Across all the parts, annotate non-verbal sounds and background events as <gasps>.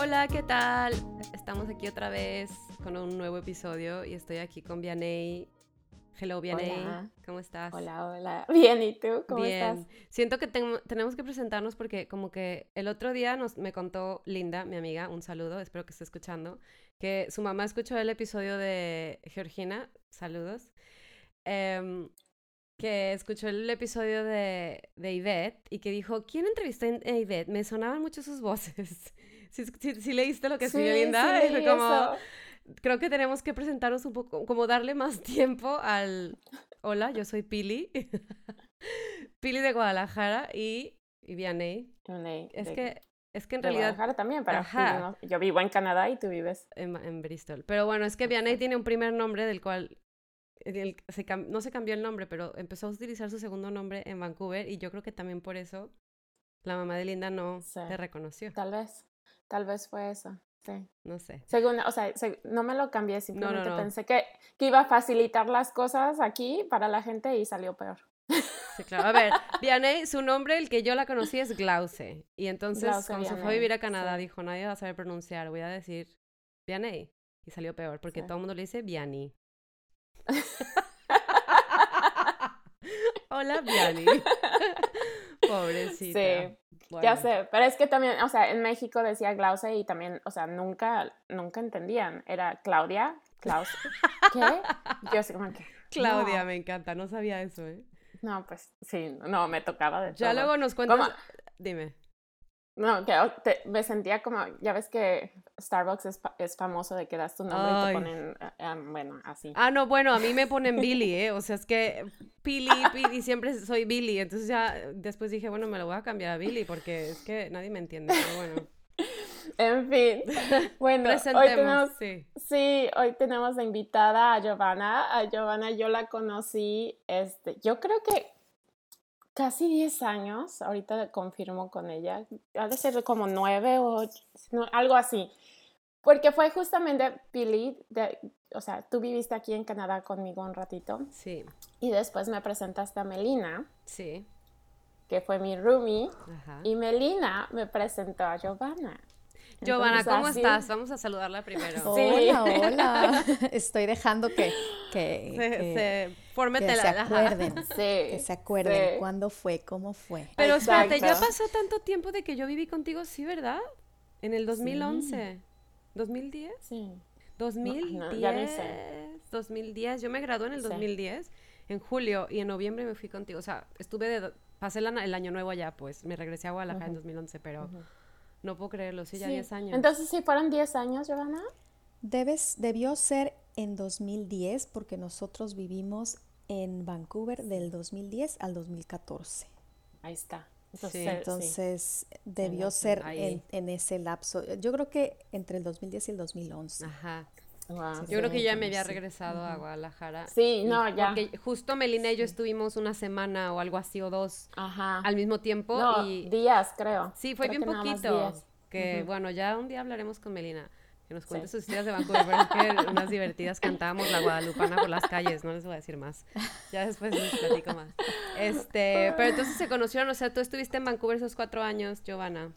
Hola, ¿qué tal? Estamos aquí otra vez con un nuevo episodio y estoy aquí con Vianey. Hello, Vianey. Hola. ¿Cómo estás? Hola, hola. <laughs> Bien, ¿y tú? ¿Cómo Bien. estás? Siento que ten- tenemos que presentarnos porque como que el otro día nos, me contó Linda, mi amiga, un saludo, espero que esté escuchando, que su mamá escuchó el episodio de Georgina, saludos, em, que escuchó el episodio de, de Ivette y que dijo, ¿quién entrevistó a Ivette? Me sonaban mucho sus voces. <laughs> ¿Sí, sí, sí leíste lo que escribió Sí, Linda? sí, leí como, eso. creo que tenemos que presentarnos un poco, como darle más <laughs> tiempo al... Hola, yo soy Pili. <laughs> Pili de Guadalajara y, y Vianey. De- Es de- que, es que en de realidad Guadalajara también, pero Ajá. yo, vivo en Canadá y tú vives. en, en Bristol. Pero bueno, es que Vianey tiene un primer nombre del cual el- se no se cambió el nombre, pero empezó a utilizar su segundo nombre en Vancouver y yo creo que también por eso la mamá de Linda no Sí. te reconoció. Tal vez. Tal vez fue eso. Sí. No sé. Según, o sea, se- no me lo cambié, simplemente no. pensé que, que iba a facilitar las cosas aquí para la gente y salió peor. Sí, claro. A ver, <laughs> Vianey, su nombre, el que yo la conocí es Glauce. Y entonces, Glauce cuando se fue a vivir a Canadá, sí. dijo, nadie va a saber pronunciar, voy a decir Vianey. Y salió peor, porque Sí. todo el mundo le dice Vianney. <laughs> <laughs> Hola, Vianney. Pobrecita. Sí, Bueno, Ya sé, pero es que también, o sea, en México decía Glauce y también, o sea, nunca, nunca entendían. Era Claudia, Klaus. <laughs> ¿Qué? Yo así como que. Claudia, no. me encanta, no sabía eso, ¿eh? No, pues sí, no, me tocaba de Ya todo. luego nos cuentas. ¿Cómo? Dime. No, que te- me sentía como, ya ves que Starbucks es, es famoso de que das tu nombre y te ponen, eh, eh, bueno, así. Ah, no, bueno, a mí me ponen Billy, ¿eh? O sea, es que Pili, Pili, siempre soy Billy. Entonces ya después dije, bueno, me lo voy a cambiar a Billy porque es que nadie me entiende. Pero bueno, En fin, bueno, hoy tenemos, Sí. sí, hoy tenemos de invitada a Giovanna. A Giovanna yo la conocí, este, yo creo que casi 10 años, ahorita confirmo con ella, ha de ser como 9 o algo así. Porque fue justamente Pili, de, o sea, tú viviste aquí en Canadá conmigo un ratito. Sí, Y después me presentaste a Melina, sí. que fue mi roomie, Ajá. y Melina me presentó a Giovanna. Giovanna, Entonces, ¿cómo así- estás? Vamos a saludarla primero. Sí. Hola, <laughs> hola. Estoy dejando que, que, Se, que- se, fórmete que se acuerden. Sí. Que se acuerden sí. cuándo fue, cómo fue. Pero espérate, ya Exacto. pasó tanto tiempo de que yo viví contigo, sí, ¿verdad? En el 2011. ¿2010? Sí. 2010. no, ya ni sé. 2010. Yo me gradué en el Sí. 2010, en julio, y en noviembre me fui contigo. O sea, estuve de... Pasé la- el año nuevo allá, pues. Me regresé a Guadalajara en Ujú. 2011, pero. No puedo creerlo. Sí, ya Sí. 10 años. Entonces, sí, fueron 10 años, Giovanna. Debes, debió ser en 2010 porque nosotros vivimos en Vancouver del 2010 al 2014. Ahí está. Sí, eh, sí. Entonces debió la- ser en, en ese lapso. Yo creo que entre el 2010 y el 2011. Ajá. Wow, Yo creo que sí. ya me había sí. regresado a Guadalajara. Sí, no, ya. Porque justo Melina y yo estuvimos una semana o algo así o dos Ajá. al mismo tiempo no, y días, creo. sí, fue Creo bien que poquito. Que Ujú. bueno, ya un día hablaremos con Melina, que nos cuente Sí. sus historias de Vancouver, es que unas divertidas cantábamos la guadalupana por las calles, no les voy a decir más. Ya después les platico más. Este, pero entonces se conocieron, o sea, tú estuviste en Vancouver esos cuatro años, Giovanna.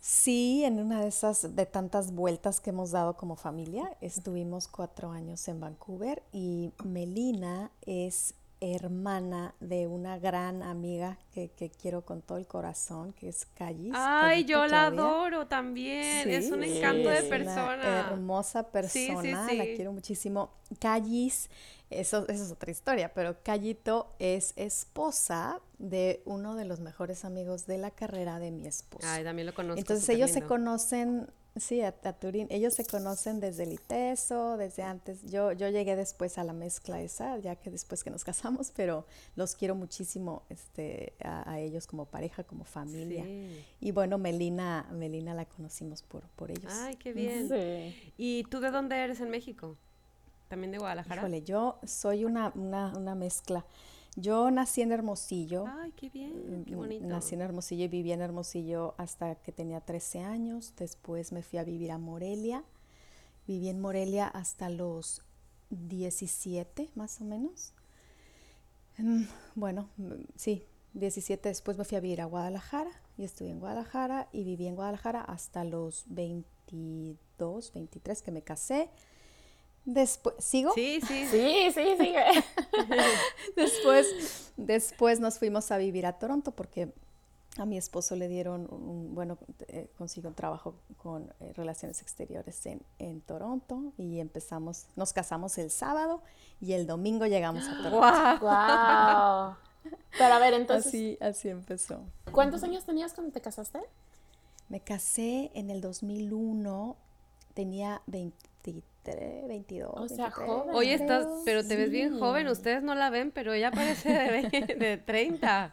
Sí, en una de esas de tantas vueltas que hemos dado como familia, estuvimos cuatro años en Vancouver y Melina es hermana de una gran amiga que, que quiero con todo el corazón, que es Callis. Ay, Callito yo la adoro también, es un encanto de una persona. hermosa Sí, sí, persona, la quiero muchísimo. Callis, eso, eso es otra historia, pero Callito es esposa de uno de los mejores amigos de la carrera de mi esposo. Ay, también lo conozco. Entonces ellos se conocen, sí, a, a Turín, ellos se conocen desde el ITESO, desde antes. Yo, yo llegué después a la mezcla esa, ya que después que nos <laughs> casamos, pero los quiero muchísimo este, a, a ellos como pareja, como familia. Sí. Y bueno, Melina, Melina la conocimos por, por ellos. Ay, qué bien. Sí. ¿Y tú de dónde eres en México? ¿También de Guadalajara? Híjole, yo soy una, una, una mezcla. Yo nací en Hermosillo. Ay, qué bien, qué Mm, bonito. Nací en Hermosillo y viví en Hermosillo hasta que tenía 13 años. Después me fui a vivir a Morelia. Viví en Morelia hasta los 17, más o menos. Mm, Bueno, mm, sí, 17 después me fui a vivir a Guadalajara y estuve en Guadalajara y viví en Guadalajara hasta los 22, 23 que me casé. Después, ¿sigo? Sí, sí. <laughs> Sí, sí, sigue. <laughs> después, después nos fuimos a vivir a Toronto porque a mi esposo le dieron, un, bueno, eh, consiguió un trabajo con eh, relaciones exteriores en, en, Toronto y empezamos, nos casamos el sábado y el domingo llegamos a Toronto. <gasps> ¡Wow! Pero a ver, entonces... Así, así empezó. ¿Cuántos años tenías cuando te casaste? Me casé en el 2001, tenía 23, 22. O sea, 23, joven. Oye, estás, pero te ves bien joven. Ustedes no la ven, pero ella parece de, ve- <laughs> de 30.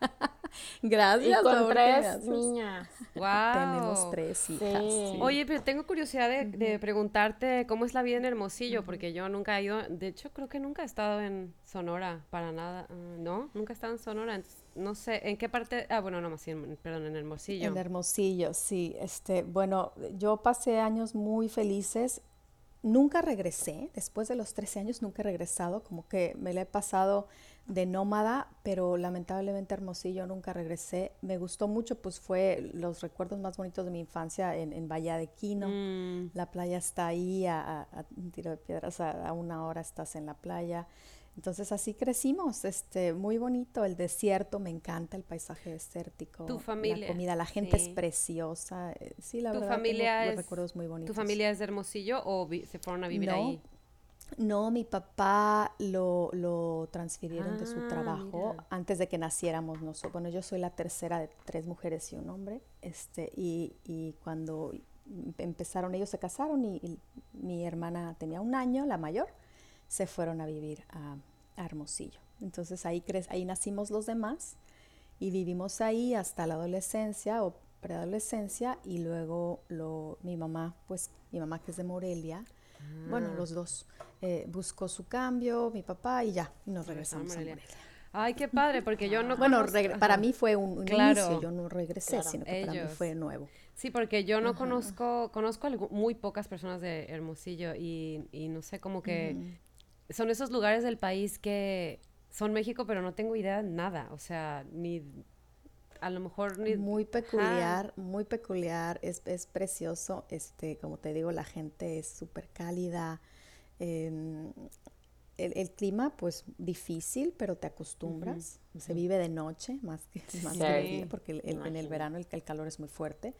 Gracias. Y con tres niñas. Wow. Tenemos tres hijas. Sí. sí. Oye, pero tengo curiosidad de, de preguntarte cómo es la vida en Hermosillo, porque yo nunca he ido, de hecho creo que nunca he estado en Sonora para nada, ah, ¿no? Nunca he estado en Sonora, entonces, no sé, ¿en qué parte? Ah, bueno, no, más bien, perdón, en Hermosillo. En Hermosillo, sí. Este, bueno, yo pasé años muy felices. Nunca regresé, después de los 13 años nunca he regresado, como que me la he pasado de nómada, pero lamentablemente Hermosillo nunca regresé. Me gustó mucho, pues fue los recuerdos más bonitos de mi infancia en, en Bahía de Quino. Mm, La playa está ahí, a, a- a un tiro de piedras, a, a una hora estás en la playa. Entonces así crecimos, este, muy bonito, el desierto, me encanta el paisaje desértico, Tu la familia, comida, la gente sí. es preciosa, eh, sí, la ¿Tu verdad familia tengo es- recuerdos muy bonitos. ¿Tu familia es de Hermosillo o se fueron a vivir No, ahí? No, mi papá lo, lo transfirieron de su Ah, trabajo mira. antes de que naciéramos nosotros. Bueno, yo soy la tercera de tres mujeres y un hombre, este, y, y cuando empezaron, ellos se casaron y, y mi hermana tenía un año, la mayor, se fueron a vivir a, a Hermosillo. Entonces ahí, cre- ahí nacimos los demás y vivimos ahí hasta la adolescencia o preadolescencia y luego lo, mi mamá, pues mi mamá que es de Morelia, bueno, Ah. los dos, eh, buscó su cambio, mi papá y ya, y nos regresamos a Morelia. Ay, qué padre, porque yo no Bueno, para ajá. mí fue un, un Claro. inicio, yo no regresé, Claro. sino que para Ellos. mí fue nuevo. Sí, porque yo no conozco, conozco algu- muy pocas personas de Hermosillo y, y no sé, como que Ujú. Son esos lugares del país que son México, pero no tengo idea de nada, o sea, ni a lo mejor ni... Muy peculiar, muy peculiar, es, es precioso, este, como te digo, la gente es súper cálida, em, el, el clima pues difícil, pero te acostumbras, se vive de noche más que, más que de día, porque el- el- en el verano el, el calor es muy fuerte,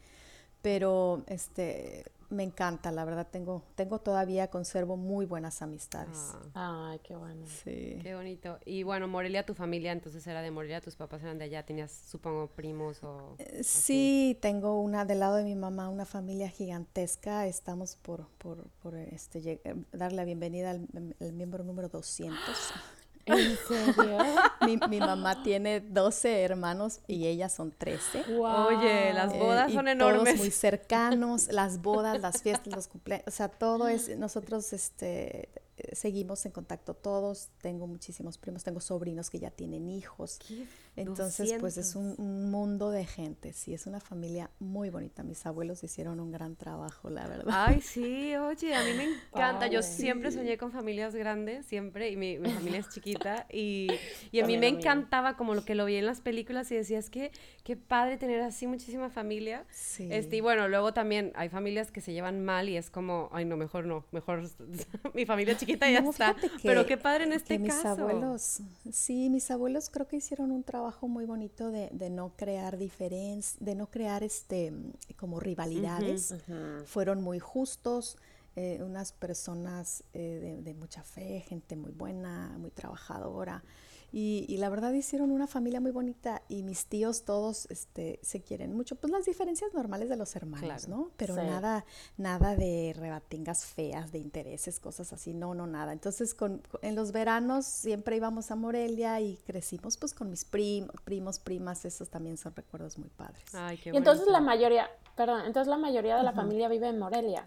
pero este, me encanta, la verdad tengo, tengo todavía, conservo muy buenas amistades. Ah, Ay, qué bueno. Sí. qué bonito. Y bueno, Morelia, tu familia entonces era de Morelia, tus papás eran de allá, tenías, supongo, primos o... Eh, Sí, tengo una del lado de mi mamá, una familia gigantesca. Estamos por, por, por, este, lleg- eh, dar la bienvenida al, al miembro número 200. <gasps> <laughs> ¿En serio? mi, mi mamá tiene 12 hermanos y ellas son 13. Oye, las Eh, bodas y son Todos enormes. muy <laughs> cercanos, las bodas, las fiestas, los cumpleaños, o sea, todo es, nosotros este, seguimos en contacto todos, tengo muchísimos primos, tengo sobrinos que ya tienen hijos, ¿Qué? Entonces pues es 200. un, un mundo de gente, sí, es una familia muy bonita, mis abuelos hicieron un gran trabajo, la verdad. Ay, sí, oye, a mí me encanta. Yo Padre. siempre soñé con familias grandes, siempre, y mi, mi familia es chiquita. Y, y a mí me encantaba como lo que lo vi en las películas y decía, es que qué padre tener así muchísima familia. Sí. Este, y bueno, luego también hay familias que se llevan mal y es como, ay, no, mejor no, mejor <laughs> mi familia chiquita ya No, está. fíjate Pero que- qué padre en que este mis caso. abuelos, sí, mis abuelos creo que hicieron un trabajo muy bonito de, de no crear diferencias, de no crear este como rivalidades. Fueron muy justos, eh, unas personas eh, de, de mucha fe, gente muy buena, muy trabajadora. Y, y la verdad hicieron una familia muy bonita y mis tíos todos este, se quieren mucho. Pues las diferencias normales de los hermanos, Claro. ¿no? Pero Sí. nada, nada de rebatingas feas, de intereses, cosas así, no, no, nada. Entonces con, en los veranos siempre íbamos a Morelia y crecimos pues con mis prim- primos, primas, esos también son recuerdos muy padres. Ay, qué Y entonces la mayoría, perdón, entonces la mayoría de la familia vive en Morelia.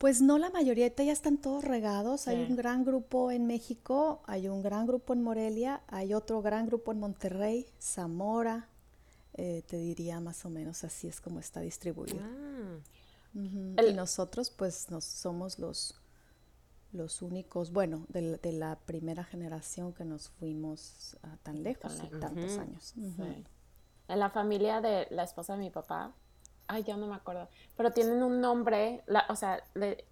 Pues no la mayoría, ya están todos regados. Hay un gran grupo en México, hay un gran grupo en Morelia, hay otro gran grupo en Monterrey, Zamora, eh, te diría más o menos así es como está distribuido. Ah. El- Y nosotros pues nos somos los los únicos, bueno, de, de, la primera generación que nos fuimos tan lejos, tantos años. En la familia de la esposa de mi papá, ay, ya no me acuerdo, pero tienen un nombre, la, o sea, le,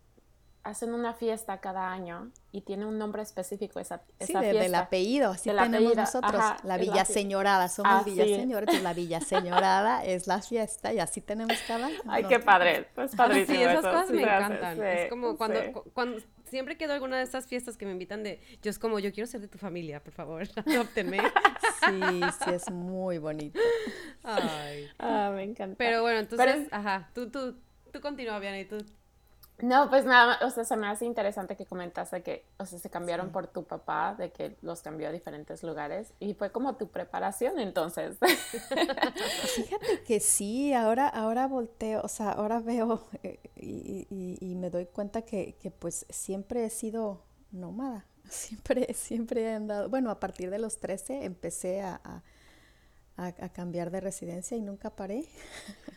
hacen una fiesta cada año y tiene un nombre específico esa, esa sí, fiesta. del apellido, así tenemos nosotros, la Villa Señorada, somos Villa Señora, entonces la Villa Señorada <laughs> es la fiesta y así tenemos cada año. Ay, qué padre, pues padrísimo. Sí, esas cosas me encantan. es como cuando, cuando siempre quedo alguna de estas fiestas que me invitan de, yo es como, yo quiero ser de tu familia, por favor, <laughs> adóptenme. Sí, sí, es muy bonito. Ay. Ah, me encanta. Pero bueno, entonces, ajá, tú, tú, tú continúa, Viana, y tú no, pues nada, o sea, se me hace interesante que comentaste que, o sea, se cambiaron por tu papá, de que los cambió a diferentes lugares y fue como tu preparación entonces. <laughs> Fíjate que sí, ahora, ahora volteo, o sea, ahora veo eh, y, me doy cuenta que, que, pues siempre he sido nómada, <laughs> siempre, siempre he andado, bueno, a partir de los 13 empecé a, a, a cambiar de residencia y nunca paré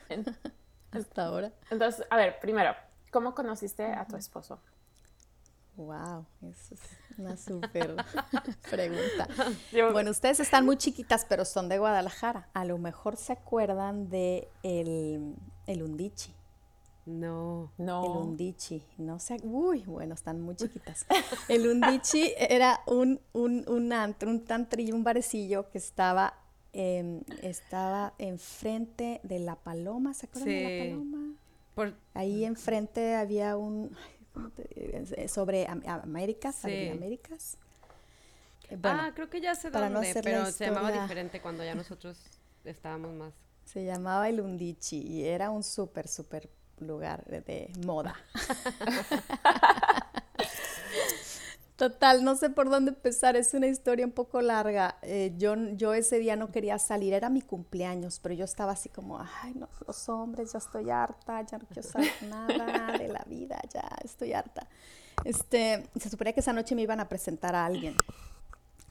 <laughs> hasta ahora. Entonces, a ver, primero, ¿Cómo conociste a tu esposo? Wow, esa es una súper <laughs> pregunta. Bueno, ustedes están muy chiquitas, pero son de Guadalajara. A lo mejor se acuerdan de el, el Undichi. No, no. El Undichi, no sé. Uy, bueno, están muy chiquitas. <laughs> El Undichi era un, un, un antro, un tantri y un barecillo que estaba, estaba enfrente de la Paloma. ¿Se acuerdan de la Paloma? Ahí enfrente había un, eh, sobre Américas, Américas. Eh, ah, creo que ya sé dónde, no pero se llamaba diferente cuando ya nosotros estábamos más. Se llamaba el Undichi y era un súper, súper lugar de moda. <laughs> Total, no sé por dónde empezar, es una historia un poco larga. Eh, yo, yo ese día no quería salir, era mi cumpleaños, pero yo estaba así como, ay, no, los hombres, ya estoy harta, ya no quiero saber <laughs> nada de la vida, ya estoy harta. Este, se suponía que esa noche me iban a presentar a alguien.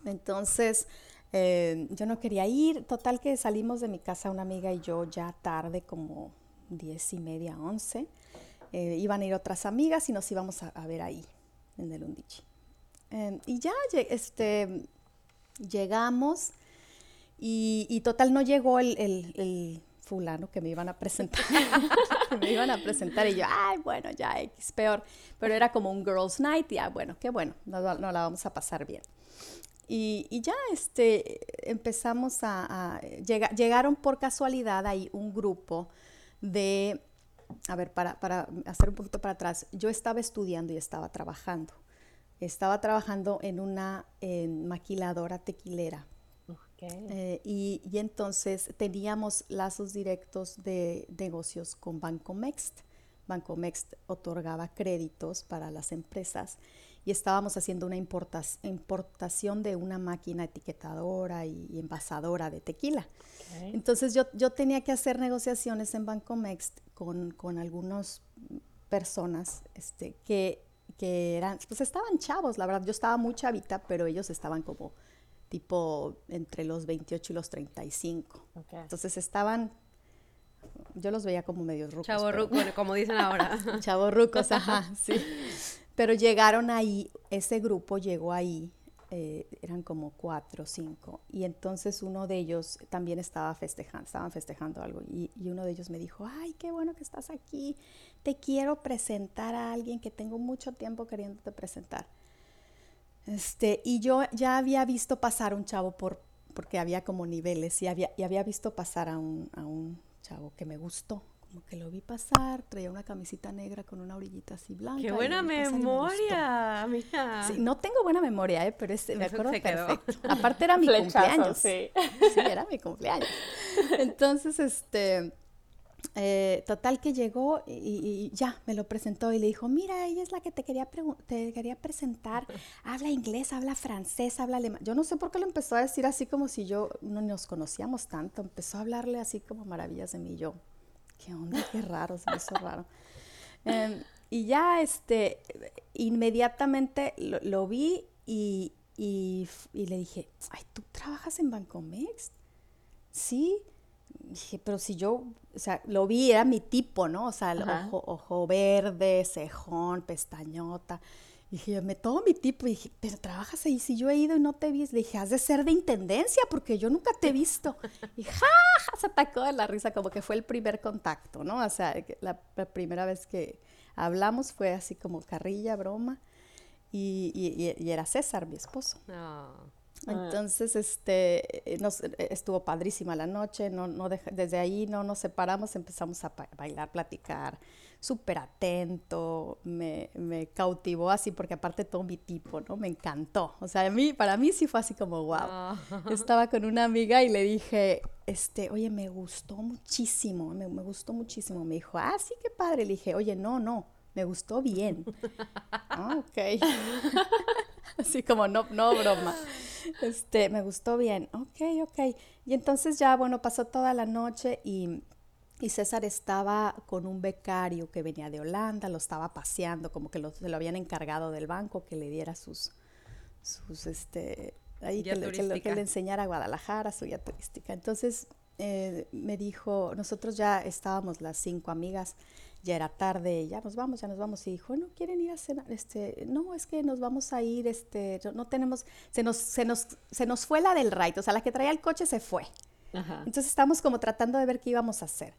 Entonces, eh, yo no quería ir. Total que salimos de mi casa una amiga y yo ya tarde, como diez y media, once. Eh, iban a ir otras amigas y nos íbamos a, ver ahí, en el Undichi. Em, y ya este, llegamos y, total no llegó el, fulano que me iban a presentar. <laughs> me iban a presentar y yo, ay, bueno, ya X, peor. Pero era como un girls' night y ya, bueno, qué bueno, no, la vamos a pasar bien. Y, ya este, empezamos a, a llegaron por casualidad ahí un grupo de, a ver, para, para hacer un poquito para atrás, yo estaba estudiando y estaba trabajando estaba trabajando en una maquiladora tequilera. Eh, y, entonces teníamos lazos directos de negocios con Banco Mext. Banco Mext otorgaba créditos para las empresas y estábamos haciendo una importación de una máquina etiquetadora y, envasadora de tequila. Entonces yo, yo tenía que hacer negociaciones en Banco Mext con, con algunas personas este, que que eran, pues estaban chavos, la verdad, yo estaba muy chavita, pero ellos estaban como tipo entre los 28 y los 35. Entonces estaban, yo los veía como medio rucos. Chavo ruco, como dicen ahora. <laughs> Chavo rucos, <laughs> ajá, sí. Pero llegaron ahí, ese grupo llegó ahí, eh, eran como cuatro o cinco, y entonces uno de ellos también estaba festejando, estaban festejando algo, y, uno de ellos me dijo, ay, qué bueno que estás aquí, te quiero presentar a alguien que tengo mucho tiempo queriéndote presentar. Este, y yo ya había visto pasar un chavo por, porque había como niveles y había, y había visto pasar a un, a un chavo que me gustó. Como que lo vi pasar, traía una camisita negra con una orillita así blanca. ¡Qué buena memoria! Mira. Sí, no tengo buena memoria, ¿eh? pero me acuerdo perfecto. Aparte era mi cumpleaños. Sí. sí, era mi cumpleaños. Entonces, este, eh, total que llegó y, ya me lo presentó y le dijo, mira, ella es la que te quería, te quería presentar, habla inglés, habla francés, habla alemán. Yo no sé por qué lo empezó a decir así como si yo no nos conocíamos tanto, empezó a hablarle así como maravillas de mí. Yo, qué onda, qué raro, se me hizo raro. Em, y ya, este, inmediatamente lo, vi y, y, y, le dije, ay, ¿tú trabajas en Bancomex? Sí dije, pero si yo, o sea, lo vi, era mi tipo, ¿no? O sea, el ojo, ojo verde, cejón, pestañota. Y dije, me todo mi tipo. Y dije, pero trabajas ahí. Si yo he ido y no te he visto. Le dije, has de ser de intendencia porque yo nunca te he visto. <laughs> Y ja, se atacó de la risa, como que fue el primer contacto, ¿no? O sea, la, primera vez que hablamos fue así como carrilla, broma. Y, y, era César, mi esposo. Ah. Entonces, este, nos, estuvo padrísima la noche, no, no desde ahí no nos separamos, empezamos a bailar, platicar, súper atento, me, me, cautivó así, porque aparte todo mi tipo, ¿no? Me encantó. O sea, a mí, para mí sí fue así como, wow. Ah. Estaba con una amiga y le dije, este, oye, me gustó muchísimo, me, me gustó muchísimo. Me dijo, ah, sí, qué padre. Le dije, oye, no, no, me gustó bien. <laughs> ah, ok. <laughs> así como, no, no broma. Este, me gustó bien. Ok, ok. Y entonces ya, bueno, pasó toda la noche y y César estaba con un becario que venía de Holanda, lo estaba paseando, como que lo, se lo habían encargado del banco que le diera sus, sus este, ahí que le, que, le, enseñara a Guadalajara, su guía turística. Entonces eh, me dijo, nosotros ya estábamos las cinco amigas, ya era tarde, ya nos vamos, ya nos vamos. Y dijo, no quieren ir a cenar, este, no, es que nos vamos a ir, este, no tenemos, se nos, se nos, se nos fue la del right, o sea, la que traía el coche se fue. Entonces estamos como tratando de ver qué íbamos a hacer.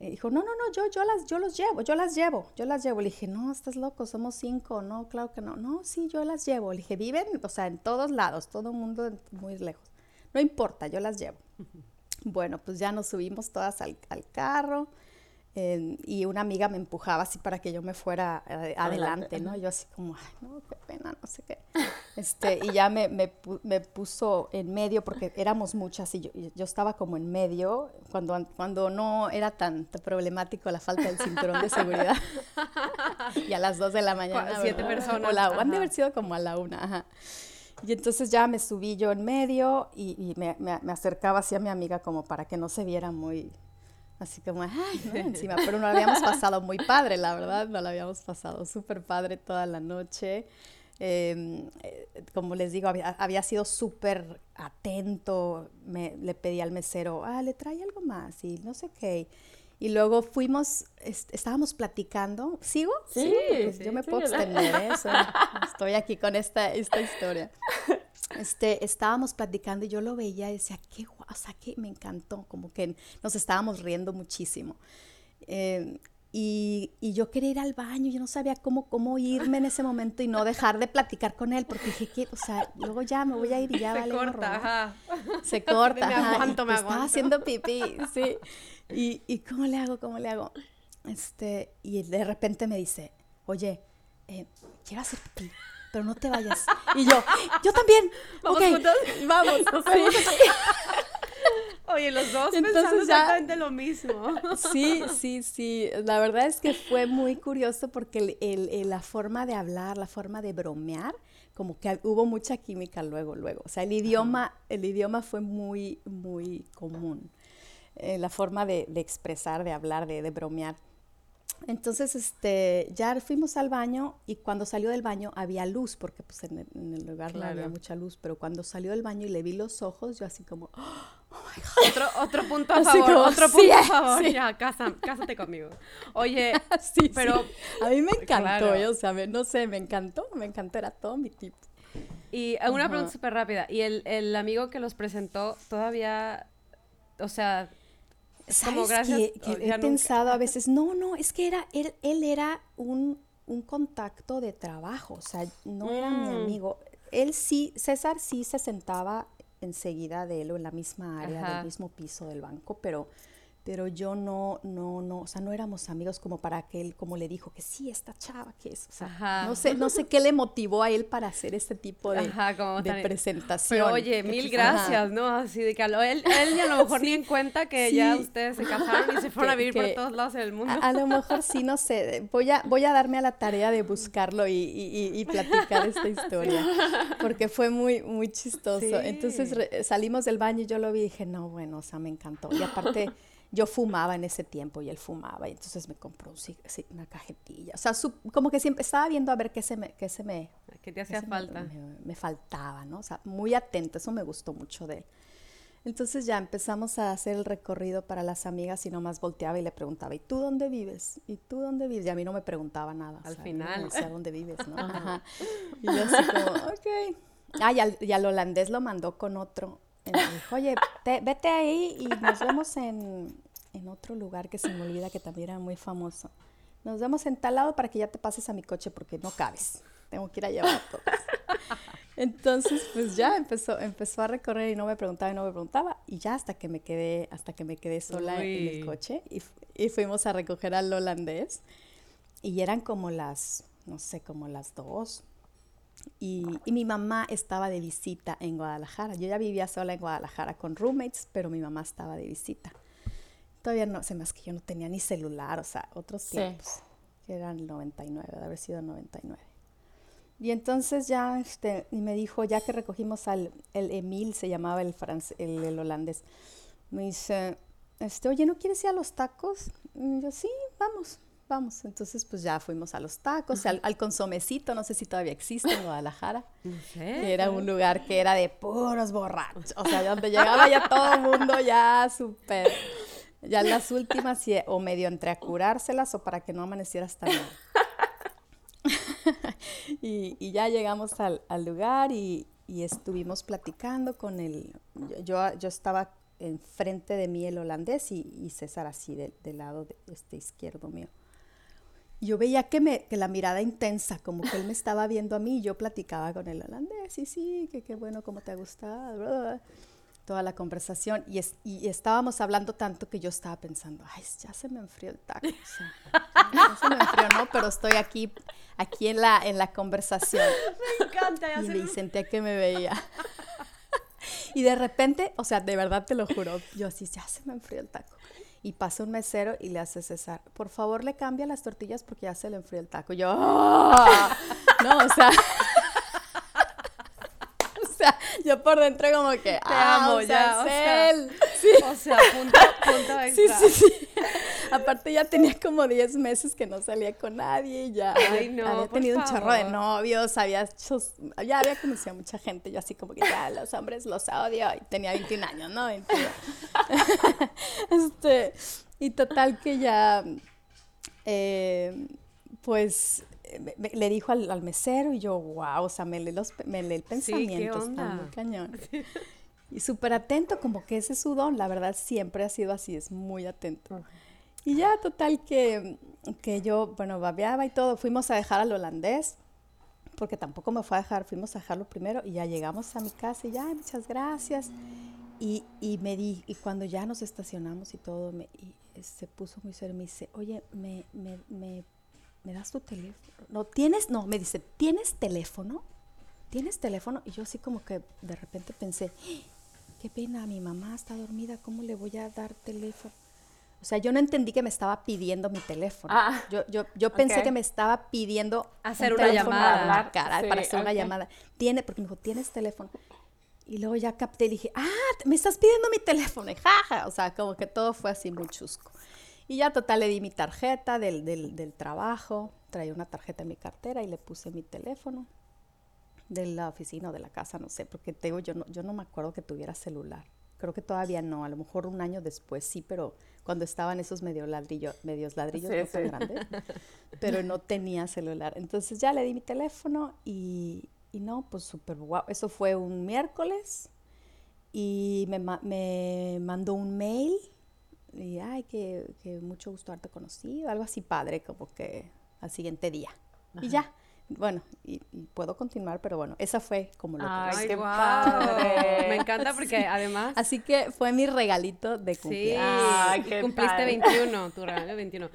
Eh, dijo, no, no, no, yo, yo, las, yo los llevo, yo las llevo, yo las llevo. Le dije, no, estás loco, somos cinco, no, claro que no. No, sí, yo las llevo. Le dije, viven, o sea, en todos lados, todo el mundo muy lejos. No importa, yo las llevo. Bueno, pues ya nos subimos todas al, al carro y una amiga me empujaba así para que yo me fuera eh, adelante, ¿no? Yo así como, ay, no, qué pena, no sé qué. Este, y ya me, me, me puso en medio porque éramos muchas y yo, yo, estaba como en medio cuando, cuando no era tan, problemático la falta del cinturón de seguridad. y a las dos de la mañana. Siete personas. O la, han de haber sido como a la una, ajá. Y entonces ya me subí yo en medio y, y me, me, acercaba así a mi amiga como para que no se viera muy, Así como, ay, <laughs> encima, pero no lo habíamos <laughs> pasado muy padre, la verdad, no lo habíamos pasado súper padre toda la noche. Em, eh, como les digo, había, había sido súper atento, me, le pedí al mesero, ah, le trae algo más y no sé qué. Y luego fuimos, estábamos platicando. ¿Sigo? Sí, pues yo me puedo extender eso. <laughs> Estoy aquí con esta, esta historia. Este, estábamos platicando y yo lo veía y decía, qué guau, o sea, que me encantó, como que nos estábamos riendo muchísimo. Eh, y, y, yo quería ir al baño, yo no sabía cómo, cómo irme en ese momento y no dejar de platicar con él, porque dije que, o sea, luego ya me voy a ir y ya Se vale. Corta, ajá. Se corta, <laughs> me aguanto, me aguanto. Estaba haciendo pipí, sí. Y, y ¿cómo le hago? ¿Cómo le hago? Este, y de repente me dice, oye, eh, quiero hacer pipí, pero no te vayas. Y yo, yo también. ¿Vamos okay, juntos? Vamos, <laughs> sí. <laughs> Oye, los dos Entonces pensando exactamente lo mismo. <laughs> Sí, sí, sí. La verdad es que fue muy curioso porque el, el, la forma de hablar, la forma de bromear, como que hubo mucha química luego, luego. O sea, el idioma, el idioma fue muy, muy común. Eh, la forma de, de, expresar, de hablar, de, de, bromear. Entonces, este, ya fuimos al baño y cuando salió del baño había luz, porque pues en el, lugar no había mucha luz, pero cuando salió del baño y le vi los ojos, yo así como, oh my God. Otro, otro punto a favor, otro punto a favor, ya, cásate conmigo. Oye, <laughs> sí, pero... A mí me encantó, o sea, no sé, me encantó, me encantó, era todo mi tipo. Y una pregunta súper rápida, ¿y el, el amigo que los presentó todavía, o sea, ¿Sabes gracias, que, he pensado a <laughs> veces, no, no, es que era, él, él era un, un contacto de trabajo, o sea, no era mi mm. amigo. Él sí, César sí se sentaba enseguida de él o en la misma área, del mismo piso del banco, pero pero yo no, no, no, o sea, no éramos amigos como para que él, como le dijo, que sí, esta chava, que es, o sea, no sé, no sé qué le motivó a él para hacer este tipo de, de presentación. Pero oye, mil gracias, ¿no? Así de que él, él ni a lo <laughs> mejor ni en cuenta que ya ustedes se casaron y se fueron a vivir por todos lados del mundo. A, lo mejor sí, no sé, voy a, voy a darme a la tarea de buscarlo y, y, y platicar esta <laughs> historia, porque fue muy, muy chistoso. Entonces salimos del baño y yo lo vi y dije, no, bueno, o sea, me encantó. Y aparte yo fumaba en ese tiempo y él fumaba y entonces me compró una cajetilla. O sea, como que siempre estaba viendo a ver qué se me... Qué, se me, ¿Qué te hacía falta? Me, faltaba, ¿no? O sea, muy atento, eso me gustó mucho de él. Entonces ya empezamos a hacer el recorrido para las amigas y nomás volteaba y le preguntaba, ¿y tú dónde vives? ¿Y tú dónde vives? Y a mí no me preguntaba nada. Al final. No sé dónde vives, ¿no? <laughs> Ajá. Y yo así como, ok. Ah, y al, holandés lo mandó con otro. Oye, vete ahí y nos vemos en, en otro lugar que se me olvida que también era muy famoso. Nos vemos en tal lado para que ya te pases a mi coche porque no cabes. Tengo que ir a llevar a todos. Entonces, pues ya empezó, empezó a recorrer y no me preguntaba y no me preguntaba. Y ya hasta que me quedé, hasta que me quedé sola en el coche y, y, fuimos a recoger al holandés. Y eran como las, no sé, como las dos. Y, y, mi mamá estaba de visita en Guadalajara. Yo ya vivía sola en Guadalajara con roommates, pero mi mamá estaba de visita. Todavía no, se más que yo no tenía ni celular, o sea, otros tiempos. Que eran 99, de haber sido 99. Y entonces ya, este, y me dijo, ya que recogimos al, el Emil, se llamaba el, el, holandés, me dice, este, oye, ¿no quieres ir a los tacos? Y yo, sí, vamos, vamos. Entonces, pues ya fuimos a los tacos, al, al, consomecito, no sé si todavía existe en Guadalajara. <laughs> Que era un lugar que era de puros borrachos. O sea, donde <laughs> llegaba ya todo el mundo ya súper... Ya las últimas, o medio entre a curárselas o para que no amaneciera hasta nada. <laughs> y, ya llegamos al, lugar y, estuvimos platicando con el, yo, yo estaba enfrente de mí el holandés y, César así del lado de este izquierdo mío. Yo veía que, me, que la mirada intensa, como que él me estaba viendo a mí y yo platicaba con el holandés, y sí, que qué bueno, cómo te ha gustado, toda la conversación y, y, estábamos hablando tanto que yo estaba pensando, ay, ya se me enfrió el taco. ya se me enfrió, ¿no? Pero estoy aquí, aquí en la, en la conversación. Me encanta. Ya y me senté que me veía. <laughs> y de repente, o sea, de verdad te lo juro, yo así, ya se me enfrió el taco. Y pasa un mesero y le hace César, por favor le cambia las tortillas porque ya se le enfrió el taco. yo, <laughs> ¡Ah!". no, o sea yo por dentro como que, te ah, amo, ya, él. Sí. O sea, punto, punto <laughs> extra. Sí, sí, sí. Aparte ya tenía como 10 meses que no salía con nadie, ya Ay, no, había tenido un chorro de novios, había hecho, ya había conocido a mucha gente, yo así como que ya los hombres los odio y tenía 21 años, ¿no? 21. <laughs> este, y total que ya, eh, pues le dijo al, mesero y yo, wow, o sea, me lee, los, me lee el pensamiento, está muy cañón. <laughs> Y súper atento, como que ese es su don, la verdad siempre ha sido así, es muy atento. Y ya total que, que yo, bueno, babeaba y todo, fuimos a dejar al holandés, porque tampoco me fue a dejar, fuimos a dejarlo primero y ya llegamos a mi casa y ya, muchas gracias. Y, y me di, y cuando ya nos estacionamos y todo, me, y se puso muy serio, me dice, oye, me, me, me ¿me das tu teléfono? No, tienes, no, me dice, ¿tienes teléfono? ¿Tienes teléfono? Y yo así como que de repente pensé, qué pena, mi mamá está dormida, ¿cómo le voy a dar teléfono? O sea, yo no entendí que me estaba pidiendo mi teléfono. Ah, yo yo, yo pensé que me estaba pidiendo hacer una llamada para, hacer una llamada. Tiene, porque me dijo, ¿tienes teléfono? Y luego ya capté y dije, ah, me estás pidiendo mi teléfono. <laughs> Y jaja, o sea, como que todo fue así muy chusco. Y ya total le di mi tarjeta del, del, del trabajo, traía una tarjeta en mi cartera y le puse mi teléfono de la oficina o de la casa, no sé, porque tengo, yo no, yo no me acuerdo que tuviera celular. Creo que todavía no, a lo mejor un año después sí, pero cuando estaban esos medio ladrillo, medios ladrillos no tan grandes, pero no tenía celular. Entonces ya le di mi teléfono y, y no, pues súper guau. Eso fue un miércoles y me, me mandó un mail y, ay, que, que mucho gusto haberte conocido, algo así padre, como que al siguiente día. Y ya, bueno, y, puedo continuar, pero bueno, esa fue como lo Ay, qué padre. Me encanta porque además... Así que fue mi regalito de cumpleaños. Sí, cumpliste 21, tu regalo 21.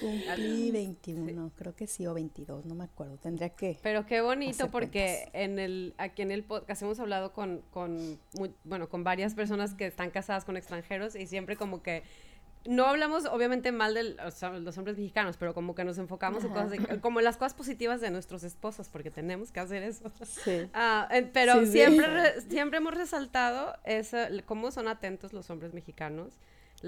Cumplí 21, creo que sí, o 22, no me acuerdo, tendría que... Pero qué bonito porque en el, aquí en el podcast hemos hablado con, con, bueno, con varias personas que están casadas con extranjeros y siempre como que no hablamos obviamente mal de los hombres mexicanos, pero como que nos enfocamos en cosas, como las cosas positivas de nuestros esposos, porque tenemos que hacer eso. Sí. Ah, pero siempre, siempre hemos resaltado eso, cómo son atentos los hombres mexicanos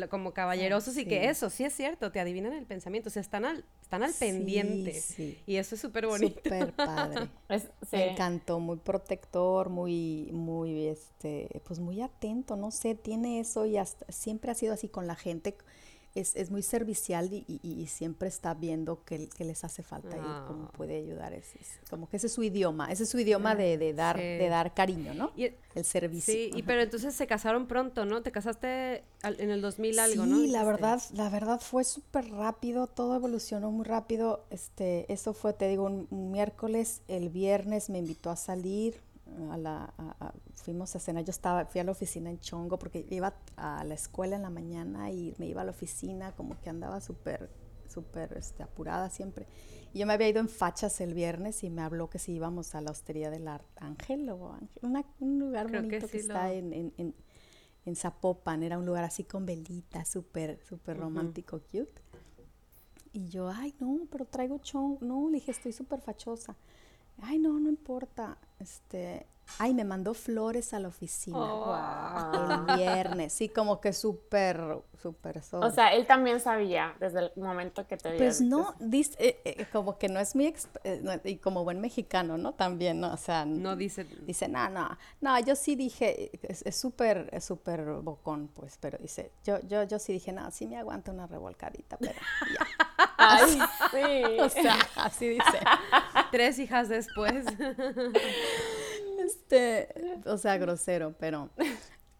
como caballerosos y que eso, sí es cierto, te adivinan el pensamiento, o sea, están al, están al pendiente. Y eso es súper bonito. Súper padre. <laughs> Me encantó, muy protector, muy, muy, este, pues muy atento, no sé, tiene eso y hasta, siempre ha sido así con la gente es, es muy servicial y, y, siempre está viendo qué, les hace falta y cómo ah. puede ayudar. Es, como que ese es su idioma, ese es su idioma de, de dar, de dar cariño, ¿no? E el servicio. Sí, y, pero entonces se casaron pronto, ¿no? Te casaste en el 2000 algo, ¿no? Sí, la verdad, la verdad fue súper rápido, todo evolucionó muy rápido. Este, eso fue, te digo, un miércoles, el viernes me invitó a salir, a la, fuimos a cenar, yo estaba, fui a la oficina en Chongo porque iba a la escuela en la mañana y me iba a la oficina como que andaba súper, súper este, apurada siempre. Y yo me había ido en fachas el viernes y me habló que si íbamos a la hostería del Ángel o un lugar bonito que, está en, en, en, Zapopan, era un lugar así con velitas, súper, súper romántico, cute. Y yo, ay, no, pero traigo chongo. No, le dije, estoy súper fachosa. Ay, no, no importa. Este, Ay, me mandó flores a la oficina oh, el viernes. Sí, como que súper, súper. O sea, él también sabía desde el momento que te Pues no, dice, eh, eh, como que no es muy, eh, y como buen mexicano, ¿no? También, ¿no? O sea, no dice. Dice, no, no, no, yo sí dije, es súper, es súper bocón, pues, pero dice, yo, yo, yo sí dije, no, sí me aguanta una revolcadita, pero ya. <laughs> Ay, sí. <laughs> O sea, así dice. <laughs> Tres hijas después. Este, o sea, grosero, pero,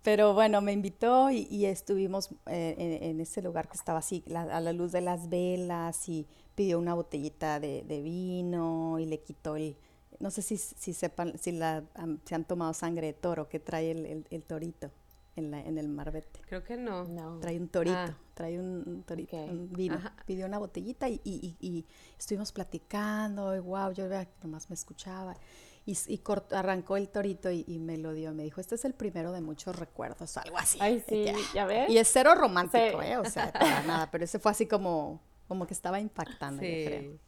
pero bueno, me invitó y, estuvimos eh, en, ese lugar que estaba así, a la luz de las velas y pidió una botellita de, vino y le quitó el, no sé si, si sepan, si la, se han tomado sangre de toro que trae el, torito en, la, en el marbete. Creo que no. Trae un torito, ah. trae un, torito, un vino. Pidió una botellita y, y, y, estuvimos platicando, y wow, yo nomás me escuchaba y, y arrancó el torito y, me lo dio. Me dijo, este es el primero de muchos recuerdos, algo así. Ay, sí, ya ves. Y es cero romántico, ¿eh? O sea, para nada, pero ese fue así como, como que estaba impactando, sí. creo.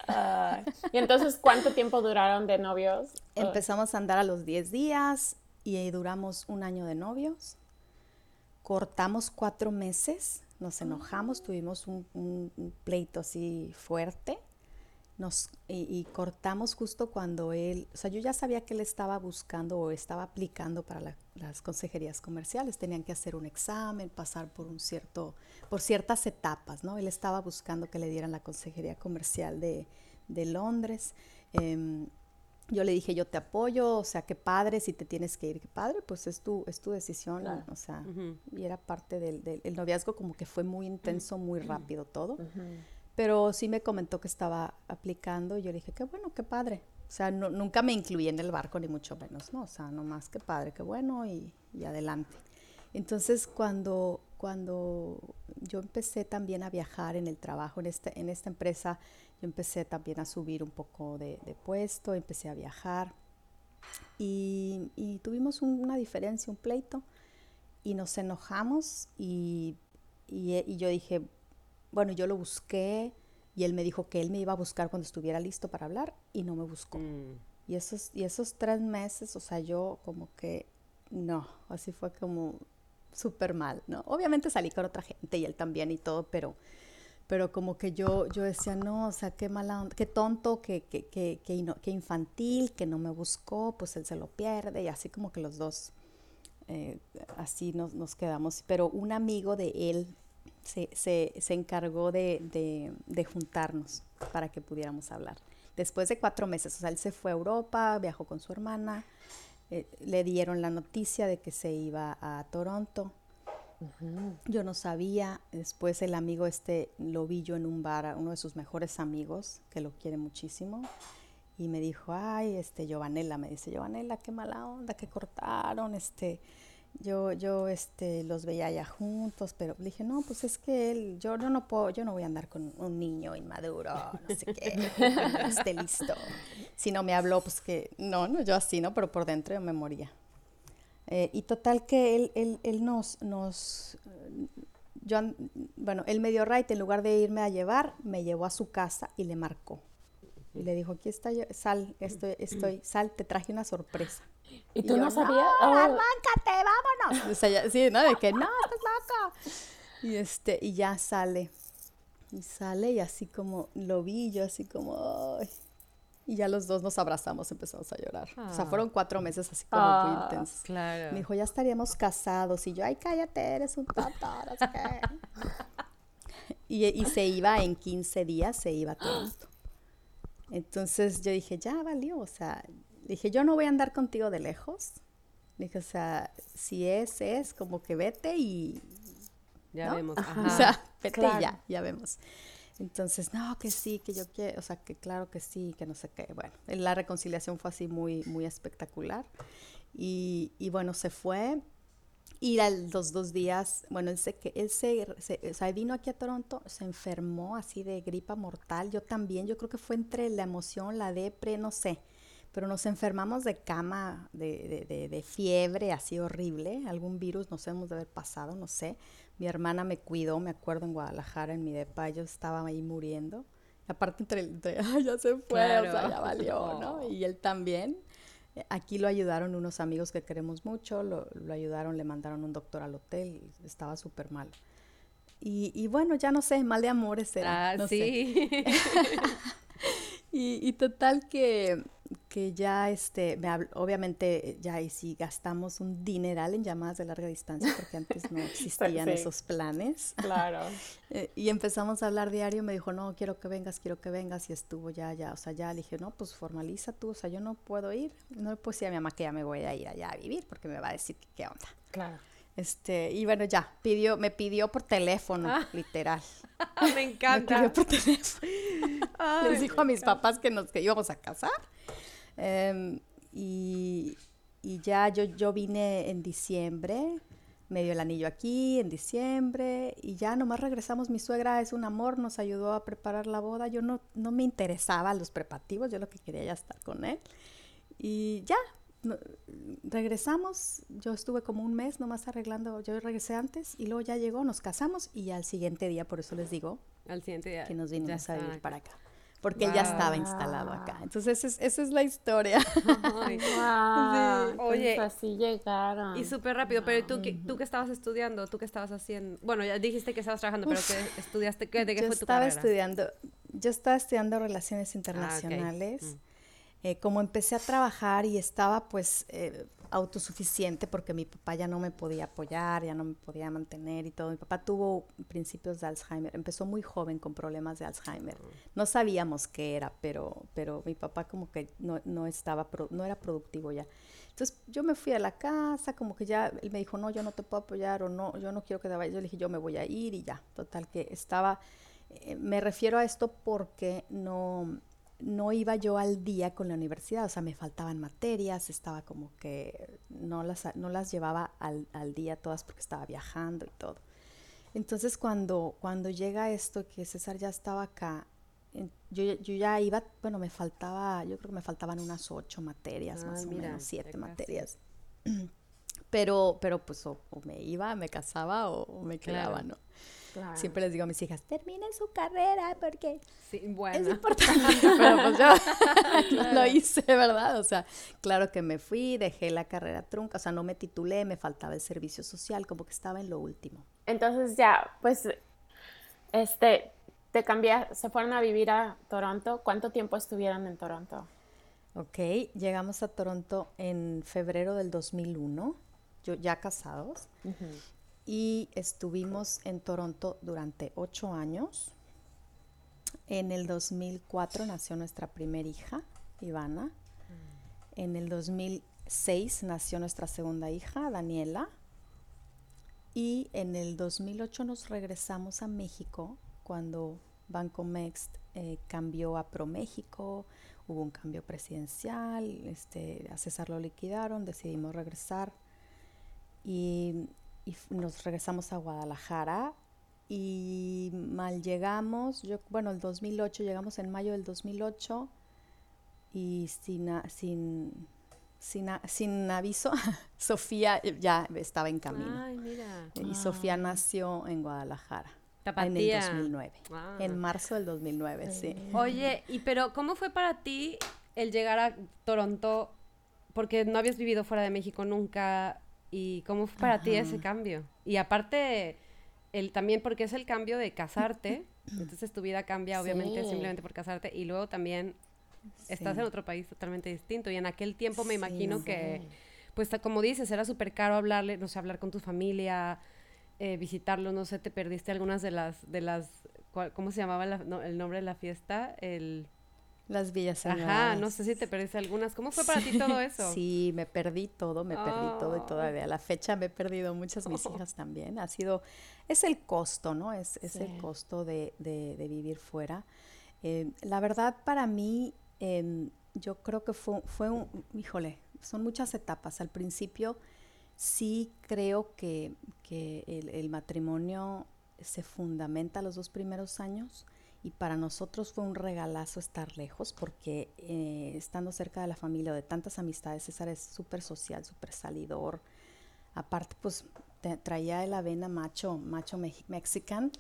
y entonces, ¿cuánto tiempo duraron de novios? Empezamos a andar a los 10 días y duramos un año de novios. Cortamos cuatro meses, nos enojamos, tuvimos un, un pleito así fuerte nos, y, cortamos justo cuando él, o sea, yo ya sabía que él estaba buscando o estaba aplicando para las consejerías comerciales, tenían que hacer un examen, pasar por un cierto, por ciertas etapas, ¿no? Él estaba buscando que le dieran la consejería comercial de, Londres. Em, yo le dije, yo te apoyo, o sea, qué padre, si te tienes que ir, qué padre, pues es tu, es tu decisión, o sea, y era parte del, del noviazgo como que fue muy intenso, muy rápido todo. Pero sí me comentó que estaba aplicando y yo le dije, qué bueno, qué padre. O sea, nunca me incluí en el barco, ni mucho menos, ¿no? O sea, nomás qué padre, qué bueno y, adelante. Entonces, cuando, cuando yo empecé también a viajar en el trabajo, en, este, en esta empresa, yo empecé también a subir un poco de, puesto, empecé a viajar y, y tuvimos una diferencia, un pleito y nos enojamos y, y yo dije, bueno, yo lo busqué y él me dijo que él me iba a buscar cuando estuviera listo para hablar y no me buscó. Mm. Y, esos, y esos tres meses, o sea, yo como que no, así fue como súper mal, ¿no? Obviamente salí con otra gente y él también y todo, pero, pero como que yo, yo decía, no, o sea, qué mala qué tonto, qué, qué, qué, qué, infantil, que no me buscó, pues él se lo pierde y así como que los dos, eh, así nos, nos quedamos. Pero un amigo de él se, se, se encargó de, de, juntarnos para que pudiéramos hablar. Después de cuatro meses, o sea, él se fue a Europa, viajó con su hermana, eh, le dieron la noticia de que se iba a Toronto. Yo no sabía, después el amigo este lo vi yo en un bar, uno de sus mejores amigos, que lo quiere muchísimo, y me dijo, ay, este, Giovanella, me dice, Giovanella, qué mala onda, que cortaron, este, yo, yo este, los veía ya juntos, pero le dije, no, pues es que él, yo, no puedo, yo no voy a andar con un niño inmaduro, no sé qué, <laughs> no esté listo. Si no me habló, pues que, no, no, yo así, ¿no? Pero por dentro yo me moría. Eh, y total que él, él, él nos, nos, yo, bueno, él me dio right, en lugar de irme a llevar, me llevó a su casa y le marcó. Y le dijo, aquí está, yo, sal, estoy, estoy, sal, te traje una sorpresa. ¿Y, tú no sabías? No, oh. vámonos. <laughs> O sea, sí, ¿no? De que no, estás loco. Y este, y ya sale. Y sale y así como lo vi, yo así como, y ya los dos nos abrazamos, empezamos a llorar. O sea, ah. fueron cuatro meses así como muy ah, intensos. Claro. Me dijo, ya estaríamos casados. Y yo, ay, cállate, eres un tonto, <laughs> y, y se iba en 15 días, se iba todo. Entonces yo dije, ya valió, o sea, dije, yo no voy a andar contigo de lejos. Dije, o sea, si es, es, como que vete y... Ya vemos. O sea, vete y ya, ya vemos. Entonces, no, que sí, que yo quiero, o sea, que claro que sí, que no sé qué. Bueno, la reconciliación fue así muy, muy espectacular. Y, y bueno, se fue. Y a los dos días, bueno, él, se, él se, o sea, vino aquí a Toronto, se enfermó así de gripa mortal. Yo también, yo creo que fue entre la emoción, la depre, no sé. Pero nos enfermamos de cama, de, de, de fiebre así horrible. Algún virus nos hemos de haber pasado, no sé. Mi hermana me cuidó, me acuerdo en Guadalajara, en mi depa, yo estaba ahí muriendo. aparte entre, entre <laughs> ay, ya se fue, o sea, ya valió, ¿no? Y él también. Aquí lo ayudaron unos amigos que queremos mucho, lo, lo ayudaron, le mandaron un doctor al hotel, estaba súper mal. Y, y, bueno, ya no sé, mal de amores era. Ah, sí. <laughs> y, y, total que que ya, este, obviamente ya ahí sí gastamos un dineral en llamadas de larga distancia porque antes no <laughs> existían esos planes. Claro. <laughs> Eh, y empezamos a hablar diario, me dijo, no, quiero que vengas, quiero que vengas, y estuvo ya, ya, o sea, ya le dije, no, pues formaliza tú, o sea, yo no puedo ir, no pues decir a mi mamá que ya me voy a ir allá a vivir porque me va a decir qué onda. Claro. Este, y bueno, ya, pidió, me pidió por teléfono, ah. literal. <laughs> me encanta. Me pidió por teléfono. Les dijo a mis papás que nos que íbamos a casar Em, y, y, ya yo, yo vine en diciembre, me dio el anillo aquí en diciembre y ya nomás regresamos. Mi suegra es un amor, nos ayudó a preparar la boda. Yo no, no me interesaba los preparativos, yo lo que quería ya estar con él. Y ya, regresamos, yo estuve como un mes nomás arreglando, yo regresé antes y luego ya llegó, nos casamos y al siguiente día, por eso les digo, al siguiente día que nos vinimos a vivir para acá porque él ya estaba instalado acá. Entonces, esa es, la historia. <laughs> Oye, pues así llegaron. Y súper rápido, pero ¿tú, ¿tú qué estabas estudiando? ¿Tú qué estabas haciendo? Bueno, ya dijiste que estabas trabajando, pero ¿qué estudiaste? ¿Qué, ¿De qué fue tu estaba Estudiando, yo estaba estudiando Relaciones ah, Internacionales. Mm. Eh, como empecé a trabajar y estaba pues eh, autosuficiente porque mi papá ya no me podía apoyar, ya no me podía mantener y todo. Mi papá tuvo principios de Alzheimer, empezó muy joven con problemas de Alzheimer. No sabíamos qué era, pero, pero mi papá como que no, no estaba, no era productivo ya. Entonces yo me fui a la casa, como que ya él me dijo, no, yo no te puedo apoyar o no, yo no quiero que te vayas. Yo le dije, yo me voy a ir y ya. Total que estaba, eh, me refiero a esto porque no no iba yo al día con la universidad, o sea, me faltaban materias, estaba como que no las, no las llevaba al, al día todas porque estaba viajando y todo. Entonces cuando, cuando llega esto, que César ya estaba acá, yo, yo, ya iba, bueno, me faltaba, yo creo que me faltaban unas ocho materias, más o menos, siete materias. <clears throat> Pero, pero pues o, me iba, me casaba o, me quedaba, ¿no? Siempre les digo a mis hijas, terminen su carrera porque es importante. <laughs> Pero pues yo <laughs> lo hice, ¿verdad? O sea, claro que me fui, dejé la carrera trunca, o sea, no me titulé, me faltaba el servicio social, como que estaba en lo último. Entonces ya, pues, este, te cambié, se fueron a vivir a Toronto. ¿Cuánto tiempo estuvieron en Toronto? Ok, llegamos a Toronto en febrero del 2001, yo, ya casados y estuvimos en Toronto durante ocho años. En el 2004 nació nuestra primera hija, Ivana. En el 2006 nació nuestra segunda hija, Daniela. Y en el 2008 nos regresamos a México cuando Bancomext eh, cambió a ProMéxico, hubo un cambio presidencial, este, a César lo liquidaron, decidimos regresar. Y y nos regresamos a Guadalajara y mal llegamos, yo, bueno, el 2008, llegamos en mayo del 2008 y sin, sin, sin, sin aviso, <laughs> Sofía ya estaba en camino. Ay, mira. Y Sofía ah. nació en Guadalajara. En el 2009. En marzo del 2009, sí. Oye, y pero ¿cómo fue para ti el llegar a Toronto? Porque no habías vivido fuera de México nunca. ¿Y cómo fue para ti ese cambio? Y aparte, el, también porque es el cambio de casarte, <laughs> entonces tu vida cambia obviamente simplemente por casarte y luego también estás en otro país totalmente distinto y en aquel tiempo me imagino que, pues como dices, era súper caro hablarle, no sé, hablar con tu familia, eh, visitarlo, no sé, te perdiste algunas de las, de las, ¿cómo se llamaba el nombre de la fiesta? El... Las villas Ajá, no sé si te perdiste algunas. ¿Cómo fue <laughs> para ti todo eso? Sí, me perdí todo, me perdí todo y todavía a la fecha me he perdido muchas mis <laughs> hijas también. Ha sido, es el costo, ¿no? Es, es el costo de, de, de vivir fuera. Eh, la verdad, para mí, em, yo creo que fue, fue un, híjole, son muchas etapas. Al principio sí creo que, que el, el matrimonio se fundamenta los dos primeros años y para nosotros fue un regalazo estar lejos porque eh, estando cerca de la familia o de tantas amistades, César es súper social, súper salidor. Aparte, pues traía el avena macho, macho mexican,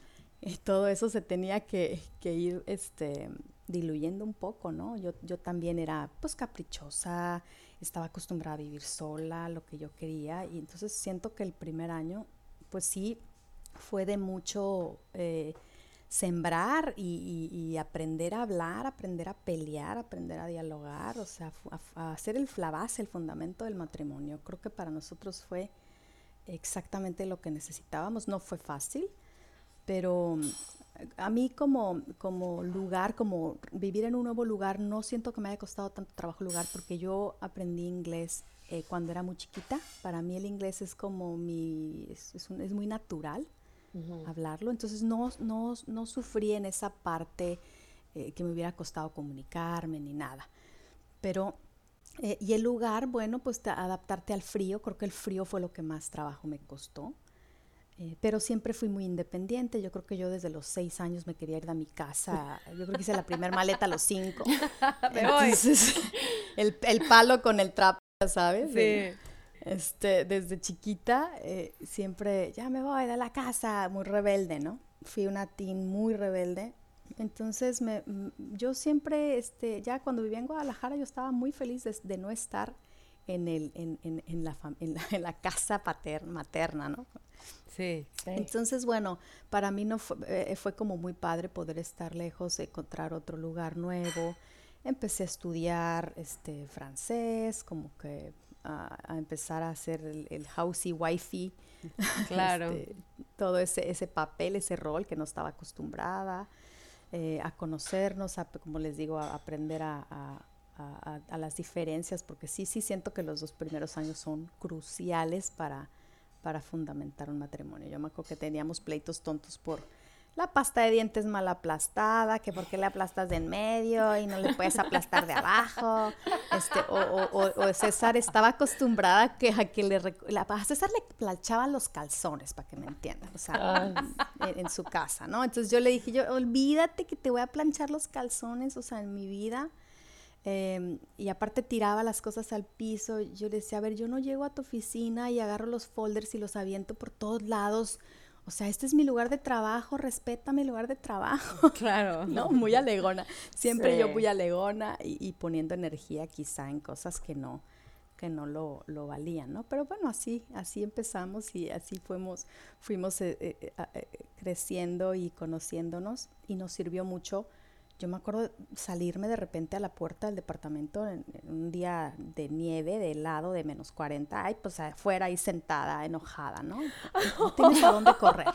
todo eso se tenía que, ir este, diluyendo un poco, ¿no? Yo, yo también era pues caprichosa, estaba acostumbrada a vivir sola, lo que yo quería, y entonces siento que el primer año, pues sí, fue de mucho... Eh, sembrar y, aprender a hablar, aprender a pelear, aprender a dialogar, o sea, a, hacer el, la base, el fundamento del matrimonio. Creo que para nosotros fue exactamente lo que necesitábamos. No fue fácil, pero mm, a mí como, como lugar, como vivir en un nuevo lugar, no siento que me haya costado tanto trabajo lugar porque yo aprendí inglés eh, cuando era muy chiquita. Para mí el inglés es como mi, es, es muy natural hablarlo. Entonces no, no, no, sufrí en esa parte eh, que me hubiera costado comunicarme ni nada. Pero, eh, y el lugar, bueno, pues adaptarte al frío, creo que el frío fue lo que más trabajo me costó. Eh, pero siempre fui muy independiente. Yo creo que yo desde los seis años me quería ir de mi casa. Yo creo que hice la primera maleta a los cinco. <laughs> Entonces, <laughs> el, el, palo con el trapo, ¿sabes? Sí. Este, desde chiquita, eh, siempre, ya me voy de la casa, muy rebelde, ¿no? Fui una teen muy rebelde. Entonces, me, mm, yo siempre, este, ya cuando vivía en Guadalajara, yo estaba muy feliz de, no estar en, el, en, en, en la, en, la, casa paterna, materna, ¿no? Sí, Entonces, bueno, para mí no fue, eh, fue como muy padre poder estar lejos, encontrar otro lugar nuevo. Empecé a estudiar este, francés, como que a, empezar a hacer el, el housey wifey. <laughs> Claro. Este, todo ese, ese papel, ese rol que no estaba acostumbrada. Eh, a conocernos, a, como les digo, a aprender a, a, a, las diferencias, porque sí, sí siento que los dos primeros años son cruciales para, para fundamentar un matrimonio. Yo me acuerdo que teníamos pleitos tontos por la pasta de dientes mal aplastada, que por qué le aplastas de en medio y no le puedes aplastar de abajo. Este, o, César estaba acostumbrada que, a que le, a César le planchaba los calzones, para que me entiendan, o sea, en, su casa, ¿no? Entonces yo le dije, yo, olvídate que te voy a planchar los calzones, o sea, en mi vida. Em, y aparte tiraba las cosas al piso. Yo le decía, a ver, yo no llego a tu oficina y agarro los folders y los aviento por todos lados o sea, este es mi lugar de trabajo, respeta mi lugar de trabajo. <laughs> Claro. <laughs> no, muy alegona. Siempre yo muy alegona y, poniendo energía quizá en cosas que no que no lo, lo, valían, ¿no? Pero bueno, así, así empezamos y así fuimos, fuimos eh, eh, eh, creciendo y conociéndonos y nos sirvió mucho yo me acuerdo salirme de repente a la puerta del departamento en, un día de nieve, de helado, de menos 40, ay, pues afuera ahí sentada, enojada, ¿no? No <laughs> tienes a dónde correr.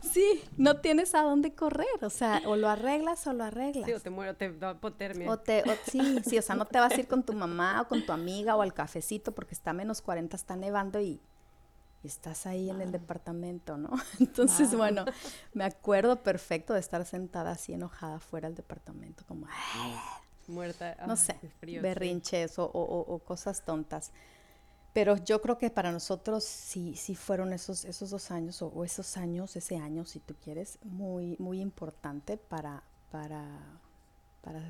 Sí, no tienes a dónde correr, o sea, o lo arreglas o lo arreglas. Sí, o te muero, te da hipotermia. O te, sí, sí, o sea, no te vas a ir con tu mamá o con tu amiga o al cafecito porque está menos 40, está nevando y estás ahí en el departamento, ¿no? <laughs> Entonces, bueno, <laughs> me acuerdo perfecto de estar sentada así enojada fuera del departamento, como, muerta, no sé, berrinches o, cosas tontas. Pero yo creo que para nosotros sí, sí fueron esos, esos dos años o, esos años, ese año, si tú quieres, muy, muy importante para, para, para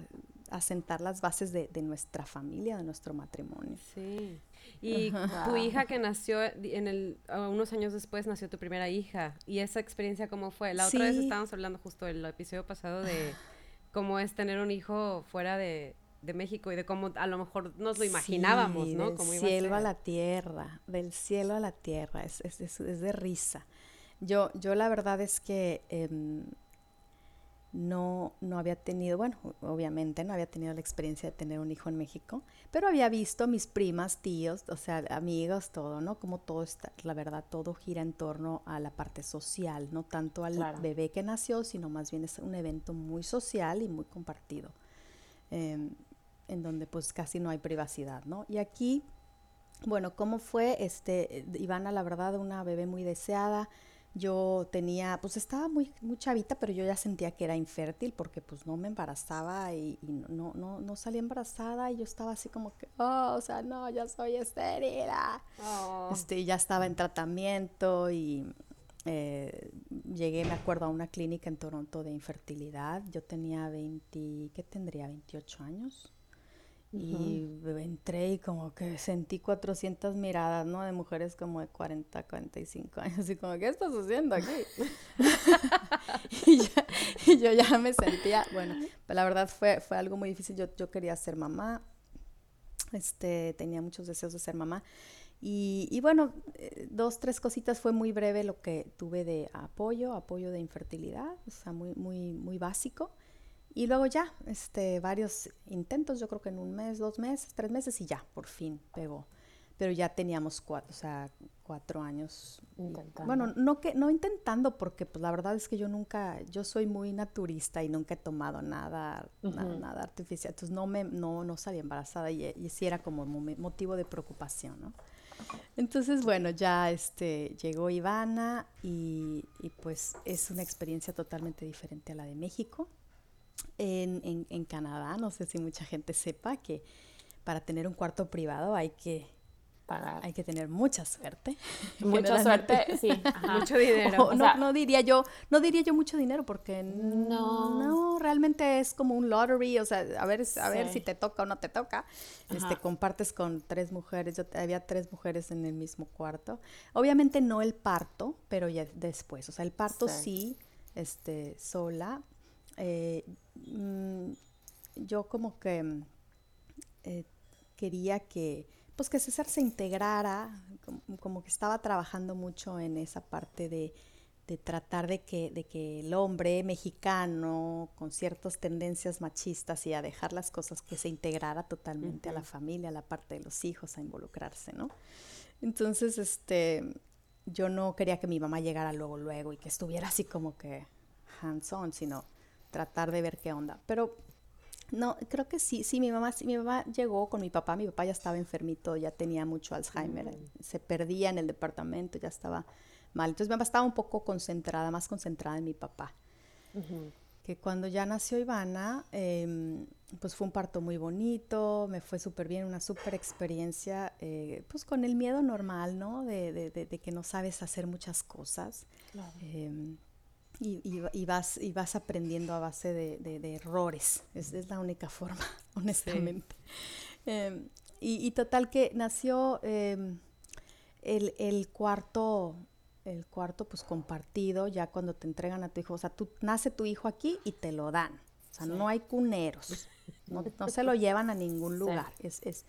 asentar las bases de, de nuestra familia, de nuestro matrimonio. Sí. Y tu hija que nació en el, unos años después nació tu primera hija. ¿Y esa experiencia cómo fue? La otra vez estábamos hablando justo el episodio pasado de cómo es tener un hijo fuera de, de México y de cómo a lo mejor nos lo imaginábamos, ¿no? Del cielo a, la tierra, del cielo a la tierra, es, es, es, de risa. yo, yo la verdad es que em, no, no había tenido, bueno, obviamente no había tenido la experiencia de tener un hijo en México, pero había visto mis primas, tíos, o sea, amigos, todo, ¿no? Como todo está, la verdad, todo gira en torno a la parte social, no tanto al bebé que nació, sino más bien es un evento muy social y muy compartido, em, en donde pues casi no hay privacidad, ¿no? Y aquí, bueno, ¿cómo fue? Este, Ivana, la verdad, una bebé muy deseada, yo tenía, pues estaba muy, muy chavita, pero yo ya sentía que era infértil porque pues no me embarazaba y, no, no, no salía embarazada y yo estaba así como que, oh, o sea, no, ya soy estéril. Oh. Este, ya estaba en tratamiento y eh, llegué, me acuerdo, a una clínica en Toronto de infertilidad. Yo tenía 20, ¿qué tendría? 28 años. Y entré y como que sentí 400 miradas, ¿no? De mujeres como de 40, 45 años. Y como, ¿qué estás haciendo aquí? <laughs> y, yo ya me sentía, bueno, pues la verdad fue, fue algo muy difícil. Yo, yo quería ser mamá. Este, tenía muchos deseos de ser mamá. Y, y, bueno, eh, dos, tres cositas fue muy breve lo que tuve de apoyo, apoyo de infertilidad, o sea, muy, muy, muy básico. Y luego ya, este, varios intentos, yo creo que en un mes, dos meses, tres meses y ya, por fin pegó. Pero ya teníamos cuatro, o sea, cuatro años. Intentando. Bueno, no que, no intentando, porque pues la verdad es que yo nunca, yo soy muy naturista y nunca he tomado nada, nada, artificial. Entonces no me, no, no salí embarazada y, y sí era como motivo de preocupación, ¿no? Entonces, bueno, ya este, llegó Ivana y, y pues es una experiencia totalmente diferente a la de México en, en, en, Canadá, no sé si mucha gente sepa que para tener un cuarto privado hay que pagar. Hay que tener mucha suerte. <laughs> Mucha suerte, sí. <laughs> Mucho dinero. no, no, diría yo, no diría yo mucho dinero porque no, no realmente es como un lottery, o sea, a ver, a ver si te toca o no te toca. Este, compartes con tres mujeres, yo había tres mujeres en el mismo cuarto. Obviamente no el parto, pero ya después, o sea, el parto sí, sí este, sola, eh, mm, yo como que eh, quería que, pues que César se integrara, como, que estaba trabajando mucho en esa parte de, tratar de que, de que el hombre mexicano con ciertas tendencias machistas y a dejar las cosas que se integrara totalmente a la familia, a la parte de los hijos, a involucrarse, ¿no? Entonces, este, yo no quería que mi mamá llegara luego, luego y que estuviera así como que hands-on, sino tratar de ver qué onda. Pero no, creo que sí, sí, mi mamá, sí, mi mamá llegó con mi papá, mi papá ya estaba enfermito, ya tenía mucho Alzheimer, mm. se perdía en el departamento, ya estaba mal. Entonces mi mamá estaba un poco concentrada, más concentrada en mi papá. Que cuando ya nació Ivana, em, pues fue un parto muy bonito, me fue súper bien, una súper experiencia, eh, pues con el miedo normal, ¿no? De, de, de, que no sabes hacer muchas cosas. Claro. Em, y, vas, y vas aprendiendo a base de, errores. Es, es, la única forma, <laughs> honestamente. Em, y, total que nació em, el, el, cuarto, el cuarto pues compartido, ya cuando te entregan a tu hijo. O sea, tú nace tu hijo aquí y te lo dan. O sea, no hay cuneros. No, no, se lo llevan a ningún lugar. Es, es,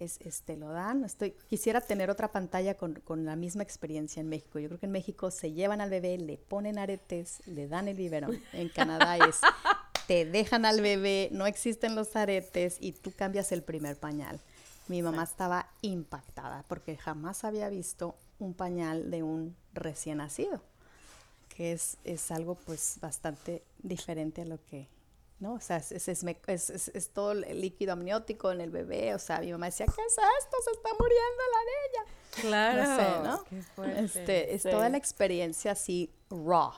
es, este, lo dan. Estoy, quisiera tener otra pantalla con, con, la misma experiencia en México. Yo creo que en México se llevan al bebé, le ponen aretes, le dan el biberón. En Canadá es, te dejan al bebé, no existen los aretes y tú cambias el primer pañal. Mi mamá estaba impactada porque jamás había visto un pañal de un recién nacido, que es, es algo pues bastante diferente a lo que ¿no? O sea, es, es, es, todo el líquido amniótico en el bebé, o sea, mi mamá decía, ¿qué es esto? Se está muriendo la niña. Claro. No sé, Este, es toda la experiencia así raw.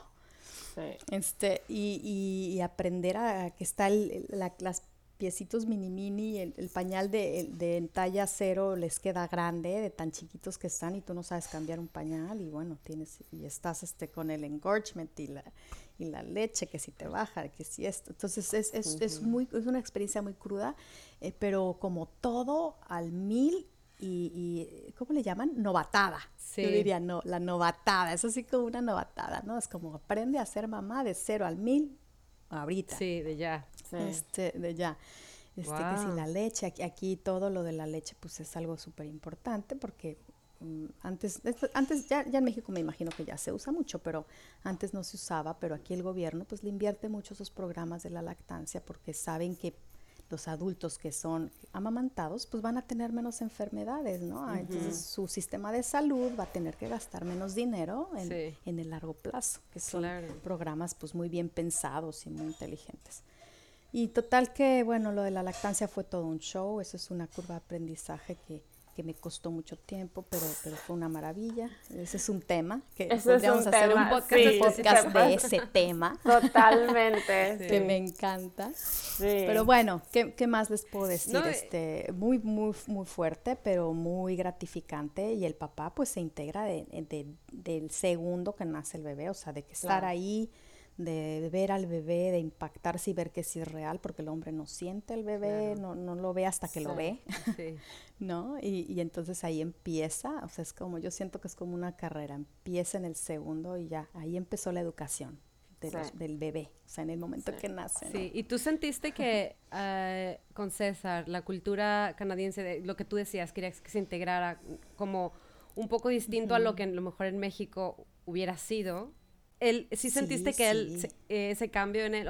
Sí. Este, y, y, aprender a que está el, la, las piecitos mini mini, el, el pañal de, de, talla cero les queda grande, de tan chiquitos que están y tú no sabes cambiar un pañal y bueno, tienes, y estás este con el engorgement y la, y la leche, que si te baja, que si esto. Entonces es, es, es muy, es una experiencia muy cruda, eh, pero como todo al mil y, y, ¿cómo le llaman? Novatada. Yo diría, no, la novatada, es así como una novatada, ¿no? Es como aprende a ser mamá de cero al mil ahorita. Sí, de ya. Este, de ya. Este, que si la leche, aquí, aquí, todo lo de la leche, pues es algo súper importante porque mm, antes, antes ya, ya, en México me imagino que ya se usa mucho, pero antes no se usaba, pero aquí el gobierno pues le invierte mucho esos programas de la lactancia porque saben que los adultos que son amamantados pues van a tener menos enfermedades, ¿no? Ah, entonces su sistema de salud va a tener que gastar menos dinero en, en el largo plazo, que son programas pues muy bien pensados y muy inteligentes. Y total que, bueno, lo de la lactancia fue todo un show, eso es una curva de aprendizaje que, que me costó mucho tiempo, pero, pero fue una maravilla. Ese es un tema que podríamos hacer un podcast, de ese tema. <laughs> Totalmente. <laughs> Que me encanta. Pero bueno, ¿qué, ¿qué, más les puedo decir? Eh, este, muy, muy, muy fuerte, pero muy gratificante. Y el papá pues se integra de, de, del segundo que nace el bebé, o sea, de que estar ahí de ver al bebé, de impactarse y ver que sí es real, porque el hombre no siente el bebé, no, no, lo ve hasta que lo ve, <laughs> ¿no? Y, y, entonces ahí empieza, o sea, es como, yo siento que es como una carrera, empieza en el segundo y ya, ahí empezó la educación. del bebé, o sea, en el momento que nace. Sí, y tú sentiste que uh, <laughs> con César, la cultura canadiense, de, lo que tú decías, querías que se integrara como un poco distinto a lo que a lo mejor en México hubiera sido, él, sí sentiste que él, ese cambio en él,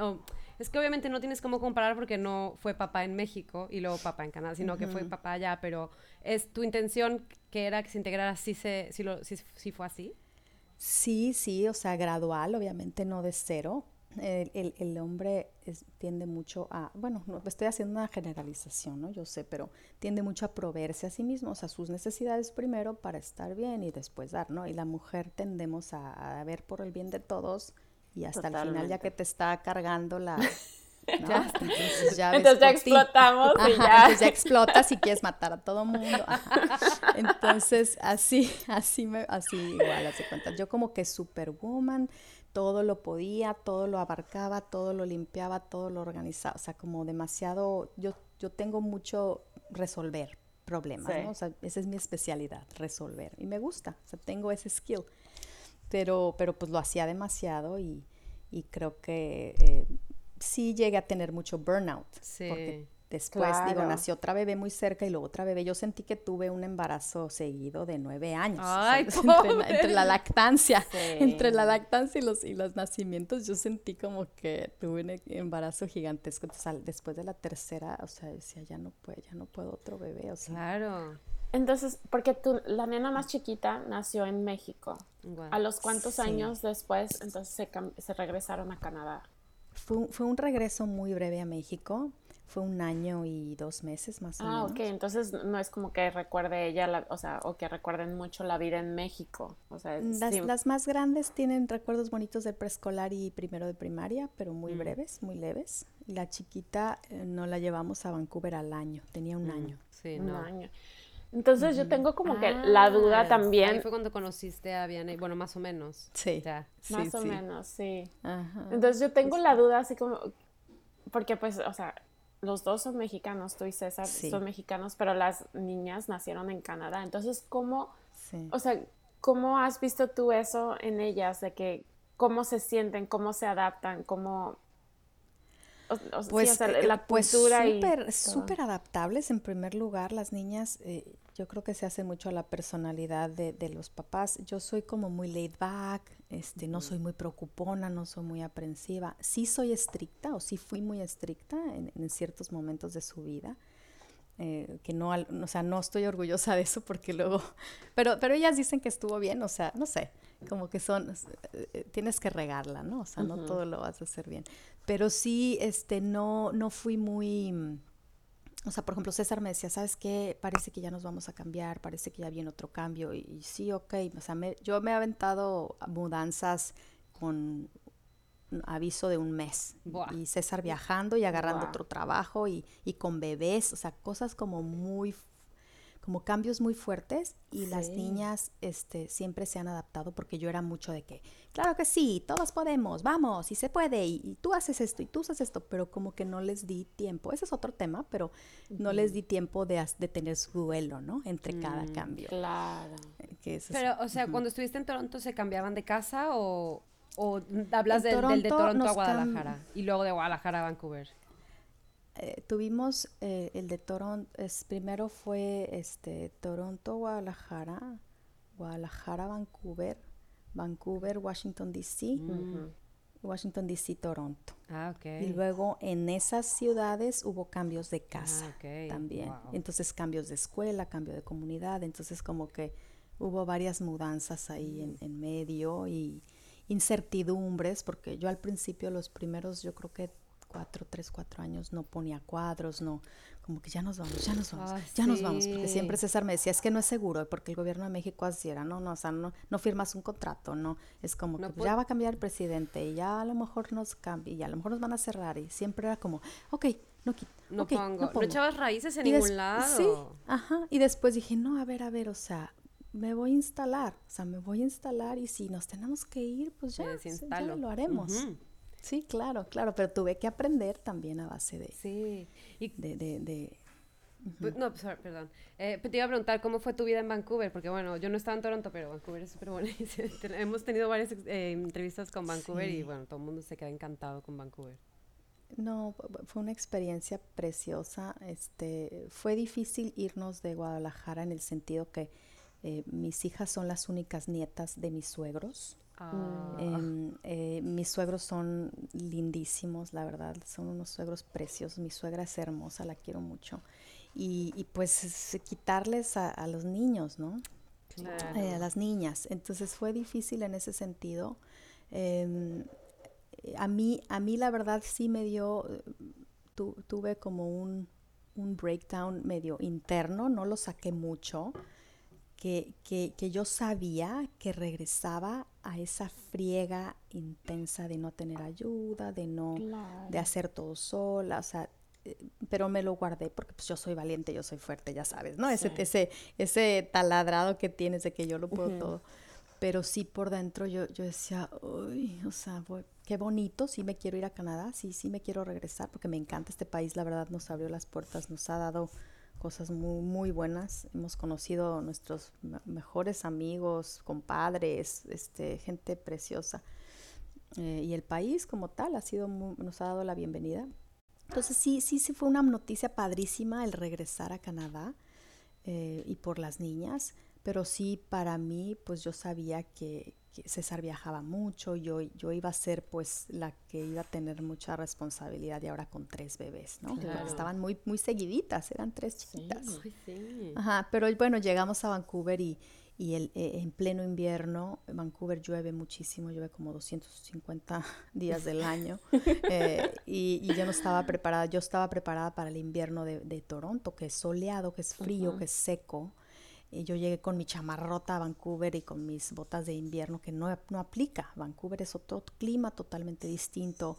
es que obviamente no tienes cómo comparar porque no fue papá en México y luego papá en Canadá, sino que fue papá allá, pero es tu intención que era que se integrara, sí, se, sí, lo, sí fue así. Sí, sí, o sea, gradual, obviamente no de cero, el, el, hombre tiende mucho a, bueno, no, estoy haciendo una generalización, ¿no? Yo sé, pero tiende mucho a proveerse a sí mismo, o sea, sus necesidades primero para estar bien y después dar, ¿no? Y la mujer tendemos a, ver por el bien de todos y hasta el final ya que te está cargando la... <laughs> Ya, entonces ya, explotamos y ya. Entonces ya explotas y quieres matar a todo mundo. <laughs> Entonces así, así me, así igual, hace cuenta. Yo como que superwoman, todo lo podía, todo lo abarcaba, todo lo limpiaba, todo lo organizaba, o sea, como demasiado, yo, yo tengo mucho resolver problemas, ¿no? O sea, esa es mi especialidad, resolver, y me gusta, o sea, tengo ese skill, pero, pero pues lo hacía demasiado y, y creo que eh, sí llegué a tener mucho burnout, sí. Después, digo, nació otra bebé muy cerca y luego otra bebé. Yo sentí que tuve un embarazo seguido de nueve años. Ay, <laughs> entre, la, lactancia, entre la lactancia y los, y los nacimientos, yo sentí como que tuve un e, embarazo gigantesco. después de la tercera, o sea, decía, ya no puedo, ya no puedo otro bebé. O sea. Claro. Entonces, porque tú, la nena más chiquita nació en México. ¿A los cuántos años después entonces se, se regresaron a Canadá? Fue, fue un regreso muy breve a México fue un año y dos meses más o menos. Ah, ok, entonces no es como que recuerde ella, o sea, o que recuerden mucho la vida en México. O sea, las, las más grandes tienen recuerdos bonitos del preescolar y primero de primaria, pero muy mm. breves, muy leves. Y la chiquita eh, no la llevamos a Vancouver al año, tenía un mm, año. Sí, un año. Entonces yo tengo como que la duda ah, también. Ahí fue cuando conociste a Vianney, bueno, más o menos. Sí. más o menos, sí. Entonces yo tengo la duda así como, porque pues, o sea, los dos son mexicanos, tú y César son mexicanos, pero las niñas nacieron en Canadá. Entonces, ¿cómo, o sea, cómo has visto tú eso en ellas, de que cómo se sienten, cómo se adaptan, cómo... pues, eh, la pues cultura super, y... Súper adaptables, en primer lugar, las niñas... Eh, yo creo que se hace mucho a la personalidad de, de, los papás. Yo soy como muy laid back, este, no soy muy preocupona, no soy muy aprensiva. Sí soy estricta o sí fui muy estricta en, en ciertos momentos de su vida. Eh, que no, o sea, no estoy orgullosa de eso porque luego, <laughs> pero, pero ellas dicen que estuvo bien, o sea, no sé, como que son, eh, tienes que regarla, ¿no? O sea, no todo lo vas a hacer bien. Pero sí, este, no, no fui muy o sea, por ejemplo, César me decía, ¿sabes qué? Parece que ya nos vamos a cambiar, parece que ya viene otro cambio. Y, sí, ok. O sea, yo me he aventado mudanzas con aviso de un mes. Y César viajando y agarrando otro trabajo y, y, con bebés. O sea, cosas como muy como cambios muy fuertes y las niñas este, siempre se han adaptado porque yo era mucho de que, claro que sí, todos podemos, vamos, y se puede, y, tú haces esto y tú haces esto, pero como que no les di tiempo, ese es otro tema, pero no les di tiempo de, de tener su duelo, ¿no? Entre cada mm, cambio. Claro. Eh, pero, o sea, cuando estuviste en Toronto, ¿se cambiaban de casa o, hablas del de Toronto a Guadalajara y luego de Guadalajara a Vancouver? Eh, tuvimos eh, el de Toronto, es, primero fue este Toronto, Guadalajara, Guadalajara, Vancouver, Vancouver, Washington, D.C., Washington, D.C., Toronto. Ah. Y luego en esas ciudades hubo cambios de casa Ah, ok. también. Wow. Entonces cambios de escuela, cambio de comunidad. Entonces como que hubo varias mudanzas ahí en, en medio y incertidumbres, porque yo al principio los primeros, yo creo que cuatro, tres, cuatro años no ponía cuadros, no, como que ya nos vamos, ya nos vamos, ya nos vamos, porque siempre César me decía, es que no es seguro, porque el gobierno de México así era, no, no, o sea, no, no firmas un contrato, no, es como No que pu- ya va a cambiar el presidente y ya a lo mejor nos cambia y a lo mejor nos van a cerrar y siempre era como, ok, no, No, pongo. no pongo. echabas raíces en ningún lado. Sí, ajá. Y después dije, no, a ver, a ver, o sea, me voy a instalar, o sea, me voy a instalar y si nos tenemos que ir, pues ya, ya lo haremos. Sí, claro, claro, pero tuve que aprender también a base de, Sí. Y de, de, de- Pues, No, pues, perdón. Eh, te iba a preguntar cómo fue tu vida en Vancouver, porque bueno, yo no estaba en Toronto, pero Vancouver es súper bonito. <laughs> Hemos tenido varias eh, entrevistas con Vancouver y bueno, todo el mundo se queda encantado con Vancouver. No, fu- fu- fue una experiencia preciosa. Este, fue difícil irnos de Guadalajara en el sentido que eh, mis hijas son las únicas nietas de mis suegros. Ah, Em, eh, mis suegros son lindísimos, la verdad, son unos suegros preciosos. Mi suegra es hermosa, la quiero mucho. Y, y pues es quitarles a, a los niños, ¿no? claro. Eh, a las niñas. Entonces fue difícil en ese sentido. Em, a, mí, a mí la verdad sí me dio, eh, tu- tuve como un, un breakdown medio interno, no lo saqué mucho, que, que, que yo sabía que regresaba a esa friega intensa de no tener ayuda, de no Claro. de hacer todo sola, o sea, eh, pero me lo guardé porque pues yo soy valiente, yo soy fuerte, ya sabes, ¿no? Ese, Sí. ese, ese taladrado que tienes de que yo lo puedo todo. Pero sí por dentro yo, yo decía, uy, o sea, voy- qué bonito, sí me quiero ir a Canadá, sí, sí me quiero regresar porque me encanta este país, la verdad nos abrió las puertas, nos ha dado cosas muy, muy buenas. Hemos conocido nuestros me- mejores amigos, compadres, este, gente preciosa. Eh, y el país como tal ha sido nos ha dado la bienvenida. Entonces sí, sí, sí fue una noticia padrísima el regresar a Canadá eh, y por las niñas, pero sí para mí pues yo sabía que César viajaba mucho, yo, yo iba a ser pues la que iba a tener mucha responsabilidad y ahora con tres bebés, ¿no? Porque Claro. estaban muy, muy seguiditas, eran tres Sí. chiquitas. Ay, sí. Ajá, pero bueno, llegamos a Vancouver y, y el, eh, en pleno invierno, en Vancouver llueve muchísimo, llueve como 250 <laughs> días del año. eh, y, y yo no estaba preparada, yo estaba preparada para el invierno de, de Toronto, que es soleado, que es frío, que es seco. Y yo llegué con mi chamarrota a Vancouver y con mis botas de invierno, que no, no aplica. Vancouver es otro clima totalmente distinto.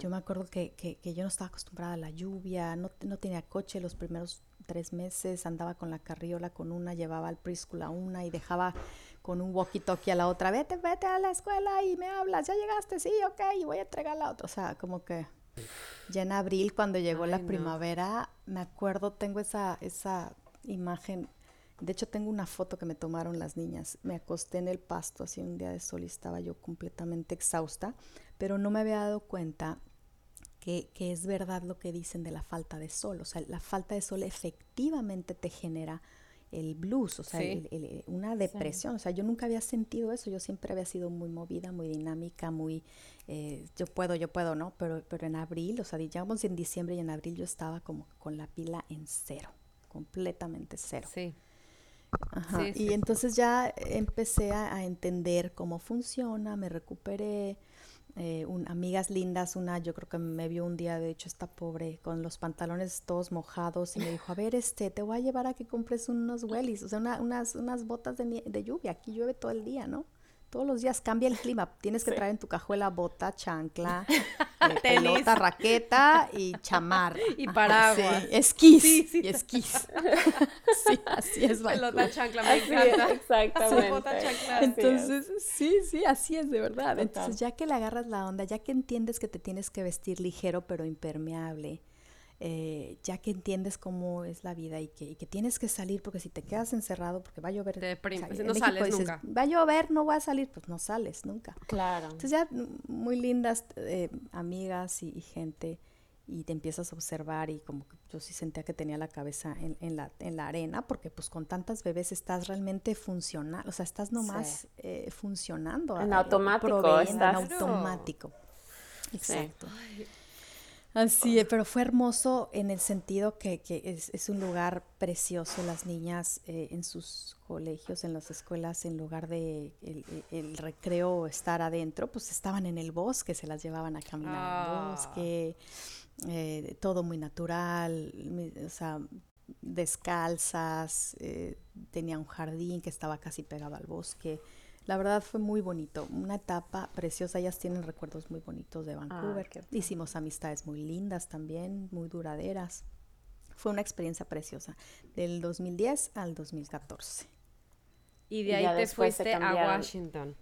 Yo me acuerdo que, que, que yo no estaba acostumbrada a la lluvia, no, no tenía coche los primeros tres meses, andaba con la carriola con una, llevaba al preschool a una y dejaba con un walkie-talkie a la otra, vete, vete a la escuela y me hablas, ya llegaste, sí, ok, y voy a entregar la otra. O sea, como que ya en abril cuando llegó la no. primavera, me acuerdo, tengo esa, esa imagen, de hecho tengo una foto que me tomaron las niñas, me acosté en el pasto así un día de sol y estaba yo completamente exhausta, pero no me había dado cuenta que, que es verdad lo que dicen de la falta de sol. O sea, la falta de sol efectivamente te genera el blues, o sea, Sí. el- el- una depresión. O sea, yo nunca había sentido eso. Yo siempre había sido muy movida, muy dinámica, muy eh, yo puedo, yo puedo, ¿no? Pero, pero en abril, o sea, digamos en diciembre y en abril yo estaba como con la pila en cero, completamente cero. Sí. Ajá, Sí, Y sí. entonces ya empecé a, a entender cómo funciona, me recuperé. eh, un- amigas lindas, una yo creo que me vio un día, de hecho está pobre, con los pantalones todos mojados y me dijo, a ver, este, te voy a llevar a que compres unos wellies, o sea, una- unas, unas botas de, de lluvia, aquí llueve todo el día, ¿no? Todos los días cambia el clima, tienes que Sí. traer en tu cajuela bota, chancla, <laughs> eh, Tenis. pelota, raqueta y chamarra. Y paraguas. sí, esquís, Sí, y esquís. <laughs> sí, así es. Pelota chancla, me encanta. exactamente. Bota chancla. Entonces, sí, sí, así es de verdad. Entonces, ya que le agarras la onda, ya que entiendes que te tienes que vestir ligero pero impermeable, eh, ya que entiendes cómo es la vida y que, y que tienes que salir porque si te quedas encerrado, porque va a llover. Te deprimes, en no México sales dices, nunca. Va a llover, no voy a salir, pues no sales nunca. Claro. Entonces ya muy lindas eh, amigas y, y gente. y te empiezas a observar y como que yo sí sentía que tenía la cabeza en, la, en la arena, porque pues con tantas bebés estás realmente funcionando, o sea, estás nomás eh, funcionando. En automático. En automático. Exacto. Así es, pero fue hermoso en el sentido que, es, un lugar precioso, las niñas eh, en sus colegios, en las escuelas, en lugar de el, recreo estar adentro, pues estaban en el bosque, se las llevaban a caminar en el ah. bosque, eh, todo muy natural, o sea, descalzas, eh, tenía un jardín que estaba casi pegado al bosque. La verdad fue muy bonito, una etapa preciosa. Ellas tienen recuerdos muy bonitos de ah, Vancouver. Hicimos amistades muy lindas también, muy duraderas. Fue una experiencia preciosa, del 2010 al 2014. Y de ahí te fuiste a Washington.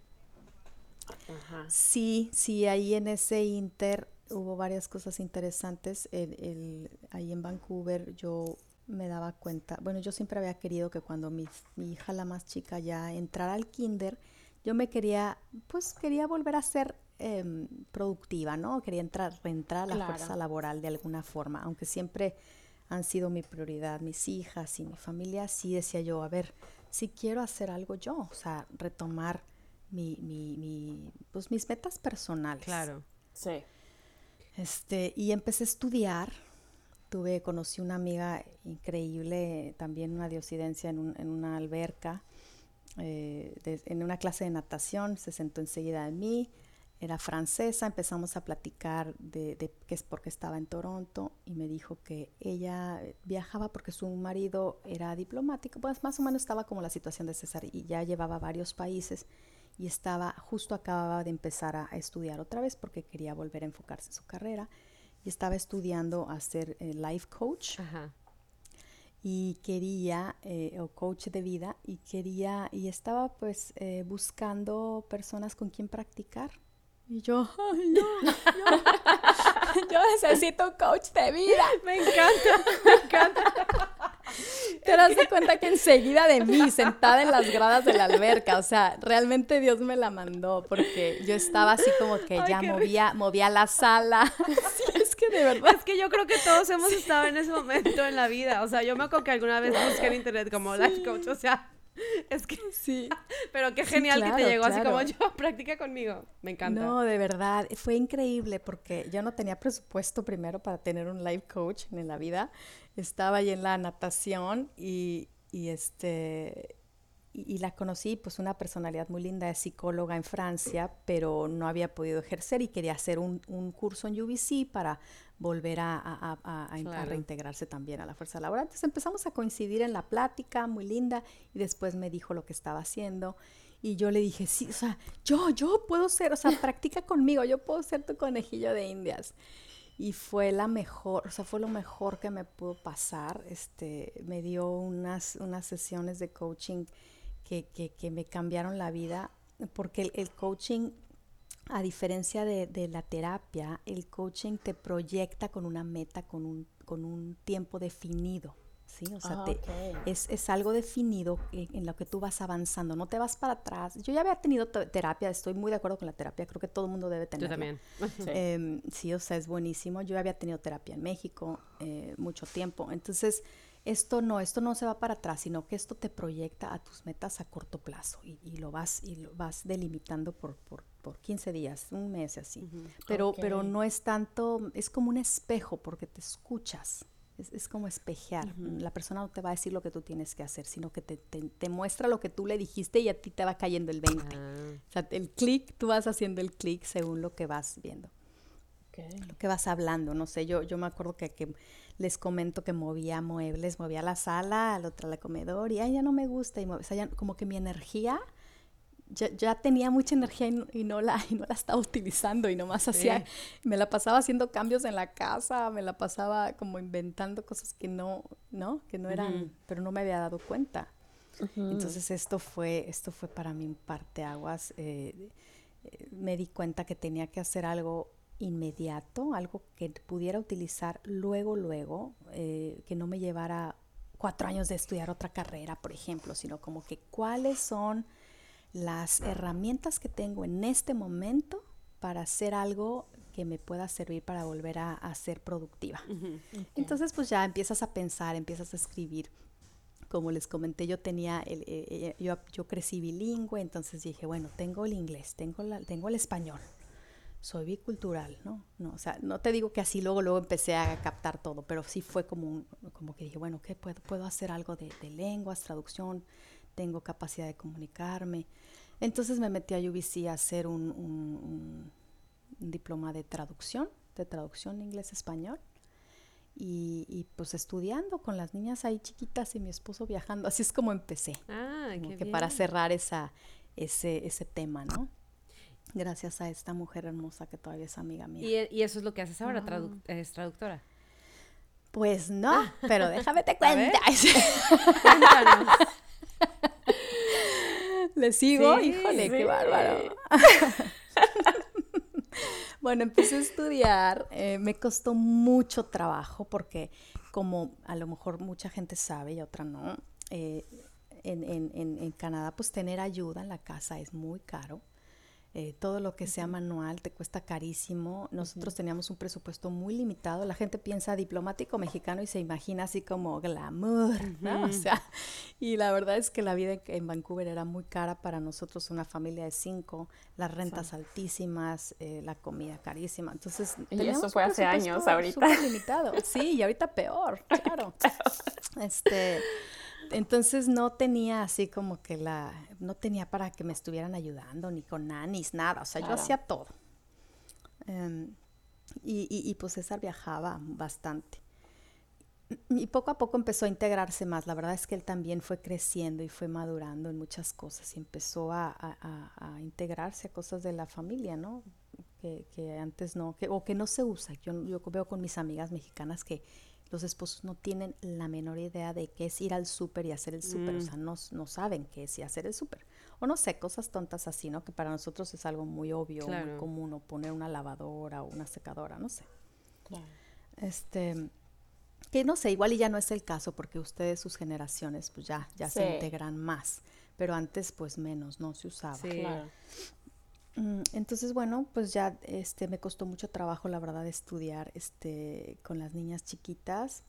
Sí, sí, ahí en ese inter hubo varias cosas interesantes. El, ahí en Vancouver yo me daba cuenta, bueno, yo siempre había querido que cuando mi, mi hija, la más chica, ya entrara al kinder, yo me quería, pues quería volver a ser em, productiva, ¿no? Quería entrar, reentrar a la fuerza laboral de alguna forma, aunque siempre han sido mi prioridad, mis hijas y mi familia, sí decía yo, a ver, si quiero hacer algo yo, o sea, retomar mi, mi, mi, pues mis metas personales. Claro. Sí. Este, y empecé a estudiar. Tuve, conocí una amiga increíble, también una diosidencia en, un, en una alberca eh, en una clase de natación, se sentó enseguida en mí, era francesa, empezamos a platicar de, de qué es porque estaba en Toronto y me dijo que ella viajaba porque su marido era diplomático, pues más o menos estaba como la situación de César y ya llevaba varios países y estaba, justo acababa de empezar a, estudiar otra vez porque quería volver a enfocarse en su carrera y estaba estudiando a ser eh, life coach. Ajá y quería, eh, o coach de vida, y quería, y estaba pues eh, buscando personas con quien practicar. Y yo, <laughs> ay, no, <laughs> yo necesito un coach de vida. <laughs> Me encanta, me encanta. Te das cuenta que enseguida de mí, sentada en las gradas de la alberca, o sea, realmente Dios me la mandó porque yo estaba así como que ya movía, movía la sala. que de verdad. Es que yo creo que todos hemos estado en ese momento en la vida. O sea, yo me acuerdo que alguna vez busqué en internet como life coach, o sea, es que sí. Pero qué genial que te llegó así como yo, <laughs> practica conmigo. Me encanta. No, de verdad, fue increíble porque yo no tenía presupuesto primero para tener un life coach en la vida estaba ahí en la natación y, este y, la conocí, pues una personalidad muy linda, es psicóloga en Francia, pero no había podido ejercer y quería hacer un, curso en UBC para volver a, reintegrarse también a la fuerza laboral. Entonces empezamos a coincidir en la plática, muy linda, y después me dijo lo que estaba haciendo. Y yo le dije, sí, o sea, yo, yo puedo ser, o sea, <laughs> practica conmigo, yo puedo ser tu conejillo de indias y fue la mejor, o sea, fue lo mejor que me pudo pasar. Este, me dio unas, unas sesiones de coaching que, que, me cambiaron la vida, porque el, coaching, a diferencia de, de, la terapia, el coaching te proyecta con una meta, con un, con un tiempo definido. ¿sí? O sea, ah, es, algo definido en, lo que tú vas avanzando, no te vas para atrás. Yo ya había tenido terapia, estoy muy de acuerdo con la terapia, creo que todo el mundo debe tener. Yo también. <laughs> Em, sí. o sea, es buenísimo. Yo había tenido terapia en México eh, mucho tiempo, entonces esto no, esto no se va para atrás, sino que esto te proyecta a tus metas a corto plazo y, lo vas y lo vas delimitando por, por, por 15 días, un mes así. Pero pero no es tanto, es como un espejo porque te escuchas. Es, como espejear. La persona no te va a decir lo que tú tienes que hacer, sino que te, te, muestra lo que tú le dijiste y a ti te va cayendo el 20. Ah. O sea, el clic, tú vas haciendo el clic según lo que vas viendo. Lo que vas hablando, no sé, yo, yo me acuerdo que, que, les comento que movía muebles, movía la sala, al otro la comedor y ya no me gusta. Y o sea, ya, como que mi energía ya, tenía mucha energía y no, la, <laughs> y no la estaba utilizando y nomás hacía, me la pasaba haciendo cambios en la casa, me la pasaba como inventando cosas que no, ¿no? Que no eran, pero no me había dado cuenta. Entonces esto fue, esto fue para mí un parteaguas. Eh, eh, me di cuenta que tenía que hacer algo inmediato, algo que pudiera utilizar luego, luego, eh, que no me llevara cuatro años de estudiar otra carrera, por ejemplo, sino como que cuáles son las herramientas que tengo en este momento para hacer algo que me pueda servir para volver a, ser productiva. Entonces, pues ya empiezas a pensar, empiezas a escribir. Como les comenté, yo tenía, el, eh, eh, yo, yo, crecí bilingüe, entonces dije, bueno, tengo el inglés, tengo, la, tengo el español, soy bicultural, ¿no? ¿no? O sea, no te digo que así luego, luego empecé a captar todo, pero sí fue como, como que dije, bueno, ¿qué puedo, puedo hacer algo de, de lenguas, traducción, tengo capacidad de comunicarme. Entonces me metí a UBC a hacer un, diploma de traducción, de traducción inglés-español. Y, pues estudiando con las niñas ahí chiquitas y mi esposo viajando. Así es como empecé. Ah, qué que para cerrar esa, ese, ese tema, ¿no? Gracias a esta mujer hermosa que todavía es amiga mía. ¿Y, eso es lo que haces ahora? ¿Es traductora? Pues no, pero déjame te <laughs> cuenta. <laughs> ¿Le sigo? Híjole, qué bárbaro. <laughs> bueno, empecé a estudiar. Eh, me costó mucho trabajo porque, como a lo mejor mucha gente sabe y otra no, eh, en, en, en Canadá, pues tener ayuda en la casa es muy caro. Eh, todo lo que sea manual te cuesta carísimo. Nosotros teníamos un presupuesto muy limitado. La gente piensa diplomático mexicano y se imagina así como glamour, ¿no? O sea, y la verdad es que la vida en Vancouver era muy cara para nosotros, una familia de cinco, las rentas altísimas, eh, la comida carísima. Entonces, y eso fue hace años ahorita. limitado. Sí, y ahorita peor, <laughs> claro. este entonces no tenía así como que la, no tenía para que me estuvieran ayudando, ni con nanis, nada, o sea, yo hacía todo. Em, y, y, pues César viajaba bastante. Y poco a poco empezó a integrarse más. La verdad es que él también fue creciendo y fue madurando en muchas cosas y empezó a, a, integrarse a cosas de la familia, ¿no? Que, que antes no, que, o que no se usa. Yo, yo veo con mis amigas mexicanas que los esposos no tienen la menor idea de qué es ir al súper y hacer el súper, o mm. sea, no, no, saben qué es ir hacer el súper. O no sé, cosas tontas así, ¿no? Que para nosotros es algo muy obvio, muy común, o poner una lavadora o una secadora, no sé. Este, que no sé, igual y ya no es el caso porque ustedes, sus generaciones, pues ya, ya se integran más, pero antes pues menos, no se usaba. Claro. Mm, entonces, bueno, pues ya este me costó mucho trabajo, la verdad, estudiar este con las niñas chiquitas,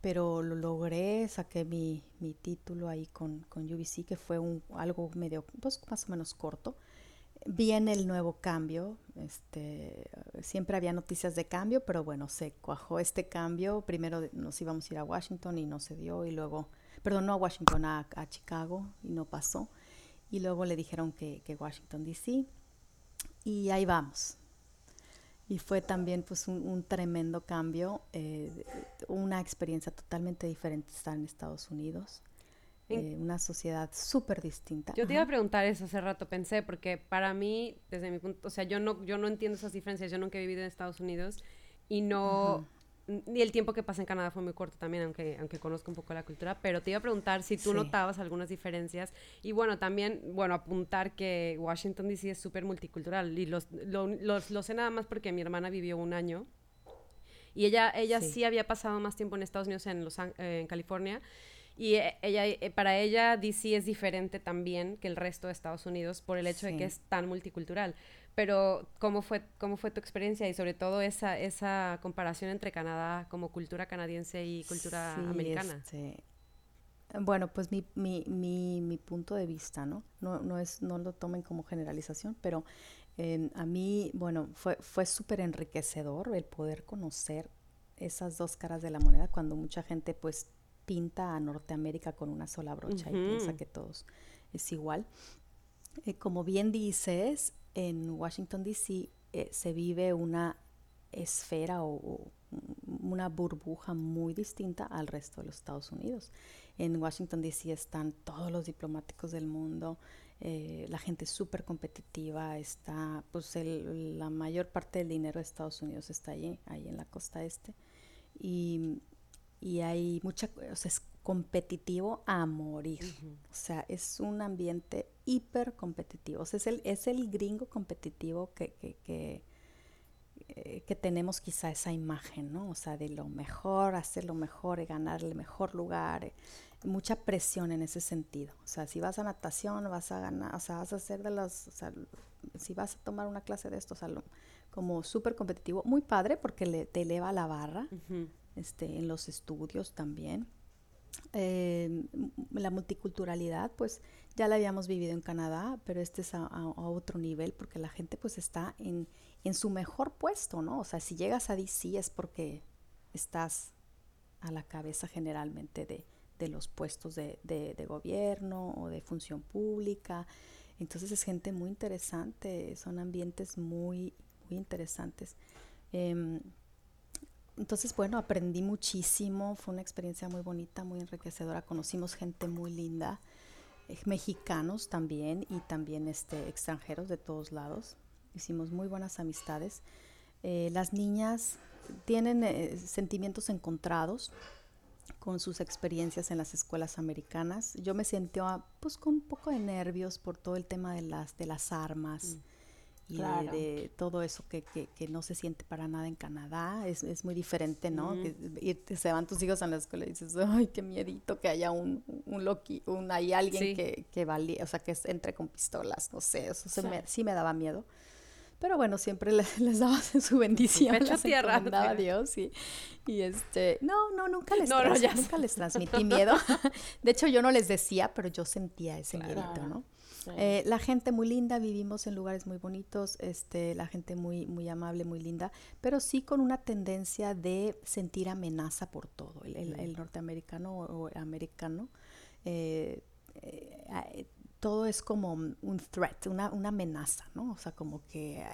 pero lo logré, saqué mi, mi título ahí con, con UBC, que fue un, algo medio, pues más o menos corto. Viene el nuevo cambio, este, siempre había noticias de cambio, pero bueno, se cuajó este cambio. Primero nos íbamos a ir a Washington y no se dio, y luego, perdón, no a Washington, a, a Chicago y no pasó. Y luego le dijeron que, que Washington DC y ahí vamos. Y fue también pues un, tremendo cambio, eh, una experiencia totalmente diferente estar en Estados Unidos, eh, una sociedad súper distinta. Yo te iba a preguntar eso hace rato, pensé, porque para mí, desde mi punto, o sea, yo no, yo no entiendo esas diferencias, yo nunca he vivido en Estados Unidos y no, y el tiempo que pasé en Canadá fue muy corto también, aunque, aunque conozco un poco la cultura, pero te iba a preguntar si tú notabas algunas diferencias. Y bueno, también, bueno, apuntar que Washington DC es súper multicultural y los, lo, sé nada más porque mi hermana vivió un año. Y ella, ella sí. había pasado más tiempo en Estados Unidos, en, los, en California, y eh, ella, eh, para ella DC es diferente también que el resto de Estados Unidos por el hecho de que es tan multicultural. Pero, ¿cómo fue, ¿cómo fue tu experiencia y sobre todo esa, esa comparación entre Canadá como cultura canadiense y cultura americana? Este, bueno, pues mi, mi, mi, mi, punto de vista, ¿no? No, no, es, no lo tomen como generalización, pero em, a mí, bueno, fue, fue súper enriquecedor el poder conocer esas dos caras de la moneda cuando mucha gente pues pinta a Norteamérica con una sola brocha y piensa que todos es igual. Eh, como bien dices, en Washington, D.C. Eh, se vive una esfera o, una burbuja muy distinta al resto de los Estados Unidos. En Washington, D.C. están todos los diplomáticos del mundo, eh, la gente súper competitiva, está, pues la mayor parte del dinero de Estados Unidos está allí, ahí en la costa este. Y, y hay mucha, o sea, es competitivo a morir. O sea, es un ambiente hiper competitivo. O sea, es el, es el gringo competitivo que, que, que, eh, que, tenemos quizá esa imagen, ¿no? O sea, de lo mejor, hacer lo mejor, ganar el mejor lugar. mucha presión en ese sentido. O sea, si vas a natación, vas a ganar, o sea, vas a hacer de las, o sea, si vas a tomar una clase de esto, o como súper competitivo, muy padre porque le, te eleva la barra, este, en los estudios también. Eh, la multiculturalidad, pues ya la habíamos vivido en Canadá, pero este es a, otro nivel porque la gente pues está en, en, su mejor puesto, ¿no? O sea, si llegas a DC es porque estás a la cabeza generalmente de, de los puestos de, de, gobierno o de función pública. Entonces es gente muy interesante, son ambientes muy, muy interesantes. Em, entonces, bueno, aprendí muchísimo, fue una experiencia muy bonita, muy enriquecedora, conocimos gente muy linda, eh, mexicanos también y también este, extranjeros de todos lados. Hicimos muy buenas amistades. Eh, las niñas tienen eh, sentimientos encontrados con sus experiencias en las escuelas americanas. Yo me sentí pues con un poco de nervios por todo el tema de las, de las armas. Mm y de, todo eso que, que, que, no se siente para nada en Canadá. Es, es muy diferente, ¿no? Que se van tus hijos a la escuela y dices, ay, qué miedito que haya un, un loqui, un, hay alguien que, que valía, o sea, que entre con pistolas, no sé, eso sí. Me, sí me daba miedo. Pero bueno, siempre les, <laughs> les daba su bendición. Pecho tierra. a Dios y, y, este, no, no, nunca les, nunca les transmití <laughs> miedo. <laughs> de hecho, yo no les decía, pero yo sentía ese miedo, ¿no? Eh, la gente muy linda, vivimos en lugares muy bonitos, este, la gente muy, muy amable, muy linda, pero sí con una tendencia de sentir amenaza por todo. El, norteamericano o americano, eh, eh, todo es como un threat, una, una, amenaza, ¿no? O sea, como que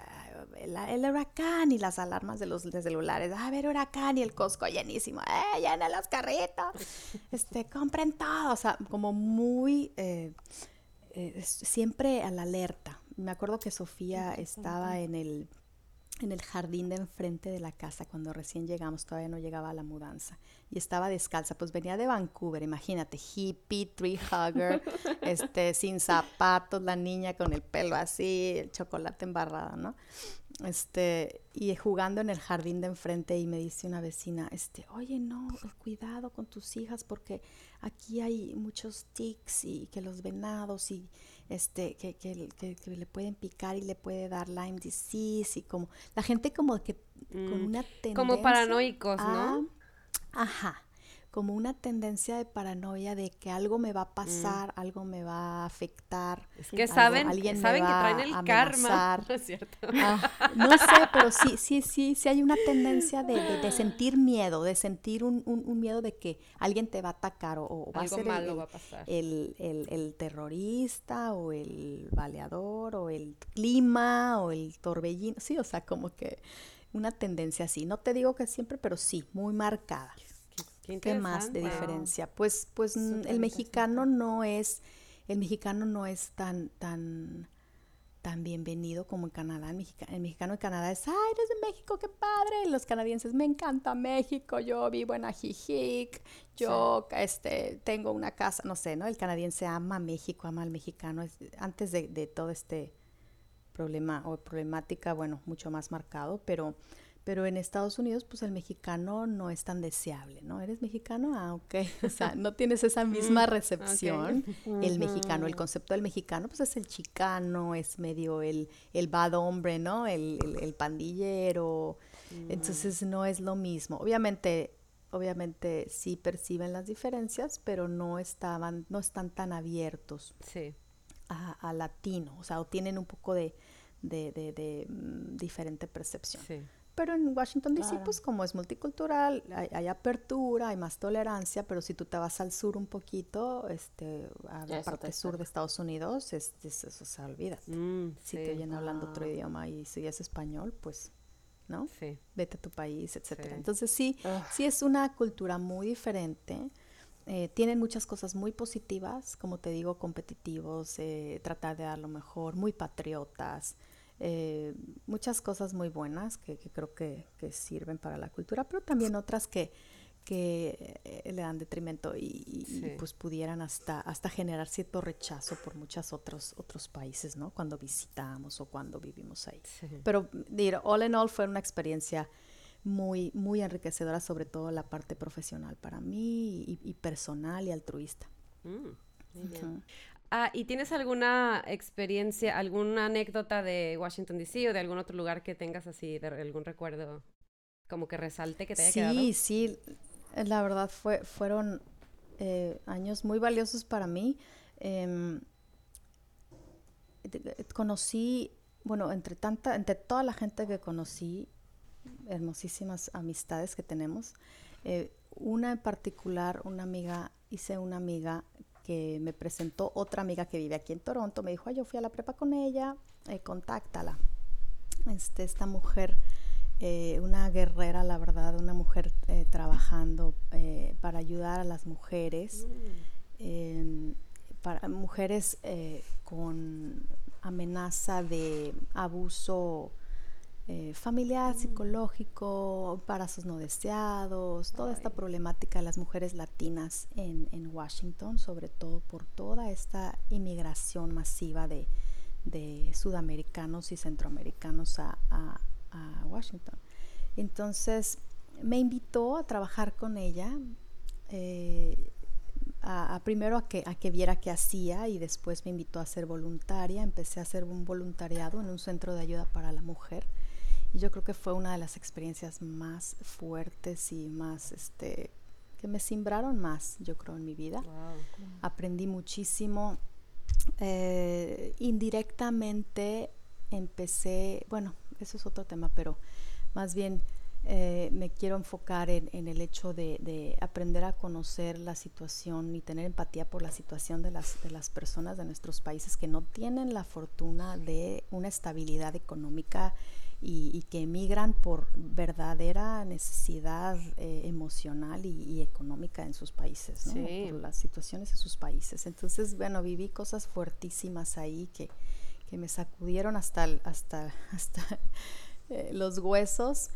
el, huracán y las alarmas de los celulares, a ver, huracán y el Costco llenísimo, ¡eh, llena las carretas! <laughs> Este, compren todo, o sea, como muy eh, siempre a la alerta. Me acuerdo que Sofía estaba en el, en el jardín de enfrente de la casa cuando recién llegamos, todavía no llegaba a la mudanza, y estaba descalza, pues venía de Vancouver, imagínate, hippie, tree hugger, <laughs> este, sin zapatos, la niña con el pelo así, el chocolate embarrado, ¿no? Este, y jugando en el jardín de enfrente y me dice una vecina, este, oye, no, cuidado con tus hijas porque aquí hay muchos tics y que los venados y este, que, que, que, le pueden picar y le puede dar Lyme disease y como, la gente como que con mm, una tendencia. Como paranoicos, ¿no? Ajá como una tendencia de paranoia de que algo me va a mm. pasar, algo me va a afectar. Es que saben, alguien saben que traen el karma. <laughs> No es cierto. Ah, no sé, pero sí, sí, sí, sí hay una tendencia de, de, sentir miedo, de sentir un, un, miedo de que alguien te va a atacar o, va a ser el, el, el, terrorista o el baleador o el clima o el torbellino. Sí, o sea, como que una tendencia así. No te digo que siempre, pero sí, muy marcada. Qué, más de diferencia? Pues, pues el mexicano no es, el mexicano no es tan, tan, tan bienvenido como en Canadá. El, mexicano en Canadá es, ay, eres de México, qué padre. Los canadienses, me encanta México, yo vivo en Ajijic, yo este, tengo una casa, no sé, ¿no? El canadiense ama México, ama al mexicano. Antes de, de todo este problema o problemática, bueno, mucho más marcado, pero pero en Estados Unidos, pues el mexicano no es tan deseable, ¿no? ¿Eres mexicano? Ah, ok. O sea, <laughs> no tienes esa misma mm, recepción. El mexicano, el concepto del mexicano, pues es el chicano, es medio el, el bad hombre, ¿no? El, el, pandillero. Mm. Entonces no es lo mismo. Obviamente, obviamente sí perciben las diferencias, pero no estaban, no están tan abiertos a, a latino. O sea, o tienen un poco de, de, de, de mm, diferente percepción. Sí. Pero en Washington DC, pues como es multicultural, hay, apertura, hay más tolerancia, pero si tú te vas al sur un poquito, este, a la parte sur de Estados Unidos, es, eso se olvida. Mm, si te vienen hablando otro idioma y si es español, pues, ¿no? Sí. Vete a tu país, etcétera. Entonces sí, sí es una cultura muy diferente. Eh, tienen muchas cosas muy positivas, como te digo, competitivos, eh, tratar de dar lo mejor, muy patriotas. Eh, muchas cosas muy buenas que, creo que, sirven para la cultura, pero también otras que, que eh, le dan detrimento y, pues pudieran hasta, hasta generar cierto rechazo por muchos otros, otros países, ¿no? Cuando visitamos o cuando vivimos ahí. Pero, all in all, fue una experiencia muy, muy enriquecedora, sobre todo la parte profesional para mí y, personal y altruista. Mm, ah, ¿y tienes alguna experiencia, alguna anécdota de Washington DC o de algún otro lugar que tengas así, de algún recuerdo como que resalte que te haya quedado? Sí, sí, la verdad fue, fueron eh, años muy valiosos para mí. Em, conocí, bueno, entre tanta, entre toda la gente que conocí, hermosísimas amistades que tenemos. Eh, una en particular, una amiga, hice una amiga que me presentó otra amiga que vive aquí en Toronto. Me dijo, yo fui a la prepa con ella, eh, contáctala. Este, esta mujer, eh, una guerrera, la verdad, una mujer trabajando para ayudar a las mujeres, em, para mujeres con amenaza de abuso eh, familiar, mm. psicológico, embarazos no deseados, toda esta problemática de las mujeres latinas en, Washington, sobre todo por toda esta inmigración masiva de, sudamericanos y centroamericanos a, Washington. Entonces me invitó a trabajar con ella. Eh, a, primero a que, a que viera qué hacía y después me invitó a ser voluntaria. Empecé a hacer un voluntariado en un centro de ayuda para la mujer y yo creo que fue una de las experiencias más fuertes y más, este, que me simbraron más, yo creo, en mi vida. Aprendí muchísimo. Eh, indirectamente empecé, bueno, eso es otro tema, pero más bien eh, me quiero enfocar en, el hecho de, aprender a conocer la situación y tener empatía por la situación de las, de las personas de nuestros países que no tienen la fortuna de una estabilidad económica y, que emigran por verdadera necesidad eh, emocional y, económica en sus países, ¿no? por las situaciones en sus países. Entonces, bueno, viví cosas fuertísimas ahí que, que me sacudieron hasta, hasta, <laughs> hasta eh, los huesos.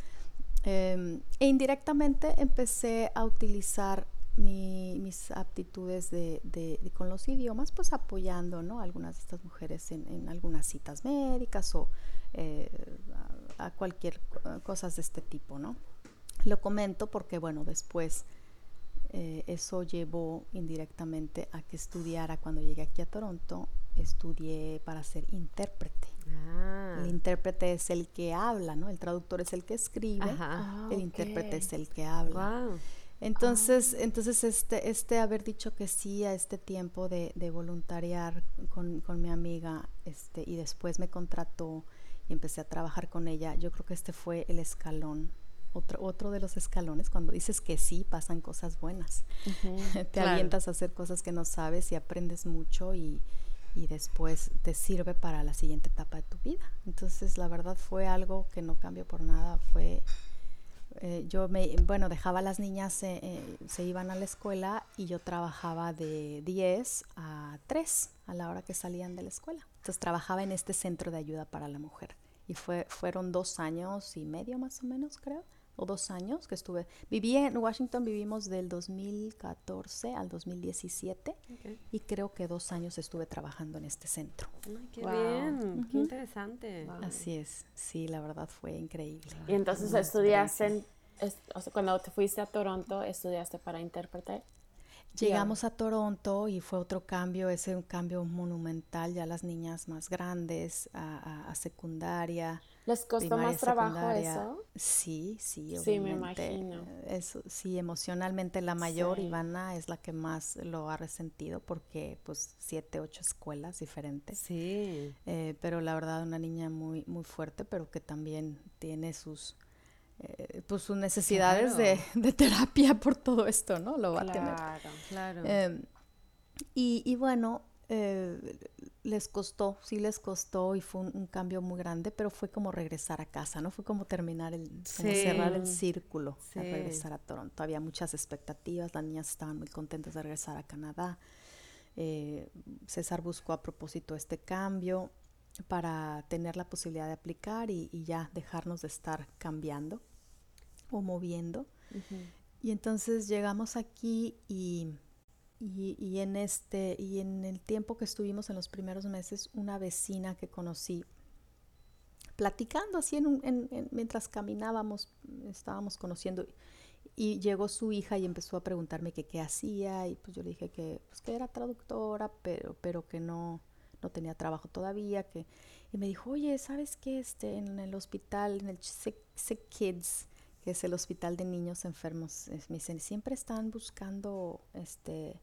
Em, e indirectamente empecé a utilizar mis aptitudes de, con los idiomas, pues apoyando ¿no? a algunas de estas mujeres en, en algunas citas médicas o eh, a, cualquier cosas de este tipo, ¿no? Lo comento porque, bueno, después eh, eso llevó indirectamente a que estudiara cuando llegué aquí a Toronto, estudié para ser intérprete. Ah. El intérprete es el que habla, ¿no? El traductor es el que escribe, ah, el intérprete es el que habla. Entonces, ah. entonces este, este haber dicho que sí a este tiempo de, de voluntariar con, con, mi amiga, este, y después me contrató y empecé a trabajar con ella, yo creo que este fue el escalón, otro, otro de los escalones, cuando dices que sí, pasan cosas buenas. <laughs> te avientas a hacer cosas que no sabes y aprendes mucho y, y después te sirve para la siguiente etapa de tu vida. Entonces, la verdad fue algo que no cambió por nada, fue... Eh, yo me, bueno, dejaba a las niñas, eh, eh, se iban a la escuela y yo trabajaba de 10 a 3 a la hora que salían de la escuela. Entonces trabajaba en este centro de ayuda para la mujer. Y fue, fueron dos años y medio más o menos, creo, o dos años que estuve. Viví en Washington, vivimos del 2014 al 2017 y creo que dos años estuve trabajando en este centro. qué bien, qué interesante. Así es, sí, la verdad fue increíble. Y entonces estudiaste, o sea, cuando te fuiste a Toronto, estudiaste para intérprete. Llegamos a Toronto y fue otro cambio, ese un cambio monumental, ya las niñas más grandes, a, secundaria. ¿Les costó más trabajo eso? Sí, sí, obviamente. Sí, me imagino. Eso, sí, emocionalmente la mayor, Ivana, es la que más lo ha resentido porque pues siete, ocho escuelas diferentes. Sí. Eh, pero la verdad una niña muy, muy fuerte, pero que también tiene sus eh, pues sus necesidades de, terapia por todo esto, ¿no? Lo va a tener. Claro, em, y, bueno, eh, les costó, sí les costó y fue un, cambio muy grande, pero fue como regresar a casa, ¿no? Fue como terminar el, cerrar el círculo de regresar a Toronto. Había muchas expectativas, las niñas estaban muy contentas de regresar a Canadá. Eh, César buscó a propósito este cambio para tener la posibilidad de aplicar y, ya dejarnos de estar cambiando o moviendo. Y entonces llegamos aquí y, y, en este, y en el tiempo que estuvimos en los primeros meses, una vecina que conocí platicando así en, mientras caminábamos, estábamos conociendo y llegó su hija y empezó a preguntarme que qué hacía y pues yo le dije que, pues, que era traductora, pero, pero que no, no tenía trabajo todavía, que y me dijo, oye, ¿sabes qué? Este, en el hospital, en el Sick, Kids, que es el hospital de niños enfermos, me dicen, siempre están buscando este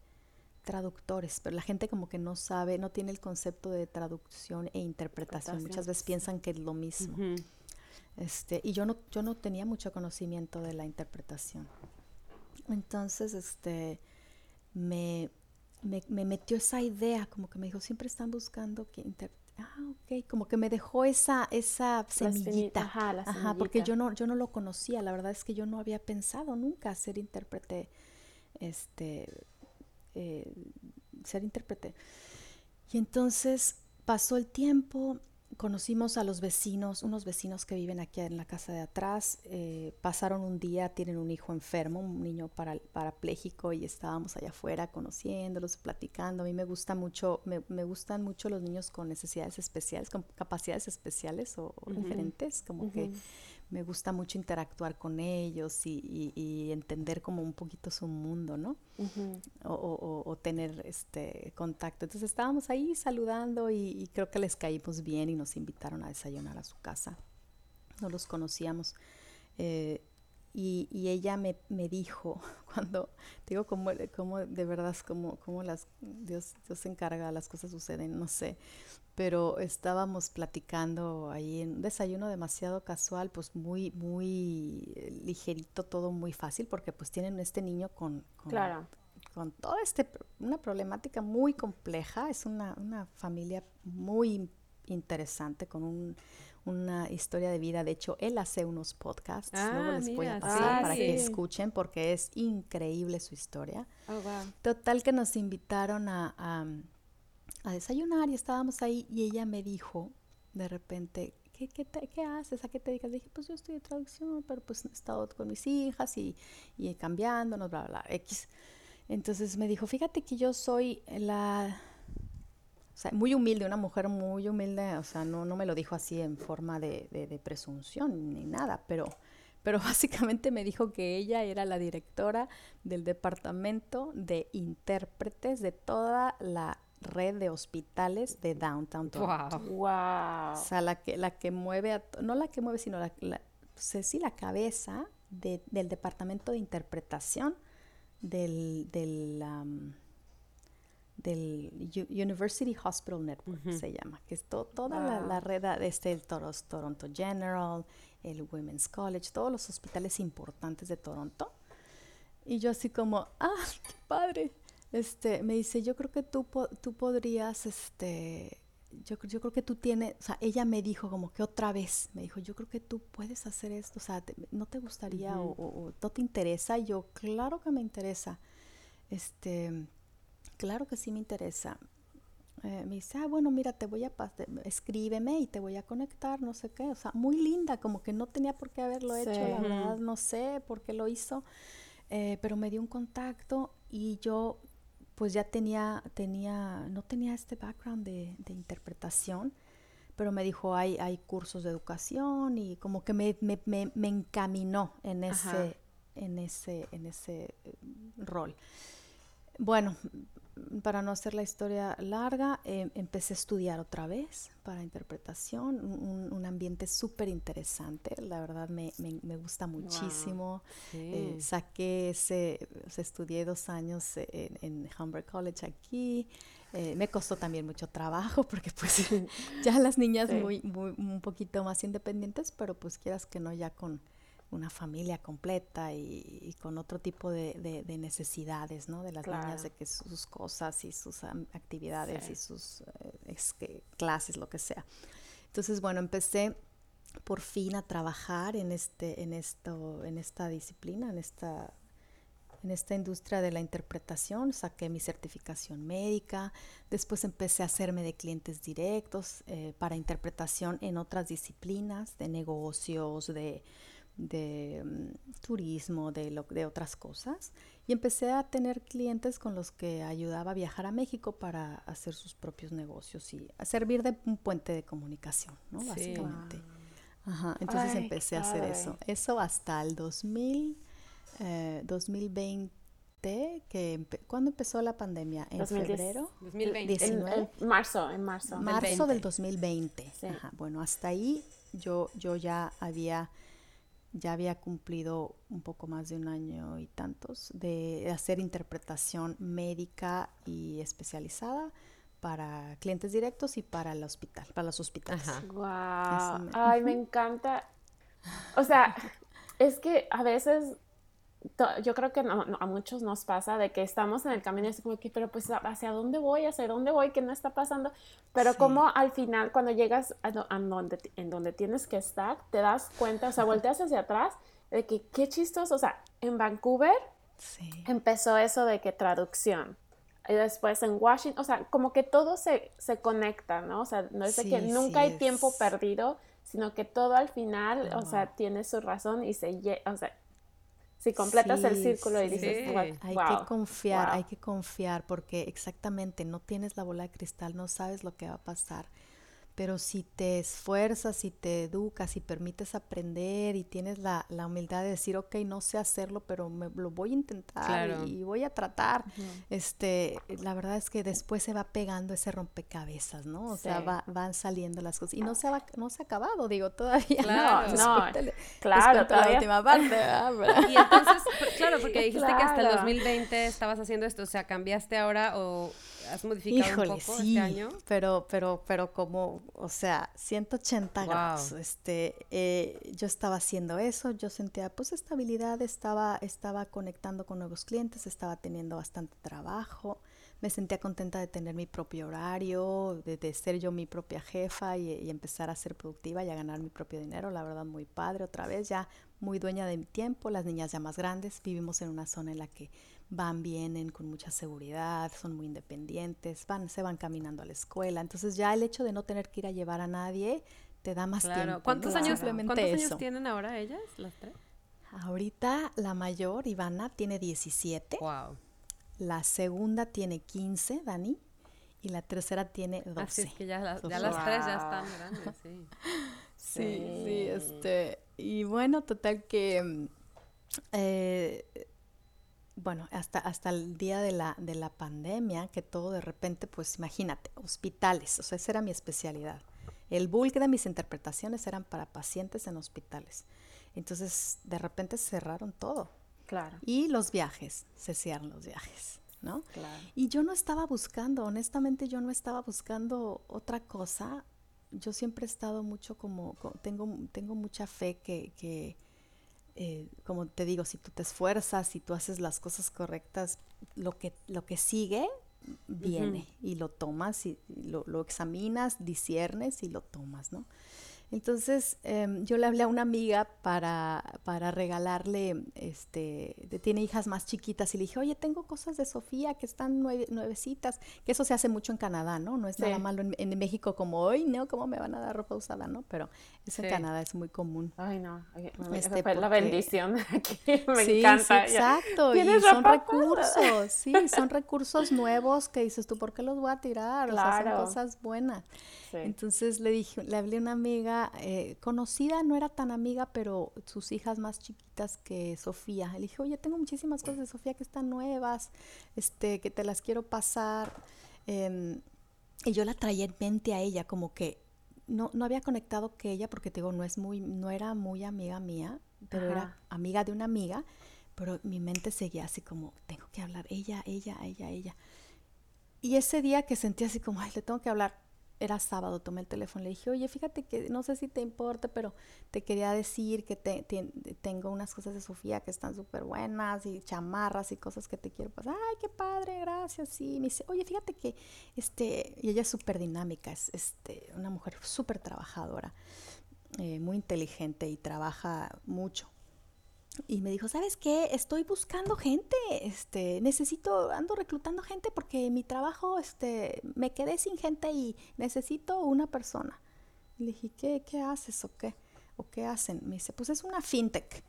traductores, pero la gente como que no sabe, no tiene el concepto de traducción e interpretación. Muchas veces piensan que es lo mismo. Este, y yo no, yo no tenía mucho conocimiento de la interpretación. Entonces, este, me, me, metió esa idea, como que me dijo, siempre están buscando que Ah, ok, como que me dejó esa, esa semillita. Ajá, porque yo no, yo no lo conocía, la verdad es que yo no había pensado nunca ser intérprete, este, eh, ser intérprete. Y entonces pasó el tiempo, conocimos a los vecinos, unos vecinos que viven aquí en la casa de atrás, eh, pasaron un día, tienen un hijo enfermo, un niño para, parapléjico y estábamos allá afuera conociéndolos, platicando. A mí me gusta mucho, me, me gustan mucho los niños con necesidades especiales, con capacidades especiales o, diferentes, como que me gusta mucho interactuar con ellos y, entender como un poquito su mundo, ¿no? o, tener este contacto. Entonces estábamos ahí saludando y, creo que les caímos bien y nos invitaron a desayunar a su casa. No los conocíamos. Eh, y, ella me, dijo, <laughs> cuando, digo, como, como de verdad, como, como las, Dios, Dios se encarga, las cosas suceden, no sé, pero estábamos platicando ahí en un desayuno demasiado casual, pues muy, muy ligerito, todo muy fácil, porque pues tienen este niño con, con, claro. con todo este, una problemática muy compleja, es una, una familia muy interesante, con un, una historia de vida. De hecho, él hace unos podcasts. luego ah, les voy a pasar para que escuchen porque es increíble su historia. Oh, Total que nos invitaron a, a, desayunar y estábamos ahí y ella me dijo de repente, ¿qué, qué, qué haces? ¿A qué te dedicas? Le dije, pues yo estoy de traducción, pero pues he estado con mis hijas y, y cambiándonos, bla, bla, X. Entonces me dijo, fíjate que yo soy la o sea, muy humilde, una mujer muy humilde, o sea, no, no me lo dijo así en forma de, de, presunción ni nada, pero, pero <laughs> básicamente me dijo que ella era la directora del departamento de intérpretes de toda la red de hospitales de Downtown Toronto. Wow. O sea, la que, la que mueve, a, no la que mueve, sino la, la sí, la cabeza de, del departamento de interpretación del, del del University Hospital Network, se llama, que es toda la, red de este, el Toronto General, el Women's College, todos los hospitales importantes de Toronto. Y yo así como, ah, <laughs> qué padre. Este, me dice, yo creo que tú, tú podrías, este, yo, yo creo que tú tienes, o sea, ella me dijo como que otra vez, me dijo, yo creo que tú puedes hacer esto, o sea, ¿no te gustaría o, o, no te interesa? Y yo, claro que me interesa. Este, claro que sí me interesa. Eh, me dice, ah, bueno, mira, te voy a escríbeme y te voy a conectar, no sé qué. O sea, muy linda, como que no tenía por qué haberlo hecho, la verdad, no sé por qué lo hizo, eh, pero me dio un contacto y yo pues ya tenía, tenía, no tenía este background de, interpretación, pero me dijo, hay, hay cursos de educación y como que me, me, me, encaminó en ese, en ese, en ese eh, rol. Bueno, para no hacer la historia larga, em, empecé a estudiar otra vez para interpretación, un, ambiente súper interesante, la verdad me, me, gusta muchísimo. Eh, saqué ese, estudié dos años en, en Humber College aquí. Eh, me costó también mucho trabajo <laughs> porque pues <laughs> ya las niñas muy, muy, un poquito más independientes, pero pues quieras que no ya con una familia completa y, con otro tipo de, necesidades, ¿no? De las niñas, de que sus cosas y sus actividades y sus eh, clases, lo que sea. Entonces, bueno, empecé por fin a trabajar en este, en esto, en esta disciplina, en esta en esta industria de la interpretación, saqué mi certificación médica, después empecé a hacerme de clientes directos eh, para interpretación en otras disciplinas, de negocios, de de mm, turismo, de, lo, de otras cosas. Y empecé a tener clientes con los que ayudaba a viajar a México para hacer sus propios negocios y a servir de un puente de comunicación, ¿no? Básicamente. Ajá, entonces empecé a hacer eso. Eso hasta el 2000, 2020, eh, que ¿cuándo empezó la pandemia? ¿En febrero? 2020. En, marzo, en marzo. Marzo del 2020. Ajá, bueno, hasta ahí yo, yo ya había ya había cumplido un poco más de un año y tantos de hacer interpretación médica y especializada para clientes directos y para el hospital, para los hospitales. Wow. Ay, me encanta. O sea, es que a veces yo creo que a muchos nos pasa de que estamos en el camino y es como que, pero pues, ¿hacia dónde voy? ¿Hacia dónde voy? ¿Qué no está pasando? Pero como al final, cuando llegas a, donde, en donde tienes que estar, te das cuenta, o sea, volteas hacia atrás de que qué chistoso, o sea, en Vancouver empezó eso de que traducción. Y después en Washington, o sea, como que todo se, se conecta, ¿no? O sea, no es de que nunca hay tiempo perdido, sino que todo al final, o sea, tiene su razón y se, o sea, si completas el círculo y dices, hay que confiar, hay que confiar porque exactamente no tienes la bola de cristal, no sabes lo que va a pasar. Pero si te esfuerzas, si te educas, si permites aprender y tienes la, la humildad de decir, ok, no sé hacerlo, pero me, lo voy a intentar y, voy a tratar, este, la verdad es que después se va pegando ese rompecabezas, ¿no? O sea, va, van saliendo las cosas. Y no se, va, no se ha acabado, digo, todavía claro, no. claro, <laughs> todavía. la última parte. <laughs> y entonces, claro, porque dijiste que hasta el 2020 estabas haciendo esto, o sea, ¿cambiaste ahora o has modificado un poco este año. Pero, pero, pero como, o sea, 180 grados. Este, eh, yo estaba haciendo eso, yo sentía pues estabilidad, estaba, estaba conectando con nuevos clientes, estaba teniendo bastante trabajo, me sentía contenta de tener mi propio horario, de, ser yo mi propia jefa y, y, empezar a ser productiva y a ganar mi propio dinero. La verdad, muy padre otra vez, ya muy dueña de mi tiempo, las niñas ya más grandes, vivimos en una zona en la que van, vienen con mucha seguridad, son muy independientes, van, se van caminando a la escuela. Entonces ya el hecho de no tener que ir a llevar a nadie te da más tiempo. ¿Cuántos, años, ¿cuántos años tienen ahora ellas, las tres? Ahorita la mayor, Ivana, tiene 17. Wow. La segunda tiene 15, Dani. Y la tercera tiene 12. Así es que ya, las tres ya están grandes, <laughs> sí. sí. Sí, este. Y bueno, total que. Eh, bueno, hasta, hasta el día de la, de la pandemia, que todo de repente, pues imagínate, hospitales, o sea, esa era mi especialidad. El bulk de mis interpretaciones eran para pacientes en hospitales. Entonces, de repente cerraron todo. Claro. Y los viajes, se cierran los viajes, ¿no? Claro. Y yo no estaba buscando, honestamente yo no estaba buscando otra cosa. Yo siempre he estado mucho como, tengo, tengo mucha fe que, que eh, como te digo, si tú te esfuerzas, si tú haces las cosas correctas, lo que, lo que sigue viene y lo tomas y lo, lo, examinas, disiernes y lo tomas, ¿no? Entonces em, yo le hablé a una amiga para, para regalarle, este, tiene hijas más chiquitas y le dije, oye, tengo cosas de Sofía que están nuevecitas, que eso se hace mucho en Canadá, ¿no? No es nada malo en, México como, hoy, ¿no? ¿Cómo me van a dar ropa usada, no? Pero eso en Canadá es muy común. Ay, no, este, fue la bendición <laughs> aquí, me sí, encanta. Sí, exacto, y son recursos, <laughs> sí, son recursos nuevos que dices tú, ¿por qué los voy a tirar? O sea, son cosas buenas. Entonces le dije, le hablé a una amiga eh, conocida, no era tan amiga, pero sus hijas más chiquitas que Sofía. Le dije, oye, tengo muchísimas cosas de Sofía que están nuevas, este, que te las quiero pasar. Em, y yo la traía en mente a ella, como que no, no había conectado que ella, porque te digo, no es muy, no era muy amiga mía, pero era amiga de una amiga, pero mi mente seguía así como, tengo que hablar, ella, ella, ella, ella. Y ese día que sentí así como, ay, le tengo que hablar, era sábado, tomé el teléfono, le dije, oye, fíjate que no sé si te importa, pero te quería decir que tengo unas cosas de Sofía que están súper buenas y chamarras y cosas que te quiero pasar. Ay, qué padre, gracias. Sí, me dice, oye, fíjate que, este, y ella es súper dinámica, es este, una mujer súper trabajadora, eh, muy inteligente y trabaja mucho. Y me dijo, ¿sabes qué? Estoy buscando gente, este, necesito, ando reclutando gente porque mi trabajo, este, me quedé sin gente y necesito una persona. le dije, ¿qué, qué haces o qué? ¿O qué hacen? Me dice, pues es una fintech.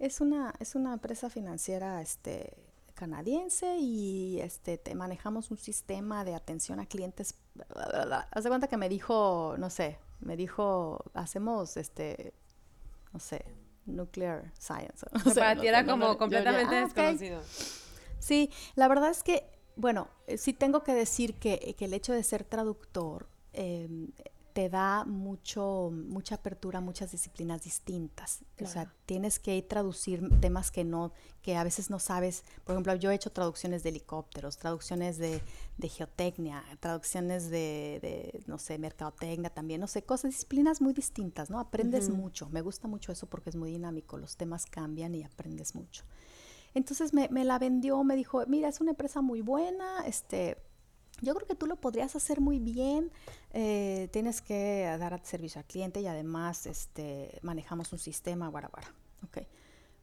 Es una, es una empresa financiera, este, canadiense y este manejamos un sistema de atención a clientes. Haz de cuenta que me dijo, no sé, Me dijo, hacemos, este, no sé, nuclear science. <laughs> para ti era como completamente ah, desconocido. Sí, la verdad es que, bueno, eh, sí tengo que decir que, que el hecho de ser traductor eh, te da mucho, mucha apertura a muchas disciplinas distintas. O sea, tienes que traducir temas que no, que a veces no sabes. Por ejemplo, yo he hecho traducciones de helicópteros, traducciones de, de geotecnia, traducciones de, de, no sé, mercadotecnia también, no sé, cosas, disciplinas muy distintas, ¿no? Aprendes mucho. Me gusta mucho eso porque es muy dinámico. Los temas cambian y aprendes mucho. Entonces me, me la vendió, me dijo, mira, es una empresa muy buena, este yo creo que tú lo podrías hacer muy bien. Eh, tienes que dar servicio al cliente y además este, manejamos un sistema, guara, guara. Ok.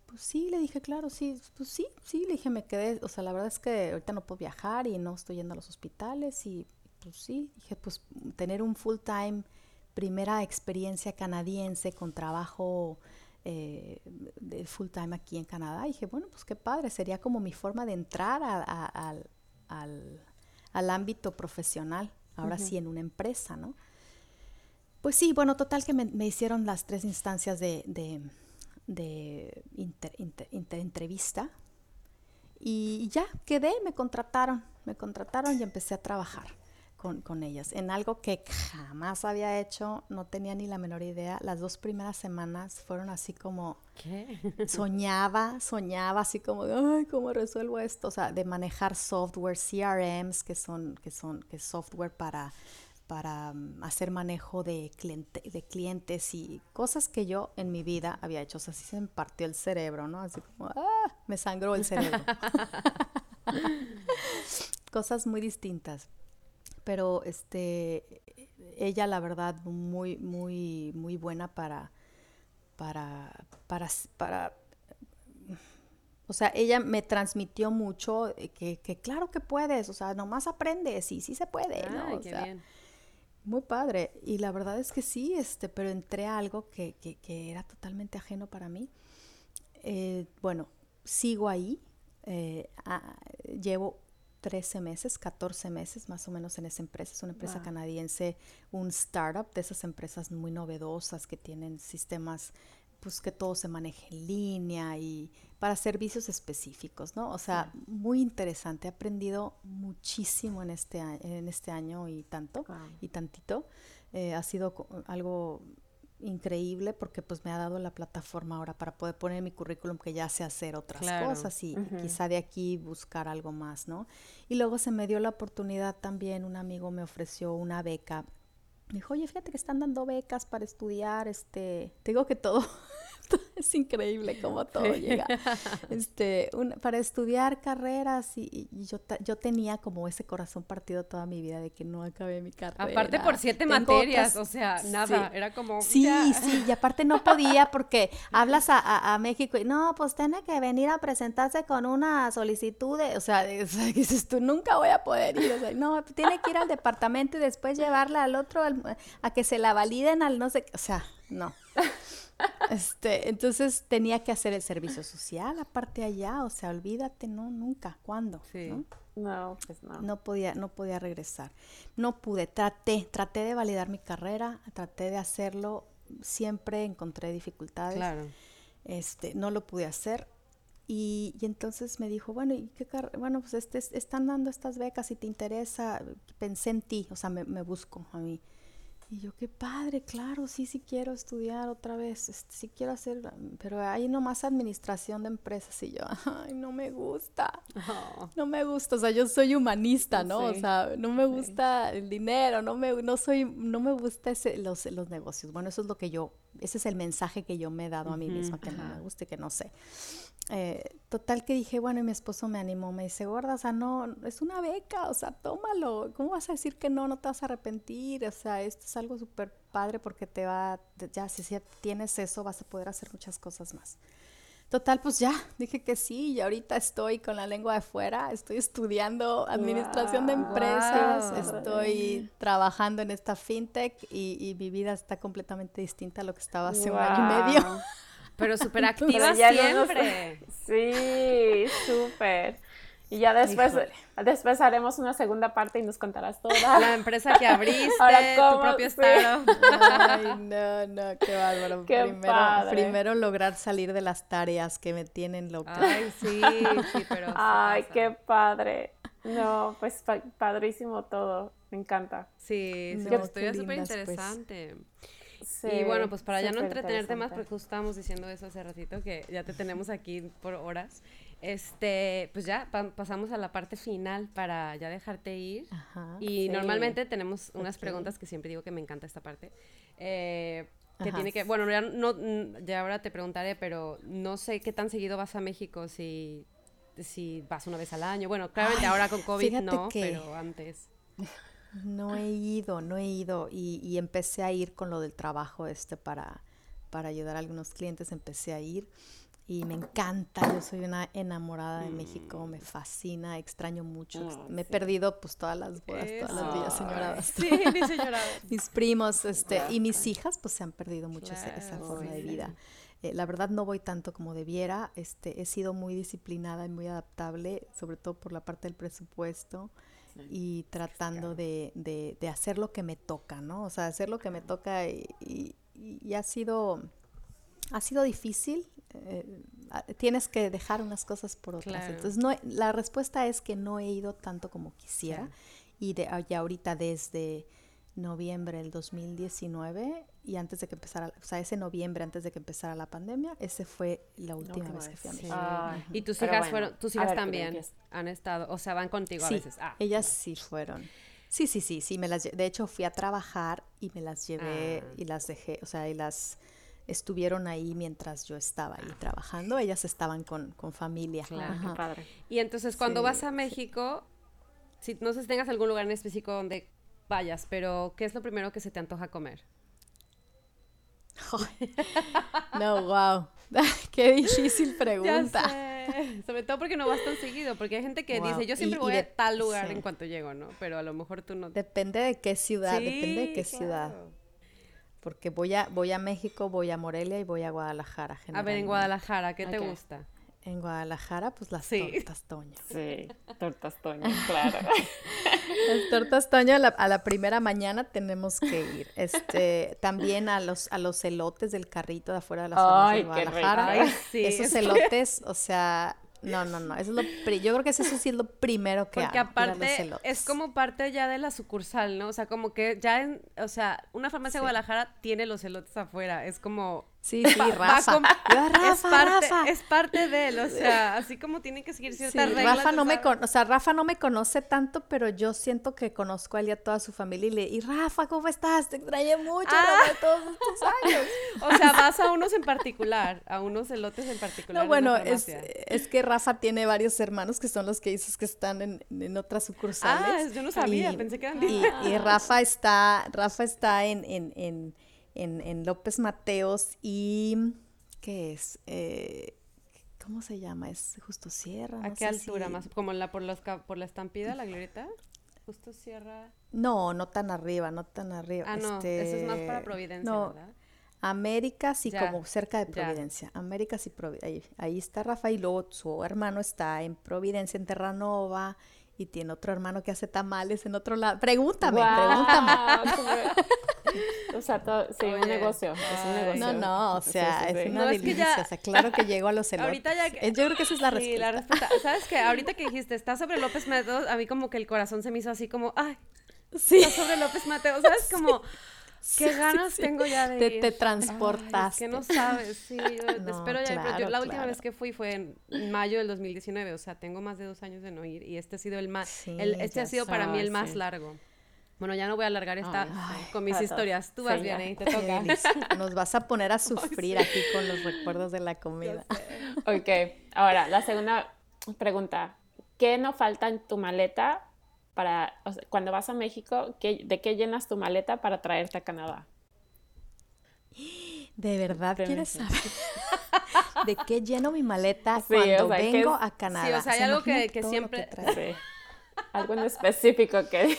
Pues sí, le dije, claro, sí, pues sí, sí, le dije, me quedé, o sea, la verdad es que ahorita no puedo viajar y no estoy yendo a los hospitales y pues sí, dije, pues tener un full time, primera experiencia canadiense con trabajo eh, de full time aquí en Canadá, dije, bueno, pues qué padre, sería como mi forma de entrar al ámbito profesional, ahora sí en una empresa, ¿no? Pues sí, bueno, total que me, hicieron las tres instancias de, de, entrevista y ya quedé, me contrataron, me contrataron y empecé a trabajar con, ellas en algo que jamás había hecho, no tenía ni la menor idea. Las dos primeras semanas fueron así como <laughs> soñaba, soñaba así como, ay, ¿cómo resuelvo esto? O sea, de manejar software, CRMs, que son, que son, que software para para mm, hacer manejo de, cliente, de clientes y cosas que yo en mi vida había hecho. O sea, así se me partió el cerebro, ¿no? Así como, ah, me sangró el cerebro. <laughs> <laughs> cosas muy distintas pero este ella la verdad muy muy muy buena para para para para o sea, ella me transmitió mucho que, que claro que puedes, o sea, nomás aprendes y sí se puede, ¿no? O sea, Muy padre. Y la verdad es que sí, este, pero entré a algo que, que, que era totalmente ajeno para mí. Eh, bueno, sigo ahí. Eh, llevo 13 meses, 14 meses más o menos en esa empresa. Es una empresa canadiense, un startup de esas empresas muy novedosas que tienen sistemas, pues que todo se maneje en línea y para servicios específicos, ¿no? O sea, muy interesante. He aprendido muchísimo en este, en este año y tanto, y tantito. Eh, ha sido algo increíble porque pues me ha dado la plataforma ahora para poder poner en mi currículum que ya sé hacer otras cosas y, quizá de aquí buscar algo más, ¿no? Y luego se me dio la oportunidad también, un amigo me ofreció una beca. Me dijo, oye, fíjate que están dando becas para estudiar, este, te digo que todo, <laughs> <laughs> es increíble cómo todo llega. <laughs> Este, para estudiar carreras y, yo, yo tenía como ese corazón partido toda mi vida de que no acabé mi carrera. Aparte por siete materias, o sea, nada, era como... Sí, sí, y aparte no podía porque <laughs> hablas a, México y no, pues tiene que venir a presentarse con una solicitud de, o sea, dices tú, nunca voy a poder ir, o sea, no, tiene que ir al departamento y después llevarla al otro a que se la validen al no sé, o sea, no. Este, entonces tenía que hacer el servicio social aparte allá, o sea, olvídate, no, nunca, ¿cuándo? ¿no? pues no. No podía, no podía regresar. No pude, traté, traté de validar mi carrera, traté de hacerlo, siempre encontré dificultades. Claro. Este, no lo pude hacer. Y, entonces me dijo, bueno, ¿y qué bueno, pues este, están dando estas becas, si te interesa, pensé en ti, o sea, me, me busco a mí. Y yo, qué padre, claro, sí, sí quiero estudiar otra vez, este, sí quiero hacer, pero hay nomás administración de empresas y yo, <laughs> ay, no me gusta, oh. no me gusta, o sea, yo soy humanista, ¿no? O sea, no me gusta el dinero, no me, no soy, no me gusta ese, los, los negocios. Bueno, eso es lo que yo, ese es el mensaje que yo me he dado a mí misma, que no me guste, que no sé. Eh, total que dije, bueno, y mi esposo me animó, me dice, gorda, o sea, no, es una beca, o sea, tómalo, ¿cómo vas a decir que no, no te vas a arrepentir? O sea, esto es algo súper padre porque te va, ya, si, si tienes eso, vas a poder hacer muchas cosas más. Total, pues ya, dije que sí, y ahorita estoy con la lengua de fuera, estoy estudiando administración de empresas, estoy trabajando en esta fintech y, mi vida está completamente distinta a lo que estaba hace un año y medio. <laughs> Pero <laughs> súper activa siempre. sí, súper. Y ya después, después haremos una segunda parte y nos contarás toda. La empresa que <laughs> abriste, tu propio startup. Ay, no, no, qué bárbaro. primero, primero lograr salir de las tareas que me tienen loca. Ay, sí, sí, pero... Ay, qué padre. No, pues padrísimo todo. Me encanta. Sí, sí, no, estoy súper pues. Interesante. y bueno, pues para ya no entretenerte más, porque justo estábamos diciendo eso hace ratito, que ya te tenemos aquí por horas. Este, pues ya pasamos a la parte final para ya dejarte ir. y normalmente tenemos unas preguntas que siempre digo que me encanta esta parte. Eh, que tiene que, bueno, ya, no, ya ahora te preguntaré, pero no sé qué tan seguido vas a México, si, si vas una vez al año. Bueno, claramente ahora con COVID no, pero antes. No he ido, no he ido y, y, empecé a ir con lo del trabajo este para, para ayudar a algunos clientes, empecé a ir y me encanta, yo soy una enamorada de México, me fascina, extraño mucho, ah, me he perdido pues todas las bodas, todas las villas señoradas. <laughs> Sí, mis señoradas. mis primos, este, y mis hijas pues se han perdido mucho esa, forma de vida. Eh, la verdad no voy tanto como debiera, este, he sido muy disciplinada y muy adaptable, sobre todo por la parte del presupuesto y tratando de, de, de, hacer lo que me toca, ¿no? O sea, hacer lo que me toca y, y ha sido ha sido difícil. Eh, tienes que dejar unas cosas por otras. Entonces, no, la respuesta es que no he ido tanto como quisiera. Y de, ya ahorita desde noviembre del 2019 y antes de que empezara, o sea, ese noviembre antes de que empezara la pandemia, ese fue la última vez que fui a México. y tus hijas fueron, tus hijas también han estado, o sea, van contigo a veces. Ah. ellas sí fueron. Sí, sí, sí, sí, me las de hecho fui a trabajar y me las llevé ah. y las dejé, o sea, y las estuvieron ahí mientras yo estaba ahí trabajando. Ellas estaban con, familia. Claro, padre. Y entonces cuando vas a México, si no sé si tengas algún lugar en específico donde vayas, pero ¿qué es lo primero que se te antoja comer? no, wow. <laughs> Qué difícil <laughs> pregunta. Sobre todo porque no vas tan seguido, porque hay gente que dice, yo siempre voy a tal lugar en cuanto llego, ¿no? Pero a lo mejor tú no. Depende de qué ciudad, depende de qué ciudad porque voy a, voy a México, voy a Morelia y voy a Guadalajara. A ver, en Guadalajara, ¿qué te gusta? En Guadalajara, pues las tortas toño. Sí, tortas toño, claro. <laughs> las tortas toño a la, primera mañana tenemos que ir. Este, también a los, a los elotes del carrito de afuera de la Ay, de Guadalajara. Ay, sí, Esos elotes, o sea, no, no, no. Eso es lo yo creo que eso sí es lo primero que Porque aparte es como parte ya de la sucursal, ¿no? O sea, como que ya en, o sea, una farmacia de Guadalajara tiene los elotes afuera. Es como Sí, sí, Rafa. es, parte, es parte de él, o sea, así como tiene que seguir ciertas sí, reglas. Rafa no me o sea, Rafa no me conoce tanto, pero yo siento que conozco a él y a toda su familia y le, y Rafa, ¿cómo estás? Te extrañé mucho ah. todos estos años. <laughs> o sea, vas a unos en particular, a unos elotes en particular. No, bueno, es, es, que Rafa tiene varios hermanos que son los que dices que están en, en otras sucursales. Ah, yo no sabía, pensé que eran y, y, Rafa está, Rafa está en, en, en en, López Mateos y ¿qué es? Eh, ¿Cómo se llama? ¿Es Justo Sierra? ¿A qué altura? ¿Más como la, por, los, por la estampida, la glorieta? Justo Sierra. No, no tan arriba, no tan arriba. Ah, no, eso es más para este, Providencia, ¿verdad? América sí, como cerca de Providencia. América sí, ahí, ahí, está Rafael, su hermano está en Providencia, en Terranova, y tiene otro hermano que hace tamales en otro lado. Pregúntame, pregúntame. O sea, todo, sí, un negocio, es un negocio. No, no, o sea, es una delicia. o sea, claro que llego a los <laughs> elotes. Ahorita ya... Eh, yo creo que esa es la respuesta. Sí, la respuesta. ¿Sabes qué? Ahorita que dijiste, está sobre López Mateos, a mí como que el corazón se me hizo así como, ay, sí. está sobre López Mateos, ¿sabes? <laughs> Como... Qué ganas tengo ya de te, Te transportas. que no sabes, sí. <laughs> espero ya. yo, la última vez que fui fue en mayo del 2019, o sea, tengo más de dos años de no ir y este ha sido el más, el, este ha sido para mí el más largo. Bueno, ya no voy a alargar esta con mis historias. Tú vas bien, ¿eh? te toca. <laughs> Nos vas a poner a <laughs> sufrir aquí con los recuerdos de la comida. Ok, ahora, la segunda pregunta. ¿Qué no falta en tu maleta para, cuando vas a México, ¿de qué llenas tu maleta para traerte a Canadá? <gasps> ¿De verdad quieres saber? <laughs> ¿De qué lleno mi maleta cuando vengo a Canadá? Sí, o sea, hay algo que, que siempre... Algo en específico que...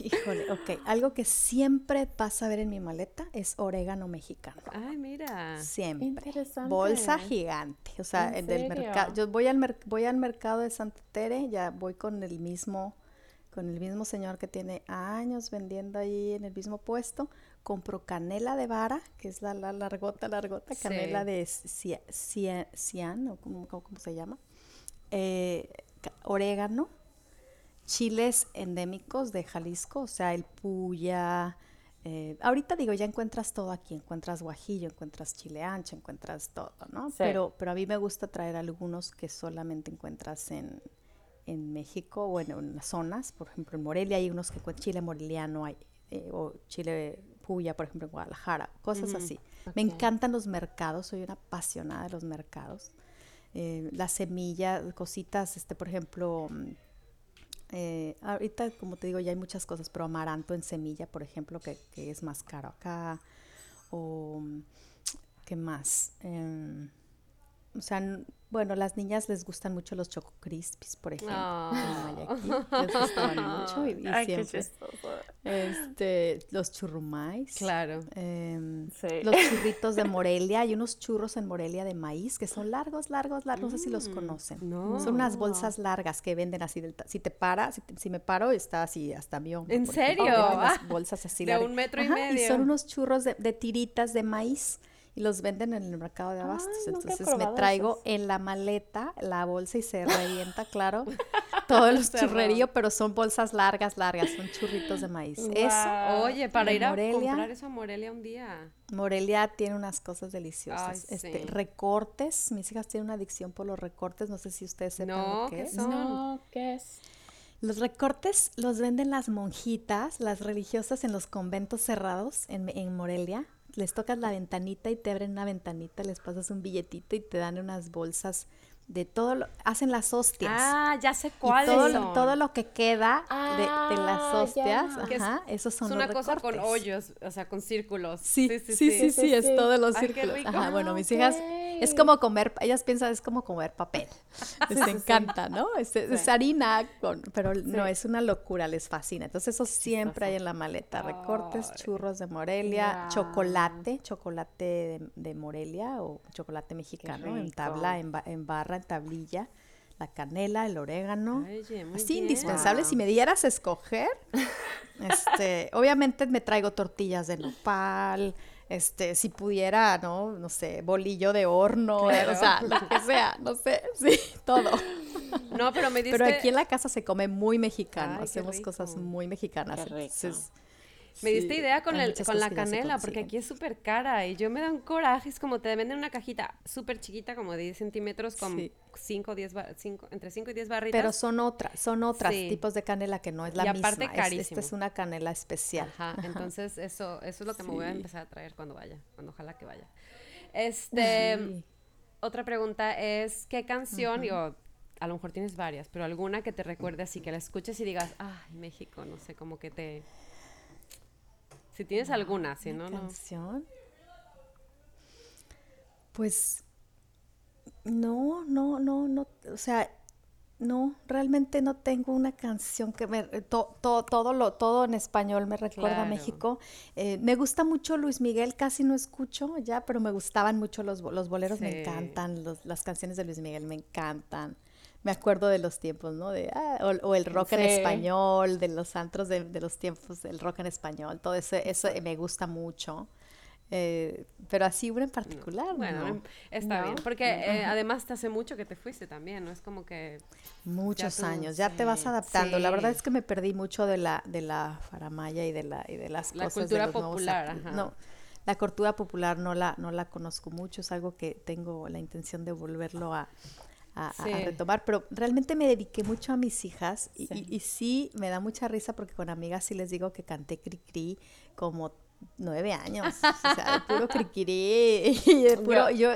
<laughs> Híjole, ok. Algo que siempre vas a ver en mi maleta es orégano mexicano. Ay, mira. Siempre. Interesante. Bolsa gigante. O sea, ¿En del mercado. Yo voy al, mer- voy al mercado de Santa Tere, ya voy con el mismo, con el mismo señor que tiene años vendiendo ahí en el mismo puesto. Compro canela de vara, que es la, la largota, largota, Sí. canela de cia- cia- cian, o como, como- como se llama. Eh, orégano, chiles endémicos de Jalisco, o sea, el puya. eh, ahorita digo, ya encuentras todo aquí, encuentras guajillo, encuentras chile ancho, encuentras todo, ¿no? Sí. Pero, pero a mí me gusta traer algunos que solamente encuentras en, en México o en, en las zonas, por ejemplo, en Morelia hay unos que encuentran chile moreliano hay, eh, o chile puya, por ejemplo, en Guadalajara, cosas así. Me encantan los mercados, soy una apasionada de los mercados. Eh, las semillas, cositas, este, por ejemplo, mm, eh, ahorita, como te digo, ya hay muchas cosas, pero amaranto en semilla, por ejemplo, que, que es más caro acá. O, ¿qué más? Em, o sea, bueno, las niñas les gustan mucho los Choco Crispies, por ejemplo. Guayaquil, les gustaban mucho y, y Ay, siempre. Este, los churrumais. Claro. em, Sí. los churritos de Morelia, hay unos churros en Morelia de maíz que son largos, largos, largos, no sé si los Mm, conocen. no. Son unas bolsas largas que venden así, del si te para, si, te- si me paro, está así hasta mi hombro. ¿En ejemplo, serio? unas Ah, bolsas así de largas. un metro y Ajá, medio. son unos churros de, de tiritas de maíz y los venden en el mercado de abastos. Entonces me traigo esos. en la maleta la bolsa y se <laughs> revienta, claro, todo el Cerrado. churrerío, pero son bolsas largas, largas, son churritos de maíz. Eso. Oye, para ir a comprar eso a Morelia un día. Morelia tiene unas cosas deliciosas. Ay, este, sí. recortes, mis hijas tienen una adicción por los recortes, no sé si ustedes sepan No, lo que ¿qué es. son? No, ¿qué es? Los recortes los venden las monjitas, las religiosas en los conventos cerrados en, en Morelia. Les tocas la ventanita y te abren una ventanita, les pasas un billetito y te dan unas bolsas de todo lo, hacen las hostias. Ah, ya sé cuáles todo, son. todo lo que queda de, de las Ah, hostias, ya. Que es- ajá, esos son es una los cosa con recortes. hoyos, o sea, con círculos. Sí, sí, sí, sí, sí, es sí. todos los Ay, qué círculos. Ajá, bueno, Ah, mis hijas es como comer, ellas piensan es como comer papel. <laughs> Les encanta, ¿no? Es, es Sí. harina, con, pero no, Sí. es una locura, les fascina. Entonces eso siempre hay en la maleta. Recortes, churros de Morelia, Guau. chocolate, chocolate de, de Morelia o chocolate mexicano en tabla, en, ba- en barra, en tablilla. La canela, el orégano. Oye, muy Así bien. indispensable. Si me dieras a escoger, <laughs> este, obviamente me traigo tortillas de nopal, este, si pudiera, ¿no? No sé, bolillo de horno, eh, o sea, lo que sea, no sé, sí, todo. No, pero me diste... Pero aquí en la casa se come muy mexicano, Ay, hacemos cosas muy mexicanas. Qué rico. entonces, Me diste sí, idea con, el, con la canela, porque aquí es súper cara y yo me da un coraje, es como te venden una cajita súper chiquita, como de 10 centímetros, con Sí. 5 o 10, ba- cinco- entre 5 y 10 barritas. Pero son otras, son otras Sí. tipos de canela que no es la Y aparte misma. es- esta es una canela especial. Ajá, <laughs> entonces eso, eso es lo que me voy a empezar a traer cuando vaya, cuando ojalá que vaya. Este, otra pregunta es, ¿qué canción, digo, a lo mejor tienes varias, pero alguna que te recuerde así, que la escuches y digas, ay, México, no sé, como que te... Si tienes alguna, si no, ¿Una no. canción? Pues no, no, no, no, o sea, no, realmente no tengo una canción que me eh, to- to- todo lo todo en español me recuerda a. México. Eh, me gusta mucho Luis Miguel, casi no escucho ya, pero me gustaban mucho los, los boleros, me encantan, los- las canciones de Luis Miguel me encantan. Me acuerdo de los tiempos, ¿no? De, ah, o, o el rock en español, de los antros de, de los tiempos del rock en español, todo eso, eso me gusta mucho. Eh, pero así una en particular, Bueno, no. está No. bien, porque eh, además te hace mucho que te fuiste también, ¿no? Es como que... Muchos tú- años, ya te vas sí, adaptando. La verdad es que me perdí mucho de la, de la faramaya y de la, y de las La cosas cultura de los nuevos popular, ap- ajá. No, la cultura popular no la, no la conozco mucho, es algo que tengo la intención de volverlo a, a- retomar, pero realmente me dediqué mucho a mis hijas y, y- Sí. y sí me da mucha risa porque con amigas sí les digo que canté cri-cri como nueve años, o sea, puro criquirí, <laughs> puro, yo,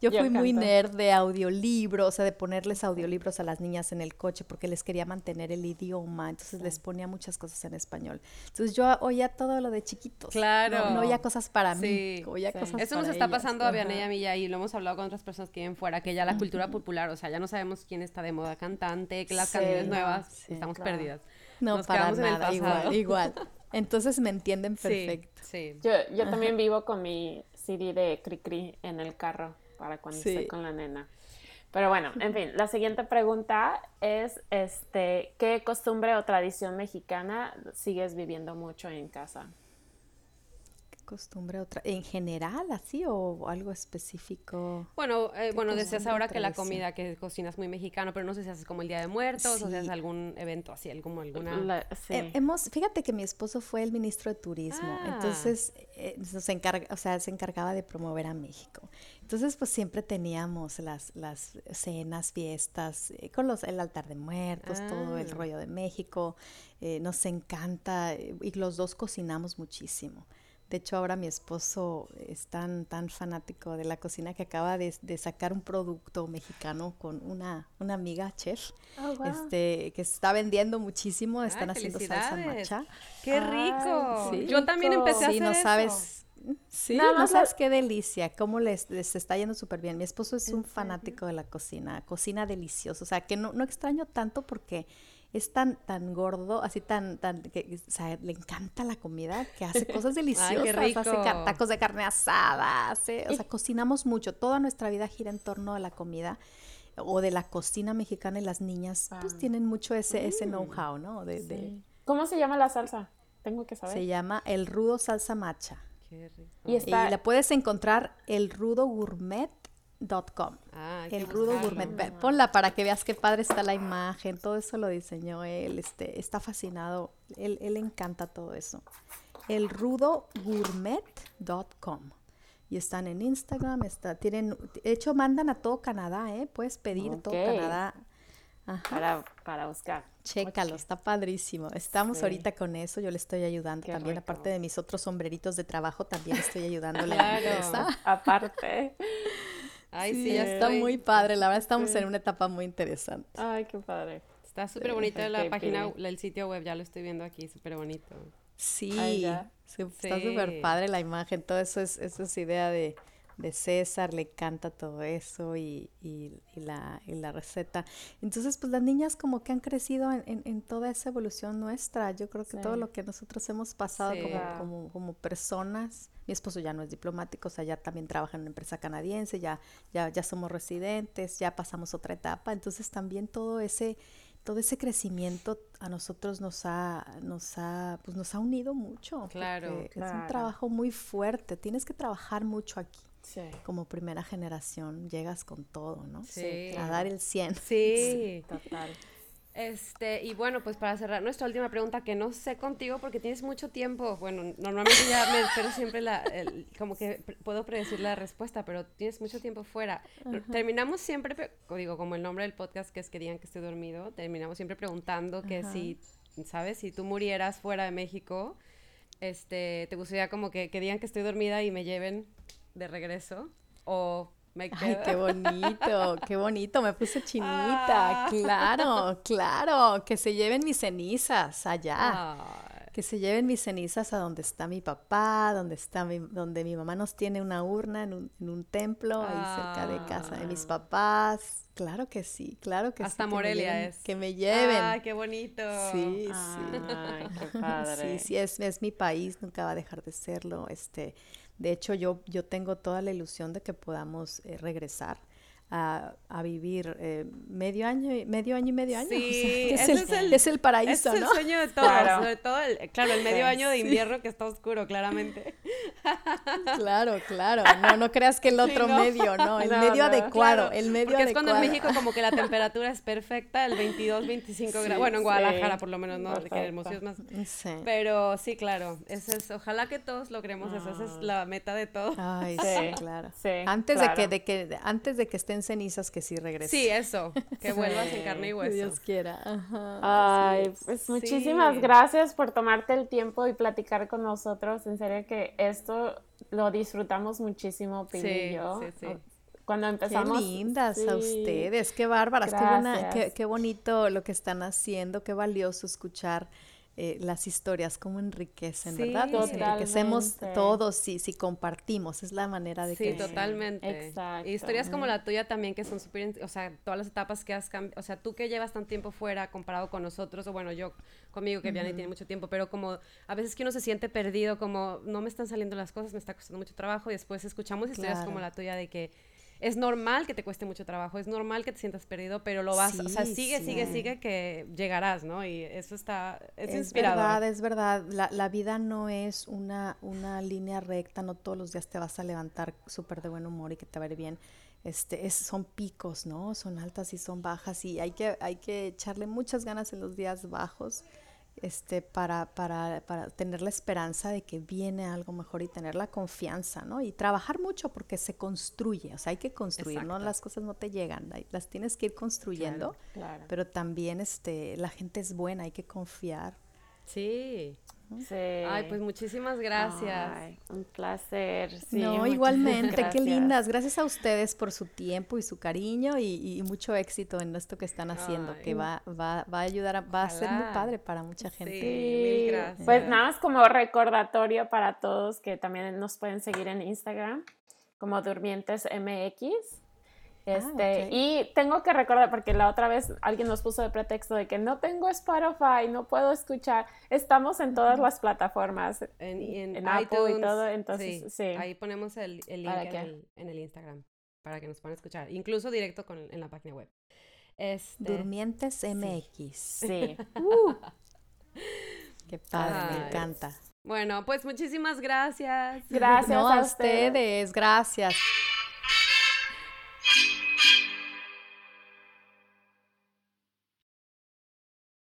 yo yo fui muy nerd de audiolibros, o sea, de ponerles audiolibros a las niñas en el coche porque les quería mantener el idioma, entonces les ponía muchas cosas en español. Entonces yo oía todo lo de chiquitos. Claro. No, no oía cosas para Sí, mí, oía sí. cosas Eso nos está ellas. pasando a. Vianey y a mí ya, y lo hemos hablado con otras personas que viven fuera, que ya la cultura popular, o sea, ya no sabemos quién está de moda cantante, que las canciones nuevas, estamos claro. perdidas. No, nos para quedamos en el nada, igual, igual. <laughs> Entonces me entienden perfecto. Sí. Yo, yo también vivo con mi CD de Cricri en el carro para cuando Sí. estoy con la nena. Pero bueno, en fin, la siguiente pregunta es, este, ¿qué costumbre o tradición mexicana sigues viviendo mucho en casa? ¿Qué costumbre otra? ¿En general así o algo específico? Bueno, eh, bueno, decías costumbre, ahora que la comida que cocinas muy mexicano, pero no sé si haces como el Día de Muertos o si haces algún evento así, como alguna... La- sí. He- hemos, fíjate que mi esposo fue el ministro de turismo, Ah. entonces eh, nos encarga, o sea, se encargaba de promover a México. Entonces, pues siempre teníamos las, las cenas, fiestas, eh, con los, el altar de muertos, todo el Ah. rollo de México. eh, nos encanta y los dos cocinamos muchísimo. De hecho, ahora mi esposo es tan, tan fanático de la cocina que acaba de, de sacar un producto mexicano con una, una amiga chef Oh, wow. este, que se está vendiendo muchísimo, están Ay, haciendo salsa macha. ¡Qué Ay, rico! sí. Yo también empecé a hacer no eso. sabes. Sí, Nada no sabes qué delicia, cómo les, les está yendo súper bien. Mi esposo es ¿En un serio? fanático de la cocina, cocina delicioso, o sea, que no, no extraño tanto porque es tan, tan gordo, así tan, tan, que, o sea, le encanta la comida, que hace <laughs> cosas deliciosas, hace tacos de carne asada, hace, o sea, cocinamos mucho, toda nuestra vida gira en torno a la comida o de la cocina mexicana y las niñas pues Ah. tienen mucho ese, ese Mm. know-how, ¿no? De. ¿Cómo se llama la salsa? Tengo que saber. se llama el rudo salsa macha. Qué rico. Y está- Y la puedes encontrar elrudogourmet.com. Ah, hay que El rudo buscarlo. gourmet. Ve, Ponla para que veas qué padre está la imagen. Todo eso lo diseñó él. Este, está fascinado. Él, él encanta todo eso. Elrudogourmet.com. Y están en Instagram. Está, tienen, de hecho, mandan a todo Canadá, ¿eh? Puedes pedir todo. Canadá. Ajá. Para, para buscar. Chécalo, está padrísimo. Estamos Sí. ahorita con eso, yo le estoy ayudando Qué también, rico. aparte de mis otros sombreritos de trabajo, también estoy ayudándole a la empresa. Aparte. Ay, sí, Sí, ya está muy padre, la verdad estamos Sí. en una etapa muy interesante. Ay, qué padre. Está súper Sí, bonita la página, el sitio web, ya lo estoy viendo aquí, súper bonito. Sí, Ay, sí, está Sí. súper padre la imagen, todo eso es, eso es idea de, de César, le encanta todo eso y, y- y la, y la receta. Entonces, pues las niñas como que han crecido en, en- en toda esa evolución nuestra. Yo creo que todo lo que nosotros hemos pasado Sí. como, como, como personas, mi esposo ya no es diplomático, o sea, ya también trabaja en una empresa canadiense, ya, ya, ya somos residentes, ya pasamos otra etapa. Entonces también todo ese todo ese crecimiento a nosotros nos ha, nos ha, pues nos ha unido mucho. Claro, Es un trabajo muy fuerte. Tienes que trabajar mucho aquí. Sí. Como primera generación, llegas con todo, ¿no? Sí. A dar el 100. Sí. Total. Este, y bueno, pues para cerrar nuestra última pregunta, que no sé contigo porque tienes mucho tiempo. Bueno, normalmente ya me espero siempre la, el- como que pre- puedo predecir la respuesta, pero tienes mucho tiempo fuera. Terminamos siempre, digo, como el nombre del podcast que es que digan que estoy dormido, terminamos siempre preguntando que Ajá. si, ¿sabes? Si tú murieras fuera de México, este, ¿te gustaría como que, que digan que estoy dormida y me lleven de regreso? O me Ay, quedo... qué bonito, qué bonito, me puse chinita. Ah. Claro, claro, que se lleven mis cenizas allá. Ay. Que se lleven mis cenizas a donde está mi papá, donde está mi, donde mi mamá nos tiene una urna en un, en un templo ahí cerca de casa de mis Ah. papás. Claro que sí, claro que sí. Hasta que me Morelia lleven- es. Que me lleven. Ay, qué bonito. Sí, sí. Ay, qué padre. Sí, sí, es, es mi país, nunca va a dejar de serlo. Este, de hecho, yo, yo tengo toda la ilusión de que podamos eh, regresar a, a vivir eh, medio año, y- medio año y medio año. o sea, Sí, <laughs> es, ese el, es el- es el paraíso, Ese es el ¿no? sueño de todos, Claro. sobre todo, el, claro, el medio año de invierno que está oscuro, claramente. <laughs> Claro, claro. No, no creas que el otro no. medio, no, el No, medio no. adecuado, Claro, el medio Porque es adecuado. cuando en México como que la temperatura es perfecta, el 22, 25 grados. Bueno, en sí. Guadalajara por lo menos, ¿no? Que. Hermosillo es más... Sí. Pero sí, claro, ese es, ojalá que todos logremos eso, esa es la meta de todo. Ay, Sí, <laughs> sí, claro. sí, antes de que, de que, antes de que estén cenizas, que sí regrese. Sí, eso, que vuelvas en carne y hueso. Dios quiera. Ajá, Ay, pues muchísimas Sí. gracias por tomarte el tiempo y platicar con nosotros. En serio que esto lo disfrutamos muchísimo, Pili Sí, y yo. sí, sí. Cuando empezamos. Qué lindas a sí. ustedes, qué bárbaras, qué, buena- qué, qué bonito lo que están haciendo, qué valioso escuchar eh, las historias, cómo enriquecen, ¿verdad? Nos enriquecemos todos si, si compartimos, es la manera de que... Sí, totalmente. Exacto. Y historias como la tuya también que son súper, o sea, todas las etapas que has cambiado, o sea, tú que llevas tanto tiempo fuera comparado con nosotros, o bueno, yo conmigo que viene y tiene mucho tiempo, pero como a veces que uno se siente perdido, como no me están saliendo las cosas, me está costando mucho trabajo y después escuchamos historias como la tuya de que es normal que te cueste mucho trabajo, es normal que te sientas perdido, pero lo vas, o sea, sigue, sigue, sigue que llegarás, ¿no? Y eso está, es, es verdad, es verdad. La, la, vida no es una, una línea recta, no todos los días te vas a levantar súper de buen humor y que te va a ir bien. Este, es, son picos, ¿no? Son altas y son bajas y hay que, hay que echarle muchas ganas en los días bajos este, para, para, para, tener la esperanza de que viene algo mejor y tener la confianza, ¿no? Y trabajar mucho porque se construye, o sea, hay que construir, ¿no? Las cosas no te llegan, las tienes que ir construyendo, pero también este, la gente es buena, hay que confiar. Sí, Ay, pues muchísimas gracias. un placer. no, igualmente, qué lindas. Gracias a ustedes por su tiempo y su cariño y, mucho éxito en esto que están haciendo, que va, va, va a ayudar, a, va a ser muy padre para mucha gente. Sí, gracias. Pues nada más como recordatorio para todos que también nos pueden seguir en Instagram como Durmientes MX Ah, este, Y tengo que recordar, porque la otra vez alguien nos puso de pretexto de que no tengo Spotify, no puedo escuchar. Estamos en todas las plataformas, en, en, Apple y todo, entonces sí, Ahí ponemos el, link en el, Instagram para que nos puedan escuchar, incluso directo con, en la página web. Este, Durmientes MX. <laughs> Sí. Uh. qué padre, me encanta. Bueno, pues muchísimas gracias. Gracias a, ustedes, gracias.